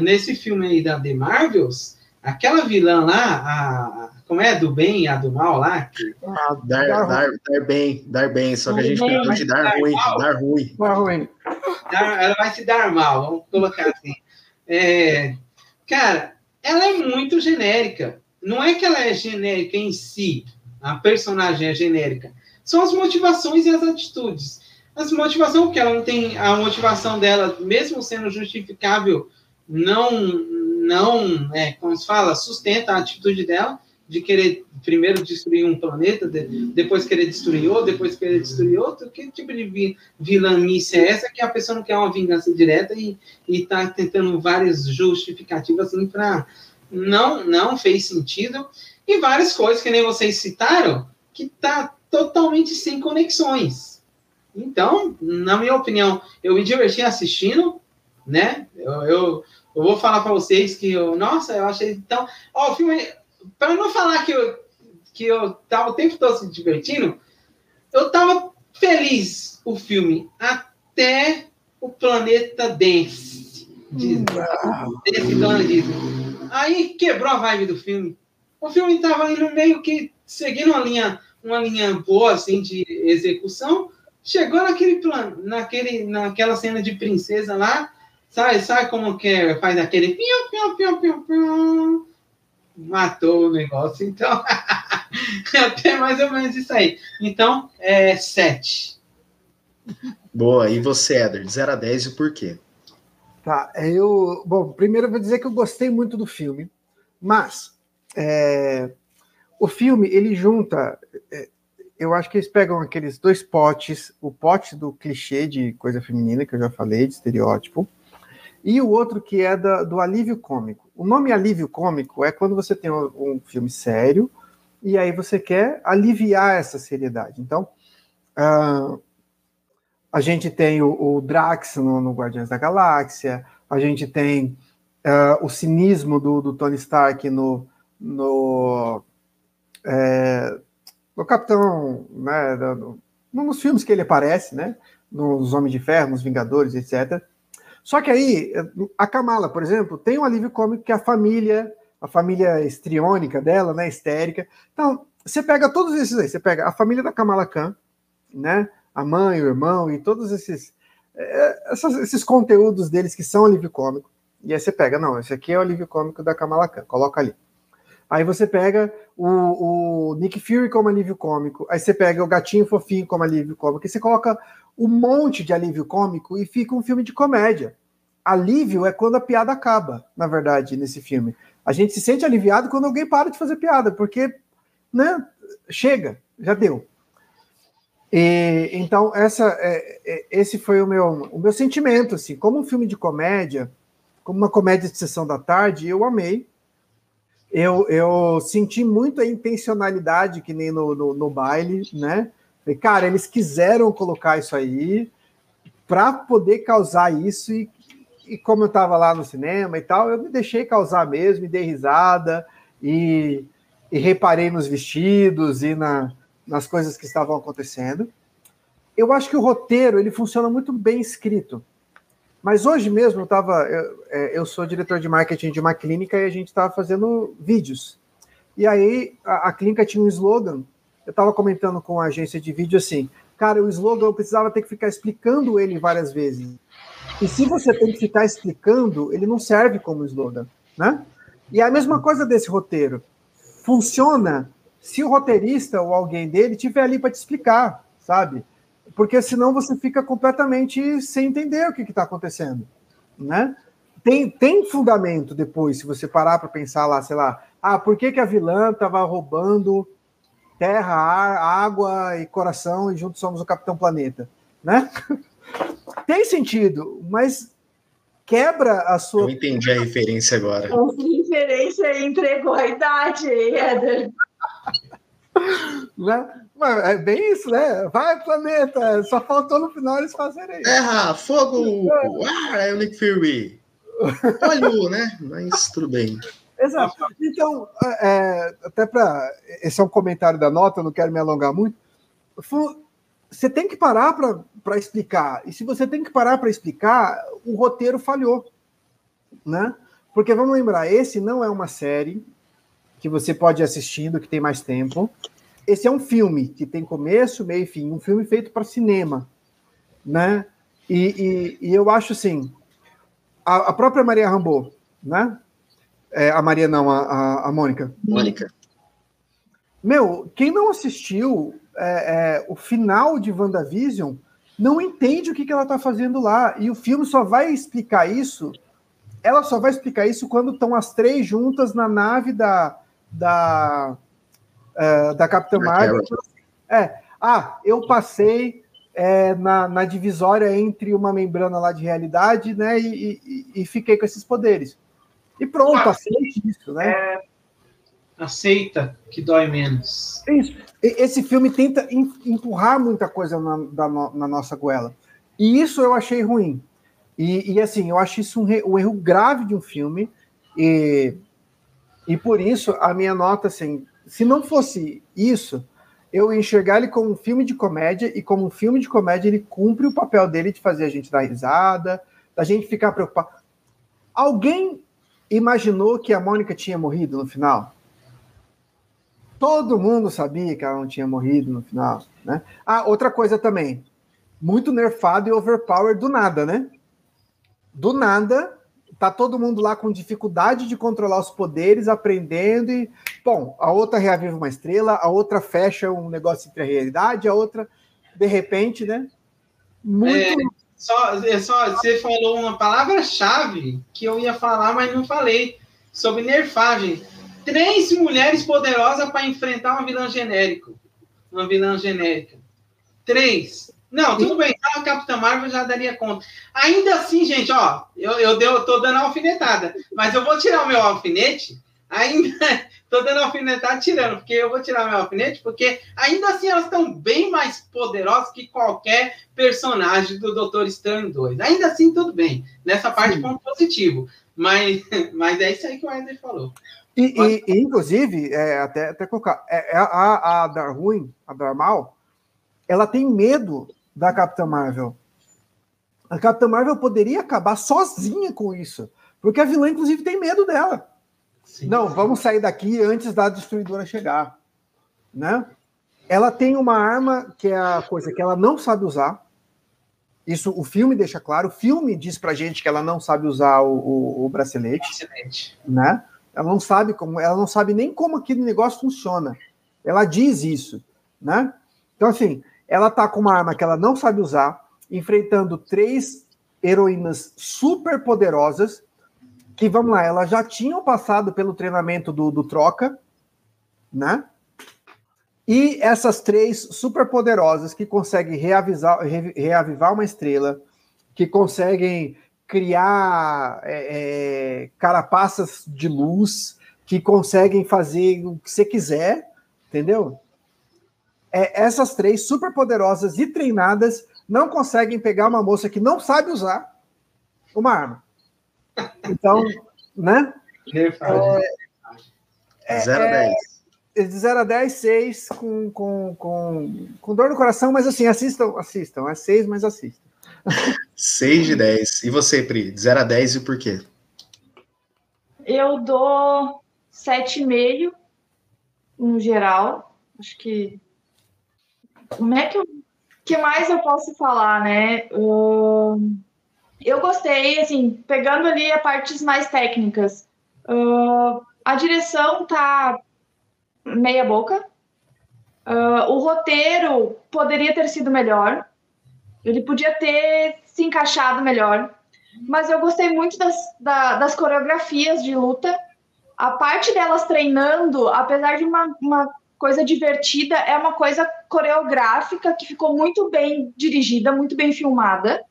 Speaker 3: nesse filme aí da The Marvels, aquela vilã lá, a, como é? Do bem e a do mal lá? Que...
Speaker 1: Ah, dar, dar, dar, dar, bem, dar bem, só que a gente tem de dar, dar ruim, mal. dar ruim. Dar ruim.
Speaker 3: Dar, ela vai se dar mal, vamos colocar assim. É, cara, ela é muito genérica. Não é que ela é genérica em si, a personagem é genérica. São as motivações e as atitudes. As motivações, porque ela não tem a motivação dela, mesmo sendo justificável, não, não, é, como se fala, sustenta a atitude dela de querer primeiro destruir um planeta, de, depois querer destruir outro, depois querer destruir outro. Que tipo de vilanice é essa que a pessoa não quer uma vingança direta e está tentando várias justificativas assim para não não fez sentido e várias coisas que nem vocês citaram que tá totalmente sem conexões. Então, na minha opinião, eu me diverti assistindo, né? Eu, eu, eu vou falar para vocês que eu, nossa, eu achei tão, ó, o filme para não falar que eu, que eu tava o tempo todo se divertindo, eu tava feliz o filme até o planeta Dance. Disney. Desse Dona Disney. Aí quebrou a vibe do filme. O filme tava indo meio que seguindo uma linha, uma linha boa assim de execução. Chegou naquele plano, naquele, naquela cena de princesa lá, sabe, sabe como que é, faz aquele piu, piu, piu, piu, piu, matou o negócio. Então, até mais ou menos isso aí. Então, é 7.
Speaker 1: Boa, e você, Éder, de 0 a 10 e por quê?
Speaker 4: Tá, eu. Bom, primeiro eu vou dizer que eu gostei muito do filme, mas é, o filme ele junta. É, eu acho que eles pegam aqueles dois potes, o pote do clichê de coisa feminina, que eu já falei, de estereótipo, e o outro que é da, do alívio cômico. O nome alívio cômico é quando você tem um, um filme sério e aí você quer aliviar essa seriedade. Então, uh, a gente tem o, o Drax no, no, Guardiões da Galáxia, a gente tem uh, o cinismo do, do, Tony Stark no, no, é, no Capitão, né, no, nos filmes que ele aparece, né, nos Homens de Ferro, nos Vingadores, etc. Só que aí, a Kamala, por exemplo, tem um alívio cômico que é a família, a família estriônica dela, né, histérica. Então, você pega todos esses aí, você pega a família da Kamala Khan, né, a mãe, o irmão e todos esses, é, essas, esses conteúdos deles que são alívio cômico. E aí você pega, não, esse aqui é o alívio cômico da Kamala Khan, coloca ali. Aí você pega o, o, Nick Fury como alívio cômico, aí você pega o Gatinho Fofinho como alívio cômico, e você coloca um monte de alívio cômico e fica um filme de comédia. Alívio é quando a piada acaba, na verdade, nesse filme. A gente se sente aliviado quando alguém para de fazer piada, porque, né, chega, já deu. E, então, essa, é, é, esse foi o meu, o meu sentimento, assim, como um filme de comédia, como uma comédia de sessão da tarde, eu amei. Eu, eu senti muito a intencionalidade, que nem no, no, no baile, né? Cara, eles quiseram colocar isso aí para poder causar isso e, e como eu estava lá no cinema e tal, eu me deixei causar mesmo, me dei risada. e, e reparei nos vestidos e na, nas coisas que estavam acontecendo. Eu acho que o roteiro ele funciona muito bem escrito. Mas hoje mesmo eu estava. Eu, é, eu, sou diretor de marketing de uma clínica e a gente estava fazendo vídeos. E aí a, a clínica tinha um slogan. Eu estava comentando com a agência de vídeo assim, cara, o slogan eu precisava ter que ficar explicando ele várias vezes. E se você tem que ficar explicando, ele não serve como slogan, né? E é a mesma coisa desse roteiro. Funciona se o roteirista ou alguém dele tiver ali para te explicar, sabe? Porque senão você fica completamente sem entender o que está acontecendo, né? Tem, tem fundamento depois, se você parar para pensar lá, sei lá, ah, por que, que a vilã estava roubando terra, ar, água e coração e juntos somos o Capitão Planeta, né? tem sentido, mas quebra a sua.
Speaker 1: Eu entendi a referência agora.
Speaker 2: Essa referência entregou a idade, Eder.
Speaker 4: né? Mas é bem isso, né? Vai, planeta! Só faltou no final eles fazerem isso.
Speaker 1: Terra, fogo! ah, é o Nick Fury! Olha, né? Mas tudo bem.
Speaker 4: Exato. Então, é, até para. Esse é um comentário da nota, não quero me alongar muito. Você tem que parar para explicar. E se você tem que parar para explicar, o roteiro falhou. Né? Porque vamos lembrar, esse não é uma série que você pode ir assistindo, que tem mais tempo. Esse é um filme que tem começo, meio e fim, um filme feito para cinema, né? E, e, e, eu acho assim, a, a própria Maria Rambo, né? É, a Maria não, a, a, Mônica.
Speaker 1: Mônica.
Speaker 4: Meu, quem não assistiu é, é, o final de WandaVision não entende o que, que ela está fazendo lá. E o filme só vai explicar isso. Ela só vai explicar isso quando estão as três juntas na nave da, da, uh, da Capitã Marvel. É, ah, eu passei é, na, na, divisória entre uma membrana lá de realidade, né, e, e, e fiquei com esses poderes. E pronto, ah, aceite isso, né? É,
Speaker 3: aceita que dói menos.
Speaker 4: Isso. Esse filme tenta empurrar muita coisa na, da, na nossa goela. E isso eu achei ruim. E, e assim, eu acho isso um, um erro grave de um filme. E e por isso, a minha nota, assim, se não fosse isso, eu enxergar ele como um filme de comédia, e como um filme de comédia, ele cumpre o papel dele de fazer a gente dar risada, da gente ficar preocupado. Alguém imaginou que a Mônica tinha morrido no final? Todo mundo sabia que ela não tinha morrido no final, né? Ah, outra coisa também. Muito nerfado e overpowered do nada, né? Do nada, tá todo mundo lá com dificuldade de controlar os poderes, aprendendo e, bom, a outra reaviva uma estrela, a outra fecha um negócio entre a realidade, a outra, de repente, né?
Speaker 3: Muito. É, só, é só, você falou uma palavra-chave que eu ia falar, mas não falei, sobre nerfagem. Três mulheres poderosas para enfrentar uma vilã genérico. Uma vilã genérica. Três. Não, tudo bem, a Capitã Marvel já daria conta. Ainda assim, gente, ó, eu, eu, deu, eu tô dando alfinetada, mas eu vou tirar o meu alfinete, ainda tô dando alfinetada tirando, porque eu vou tirar o meu alfinete, porque ainda assim elas estão bem mais poderosas que qualquer personagem do Doutor Estranho 2. Ainda assim, tudo bem. Nessa parte, Sim. ponto positivo. Mas, mas é isso aí que o Ender falou.
Speaker 4: E, e, e, inclusive, é, até, até colocar, é, é a, a Darwin, a Darmal, ela tem medo da Capitã Marvel. A Capitã Marvel poderia acabar sozinha com isso, porque a vilã, inclusive, tem medo dela. Sim, Não, sim. vamos sair daqui antes da destruidora chegar, né? Ela tem uma arma que é a coisa que ela não sabe usar. Isso o filme deixa claro. O filme diz pra gente que ela não sabe usar o, o, o bracelete, bracelete, né? Ela não sabe como, ela não sabe nem como aquele negócio funciona. Ela diz isso, né? Então assim, ela tá com uma arma que ela não sabe usar, enfrentando três heroínas super poderosas, que, vamos lá, elas já tinham passado pelo treinamento do, do Troca, né? E essas três super poderosas que conseguem reavisar, re, reavivar uma estrela, que conseguem criar é, é, carapaças de luz, que conseguem fazer o que você quiser, entendeu? É, essas três super poderosas e treinadas não conseguem pegar uma moça que não sabe usar uma arma. Então, né? É,
Speaker 1: É, 0 a 10.
Speaker 4: É, de 0 a 10, 6 com, com, com, com dor no coração, mas assim, assistam, assistam. É 6, mas assistam.
Speaker 1: 6 de 10. E você, Pri? De 0 a 10 e por quê?
Speaker 2: Eu dou 7,5 no geral. Acho que. Como é que eu. que mais eu posso falar, né? Uh... Eu gostei, assim, pegando ali as partes mais técnicas. Uh... A direção tá meia boca. Uh... O roteiro poderia ter sido melhor. Ele podia ter se encaixado melhor. Mas eu gostei muito das, da, das coreografias de luta. A parte delas treinando, apesar de uma, uma coisa divertida, é uma coisa coreográfica que ficou muito bem dirigida, muito bem filmada.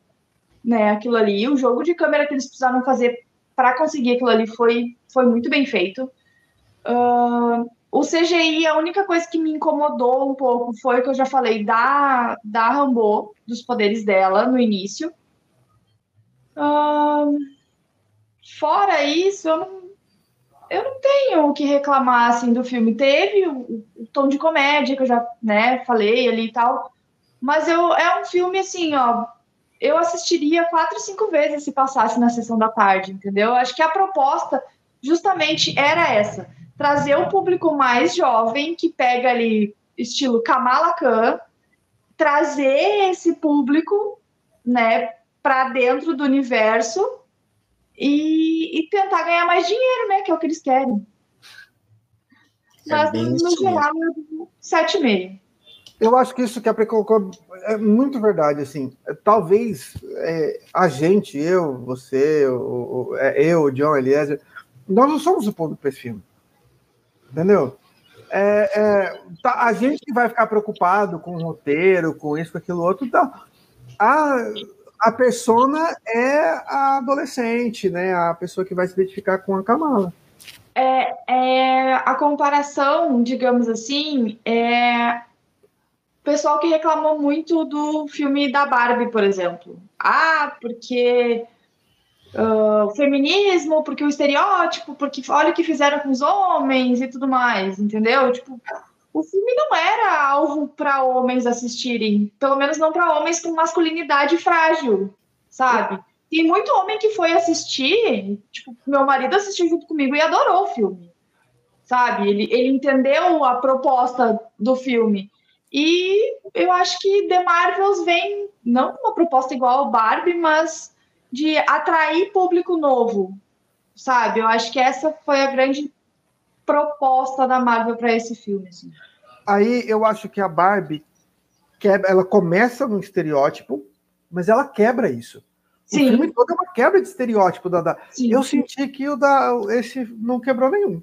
Speaker 2: Né, aquilo ali, o jogo de câmera que eles precisaram fazer para conseguir aquilo ali foi, foi muito bem feito. Uh, o CGI, a única coisa que me incomodou um pouco foi o que eu já falei da, da Rambo, dos poderes dela no início. Uh, fora isso, eu não, eu não tenho o que reclamar assim, do filme. Teve o, o, tom de comédia que eu já né, falei ali e tal, mas eu, é um filme assim, ó. Eu assistiria quatro, cinco vezes se passasse na sessão da tarde, entendeu? Acho que a proposta justamente era essa trazer o público mais jovem, que pega ali estilo Kamala Khan, trazer esse público, né, para dentro do universo e, e, tentar ganhar mais dinheiro, né, que é o que eles querem. É Mas, no geral, 7,5.
Speaker 4: Eu acho que isso que a Pre colocou é muito verdade, assim. Talvez é, a gente, eu, você, o, o, é, eu, o John Eliezer, nós não somos o público para esse filme. Entendeu? É, é, tá, a gente que vai ficar preocupado com o roteiro, com isso, com aquilo outro, tá. A, a persona é a adolescente, né? A pessoa que vai se identificar com a Kamala.
Speaker 2: É, é, a comparação, digamos assim, é o pessoal que reclamou muito do filme da Barbie, por exemplo. Ah, porque uh, feminismo, porque o estereótipo, porque olha o que fizeram com os homens e tudo mais, entendeu? Tipo, o filme não era algo para homens assistirem, pelo menos não para homens com masculinidade frágil, sabe? Tem muito homem que foi assistir, tipo, meu marido assistiu junto comigo e adorou o filme, sabe? Ele, ele entendeu a proposta do filme. E eu acho que The Marvels vem, não uma proposta igual ao Barbie, mas de atrair público novo, sabe? Eu acho que essa foi a grande proposta da Marvel para esse filme. Assim.
Speaker 4: Aí eu acho que a Barbie quebra, ela começa num estereótipo, mas ela quebra isso. Sim. O filme todo é uma quebra de estereótipo da, da... Eu senti que o da esse não quebrou nenhum.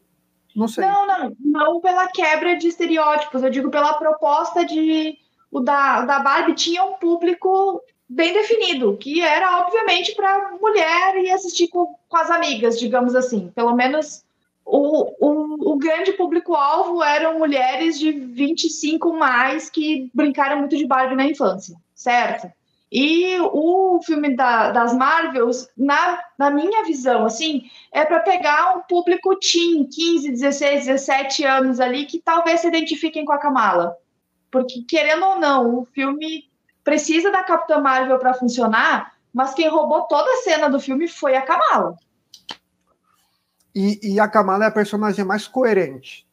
Speaker 4: Não sei.
Speaker 2: Não, não, não pela quebra de estereótipos, eu digo pela proposta de o da, o da Barbie tinha um público bem definido, que era obviamente para mulher e assistir com, com as amigas, digamos assim. Pelo menos o, o, o grande público-alvo eram mulheres de 25 mais que brincaram muito de Barbie na infância, certo? E o filme da, das Marvels, na, na minha visão, assim, é para pegar um público teen, 15, 16, 17 anos ali, que talvez se identifiquem com a Kamala. Porque, querendo ou não, o filme precisa da Capitã Marvel para funcionar, mas quem roubou toda a cena do filme foi a Kamala.
Speaker 4: E, e, a Kamala é a personagem mais coerente.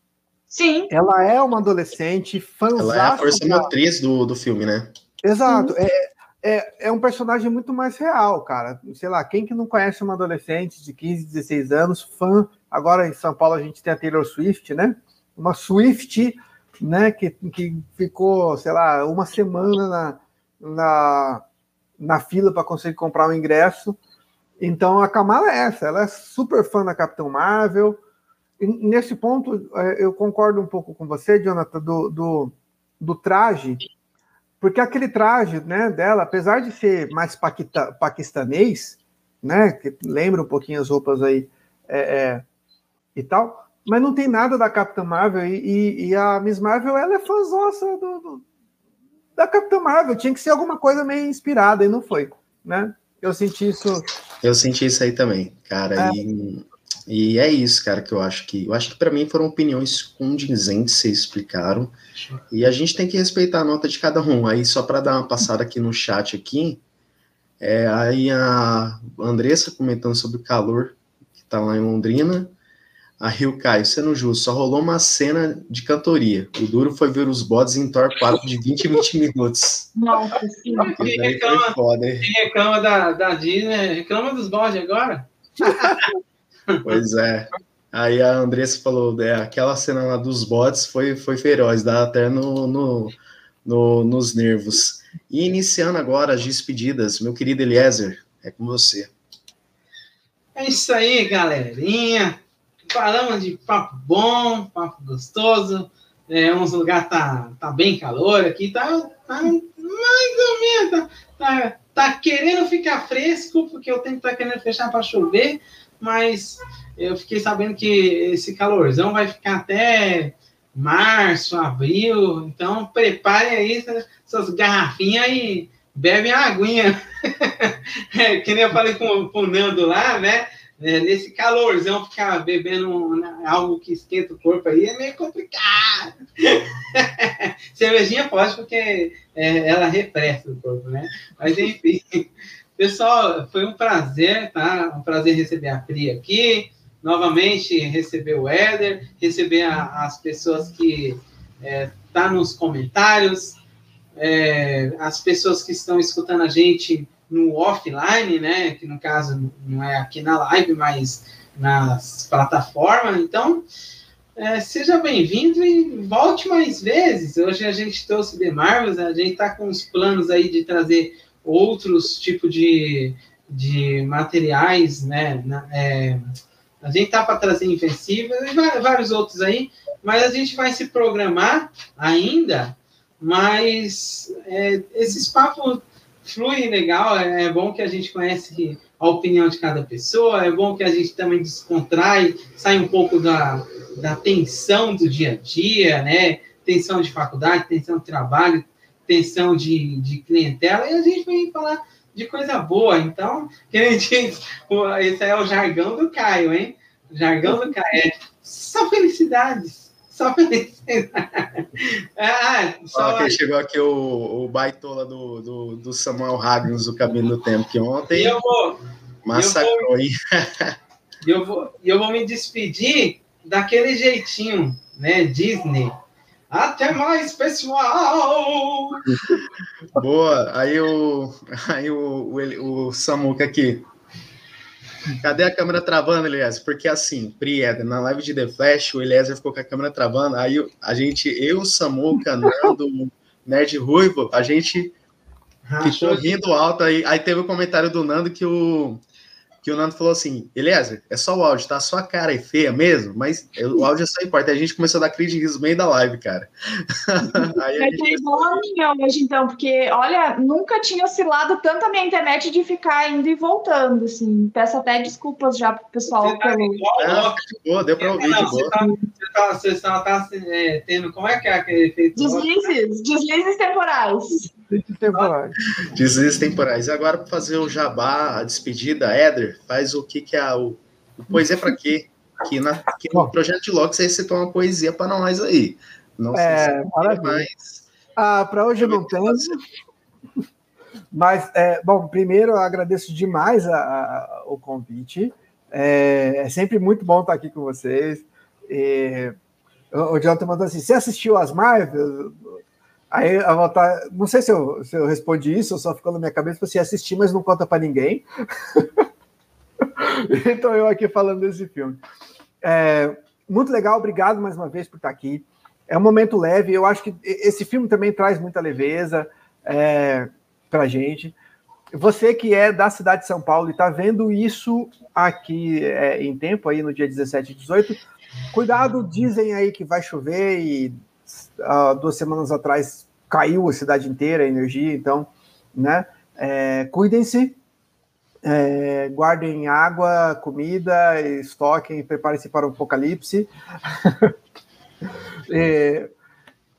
Speaker 2: Sim.
Speaker 4: Ela é uma adolescente fãzástica.
Speaker 1: Ela é a força motriz do, do filme, né?
Speaker 4: Exato. É, é, é um personagem muito mais real, cara. Sei lá, quem que não conhece uma adolescente de 15, 16 anos, fã. Agora em São Paulo a gente tem a Taylor Swift, né? Uma Swift, né? Que, que ficou, sei lá, uma semana na, na, na fila para conseguir comprar o ingresso. Então a Kamala é essa, ela é super fã da Capitão Marvel. E nesse ponto, é, eu concordo um pouco com você, Jonathan, do, do, do traje, porque aquele traje né, dela, apesar de ser mais paquita, paquistanês, né, que lembra um pouquinho as roupas aí é, é, e tal, mas não tem nada da Capitã Marvel e, e, e a Miss Marvel ela é fãzosa do, do, da Capitã Marvel. Tinha que ser alguma coisa meio inspirada, e não foi, né? Eu senti isso.
Speaker 1: Eu senti isso aí também, cara. É. E E é isso, cara, que eu acho que. Eu acho que para mim foram opiniões condizentes, vocês explicaram. E a gente tem que respeitar a nota de cada um. Aí, só para dar uma passada aqui no chat aqui, é, aí a Andressa comentando sobre o calor que tá lá em Londrina. A Rio Caio, sendo justo, só rolou uma cena de cantoria. O duro foi ver os bots em Thor 4 de 20 em 20 minutos.
Speaker 2: Nossa, sim.
Speaker 3: Quem reclama,
Speaker 1: foda, hein?
Speaker 3: quem reclama da, da Disney, reclama dos bots agora?
Speaker 1: Pois é. Aí a Andressa falou, é, aquela cena lá dos bots foi, foi feroz, dá até no, no, no- nos nervos. E iniciando agora as despedidas, meu querido Eliezer, é com você.
Speaker 3: É isso aí, galerinha. Falamos de papo bom, papo gostoso. É, uns lugares tá, tá bem calor aqui, tá, tá mais ou menos. Tá, tá, tá querendo ficar fresco, porque o tempo tá querendo fechar para chover, mas eu fiquei sabendo que esse calorzão vai ficar até março, abril. Então preparem aí essas garrafinhas e bebem a aguinha. É, que nem eu falei com, com o Nando lá, né? É, nesse calorzão, ficar bebendo né, algo que esquenta o corpo aí é meio complicado. Cervejinha pode, porque é, ela refresca o corpo, né? Mas enfim, pessoal, foi um prazer, tá? Um prazer receber a Pri aqui, novamente receber o Éder, receber a- as pessoas que é, tá nos comentários, é, as pessoas que estão escutando a gente no offline, né? Que no caso não é aqui na live, mas nas plataformas. Então, é, seja bem-vindo e volte mais vezes. Hoje a gente trouxe The Marvels, a gente está com os planos aí de trazer outros tipos de, de materiais, né? Na- é, a gente tá para trazer Invencível e vários outros aí, mas a gente vai se programar ainda, mas é, esses papos flui legal, é, é bom que a gente conhece a opinião de cada pessoa, é bom que a gente também descontrai, sai um pouco da, da tensão do dia a dia, né? Tensão de faculdade, tensão de trabalho, tensão de, de clientela, e a gente vem falar de coisa boa. Então, que a gente, o- esse é o jargão do Caio, hein? O jargão do Caio é só felicidades. Só felicidades. Ah, só,
Speaker 1: quem chegou aqui o, o baitola do, do, do Samuel Huggins do Caminho do Tempo, que ontem
Speaker 3: eu vou,
Speaker 1: massacrou, hein?
Speaker 3: E eu vou, eu vou me despedir daquele jeitinho, né? Disney. Até mais, pessoal!
Speaker 1: Boa. Aí o, aí o, o, o Samuca aqui. Cadê a câmera travando, Eliezer? Porque assim, Pri, Éder, na live de The Flash, o Eliezer ficou com a câmera travando. Aí a gente, eu, o Samuca, Nando, o Nerd Ruivo, a gente ficou rindo alto. Aí, aí teve o comentário do Nando que o, que o Nando falou assim: Eliezer, é só o áudio, tá? Só a cara é feia mesmo, mas o áudio só importa. Aí a gente começou a dar crise de riso no meio da live, cara. aí a
Speaker 2: Vai
Speaker 1: gente
Speaker 2: ter igual a minha hoje, então, porque, olha, nunca tinha oscilado tanto a minha internet de ficar indo e voltando, assim. Peço até desculpas já pro pessoal
Speaker 3: Você tá
Speaker 2: pelo.
Speaker 3: igual
Speaker 1: Ah, boa, deu pra ouvir
Speaker 3: Não,
Speaker 1: de
Speaker 3: você
Speaker 1: boa.
Speaker 3: tá, você tá, você só tá é, tendo. Como é que é aquele efeito?
Speaker 2: Deslizes, deslizes temporais.
Speaker 4: Temporário.
Speaker 1: Deslizes temporais. E agora, para fazer o jabá, a despedida, Éder, faz o que que é o, o Poesia para quê? Aqui, na, aqui no
Speaker 4: Bom.
Speaker 1: projeto de Locks aí você toma uma poesia para nós aí. Não sei
Speaker 4: É,
Speaker 1: se mais.
Speaker 4: Ah, para hoje eu não tenho. Mas, é, bom, primeiro eu agradeço demais a- a- o convite. É, é sempre muito bom estar aqui com vocês. E, o o Jonathan mandou assim: você assistiu as Marvel? Aí eu vou tá- não sei se eu, se eu respondi isso, só ficou na minha cabeça, você assistir, mas não conta para ninguém. então eu aqui falando desse filme. É, muito legal, obrigado mais uma vez por estar aqui. É um momento leve, eu acho que esse filme também traz muita leveza é, para gente. Você que é da cidade de São Paulo e está vendo isso aqui é, em tempo, aí no dia 17 e 18, cuidado, dizem aí que vai chover e duas semanas atrás caiu a cidade inteira a energia, então, né? é, Cuidem-se, é, guardem água, comida, estoquem, preparem-se para o apocalipse. É,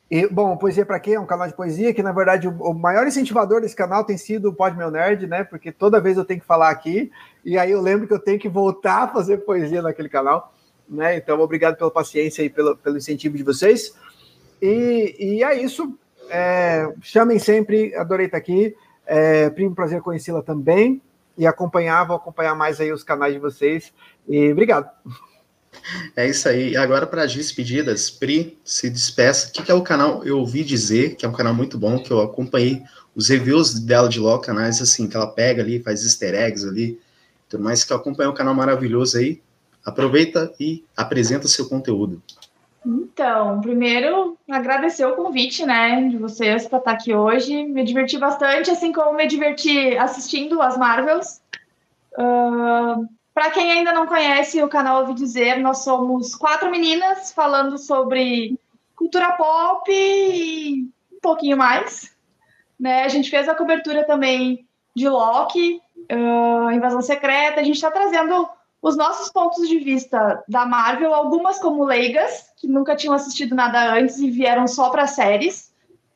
Speaker 4: E, bom, Poesia para quê? É um canal de poesia que, na verdade, o, o, maior incentivador desse canal tem sido o Pod Meu Nerd, né? Porque toda vez eu tenho que falar aqui, e aí eu lembro que eu tenho que voltar a fazer poesia naquele canal, né? Então, obrigado pela paciência e pelo, pelo incentivo de vocês. E, e é isso. É, chamem sempre, adorei estar aqui. É, primo prazer conhecê-la também e acompanhar, vou acompanhar mais aí os canais de vocês. E obrigado.
Speaker 1: É isso aí. Agora, para as despedidas, Pri, se despeça. O que, que, é o canal? Eu ouvi dizer que é um canal muito bom, que eu acompanhei os reviews dela de LOL, canais assim, que ela pega ali, faz easter eggs ali, tudo mais, que eu acompanho um canal maravilhoso aí. Aproveita e apresenta seu conteúdo.
Speaker 2: Então, primeiro, agradecer o convite, né, de vocês para estar aqui hoje. Me diverti bastante, assim como me diverti assistindo as Marvels. Uh, para quem ainda não conhece o canal Ouvi Dizer, nós somos quatro meninas falando sobre cultura pop e um pouquinho mais. Né? A gente fez a cobertura também de Loki, uh, Invasão Secreta. A gente está trazendo os nossos pontos de vista da Marvel, algumas como leigas, que nunca tinham assistido nada antes e vieram só para séries,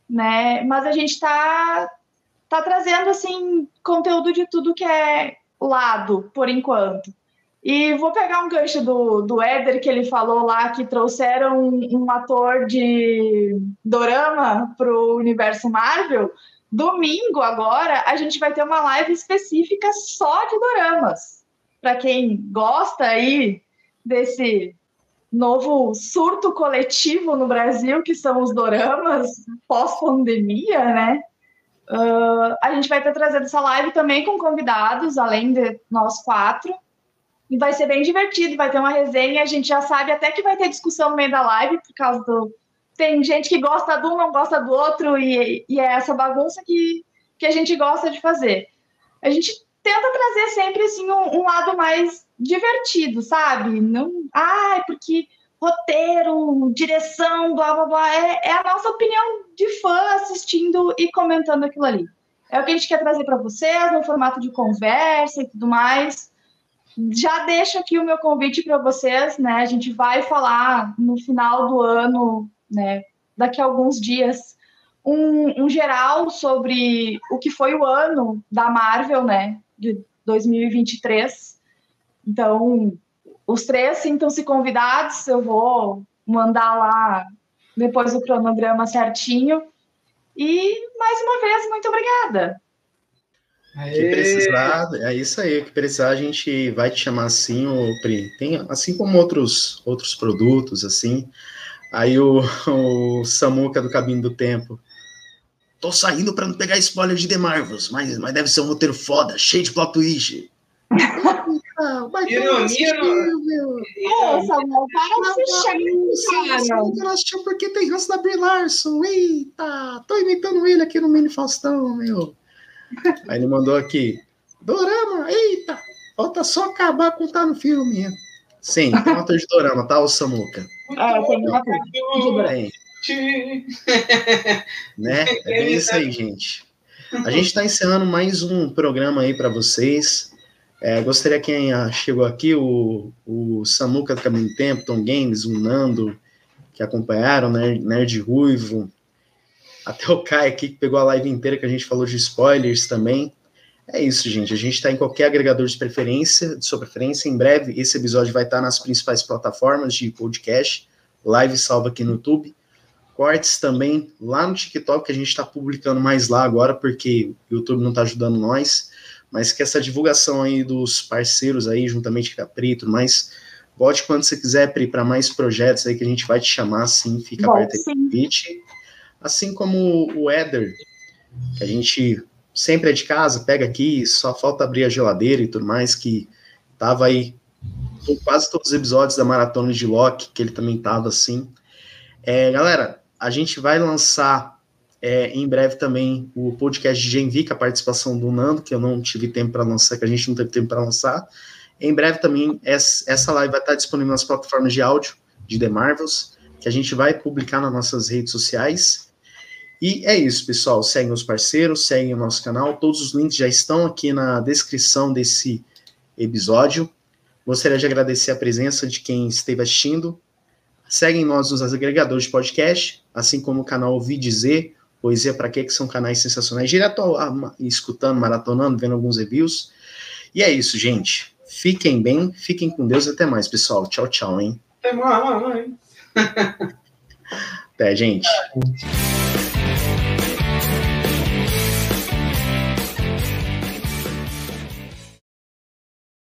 Speaker 2: né? Mas a gente está tá trazendo assim conteúdo de tudo que é lado, por enquanto. E vou pegar um gancho do, do Éder, que ele falou lá que trouxeram um, um ator de dorama para o universo Marvel. Domingo, agora, a gente vai ter uma live específica só de doramas para quem gosta aí desse novo surto coletivo no Brasil, que são os doramas pós-pandemia, né? Uh, a gente vai estar trazendo essa live também com convidados, além de nós quatro. E vai ser bem divertido, vai ter uma resenha. A gente já sabe até que vai ter discussão no meio da live, por causa do. Tem gente que gosta de um, não gosta do outro, e, e é essa bagunça que, que a gente gosta de fazer. A gente tenta trazer sempre assim um, um, lado mais divertido, sabe? Não, ai, porque roteiro, direção, blá blá blá, é, é, a nossa opinião de fã assistindo e comentando aquilo ali. É o que a gente quer trazer para vocês no formato de conversa e tudo mais. Já deixo aqui o meu convite para vocês, né? A gente vai falar no final do ano, né? Daqui a alguns dias, um, um geral sobre o que foi o ano da Marvel, né? De 2023. Então, os três sintam-se convidados, eu vou mandar lá depois o cronograma certinho. E, mais uma vez, muito obrigada.
Speaker 1: Que precisar, é isso aí, que precisar a gente vai te chamar assim, o Pri. Tem, assim como outros, outros produtos, assim. Aí o, o Samuca do Cabinho do Tempo Tô saindo para não pegar spoiler de The Marvels, mas, mas deve ser um roteiro foda, cheio de plot twist.
Speaker 3: Ironia,
Speaker 2: meu. É, Samuel, para assistir, cara.
Speaker 1: Eu assisti porque tem ranço da Brie Larson. Eita, tô imitando ele aqui no Mini Faustão, meu. Aí ele mandou aqui, Dorama, eita, falta só acabar com tá no filme. Sim, tem ator de Dorama, tá, o Samuca?
Speaker 2: Tem um ator de Dorama.
Speaker 1: Né? É isso aí, gente. A gente está encerrando mais um programa aí para vocês. É, gostaria quem chegou aqui, o, o Samuca do Caminho Tempo, Tom Games, o Nando, que acompanharam, né? Nerd Ruivo, até o Kai aqui, que pegou a live inteira, que a gente falou de spoilers também. É isso, gente. A gente está em qualquer agregador de preferência, de sua preferência. Em breve, esse episódio vai estar nas principais plataformas de podcast, live salva aqui no YouTube cortes também lá no TikTok, que a gente está publicando mais lá agora, porque o YouTube não está ajudando nós, mas que essa divulgação aí dos parceiros aí, juntamente com a Pri e tudo mais, volte quando você quiser, Pri, para mais projetos aí que a gente vai te chamar, assim, fica Bom, aberto aí convite. Assim como o Éder, que a gente sempre é de casa, pega aqui, só falta abrir a geladeira e tudo mais, que tava aí quase todos os episódios da Maratona de Loki, que ele também tava assim. É, galera, a gente vai lançar é, em breve também o podcast de Genvi, com a participação do Nando, que eu não tive tempo para lançar, que a gente não teve tempo para lançar. Em breve também essa live vai estar disponível nas plataformas de áudio de The Marvels, que a gente vai publicar nas nossas redes sociais. E é isso, pessoal. Seguem os parceiros, seguem o nosso canal. Todos os links já estão aqui na descrição desse episódio. Gostaria de agradecer a presença de quem esteve assistindo Seguem nós nos agregadores de podcast, assim como o canal Ouvi Dizer, Poesia para Quê, que são canais sensacionais, direto escutando, maratonando, vendo alguns reviews. E é isso, gente. Fiquem bem, fiquem com Deus e até mais, pessoal. Tchau, tchau, hein?
Speaker 3: Até mais.
Speaker 1: Até, gente.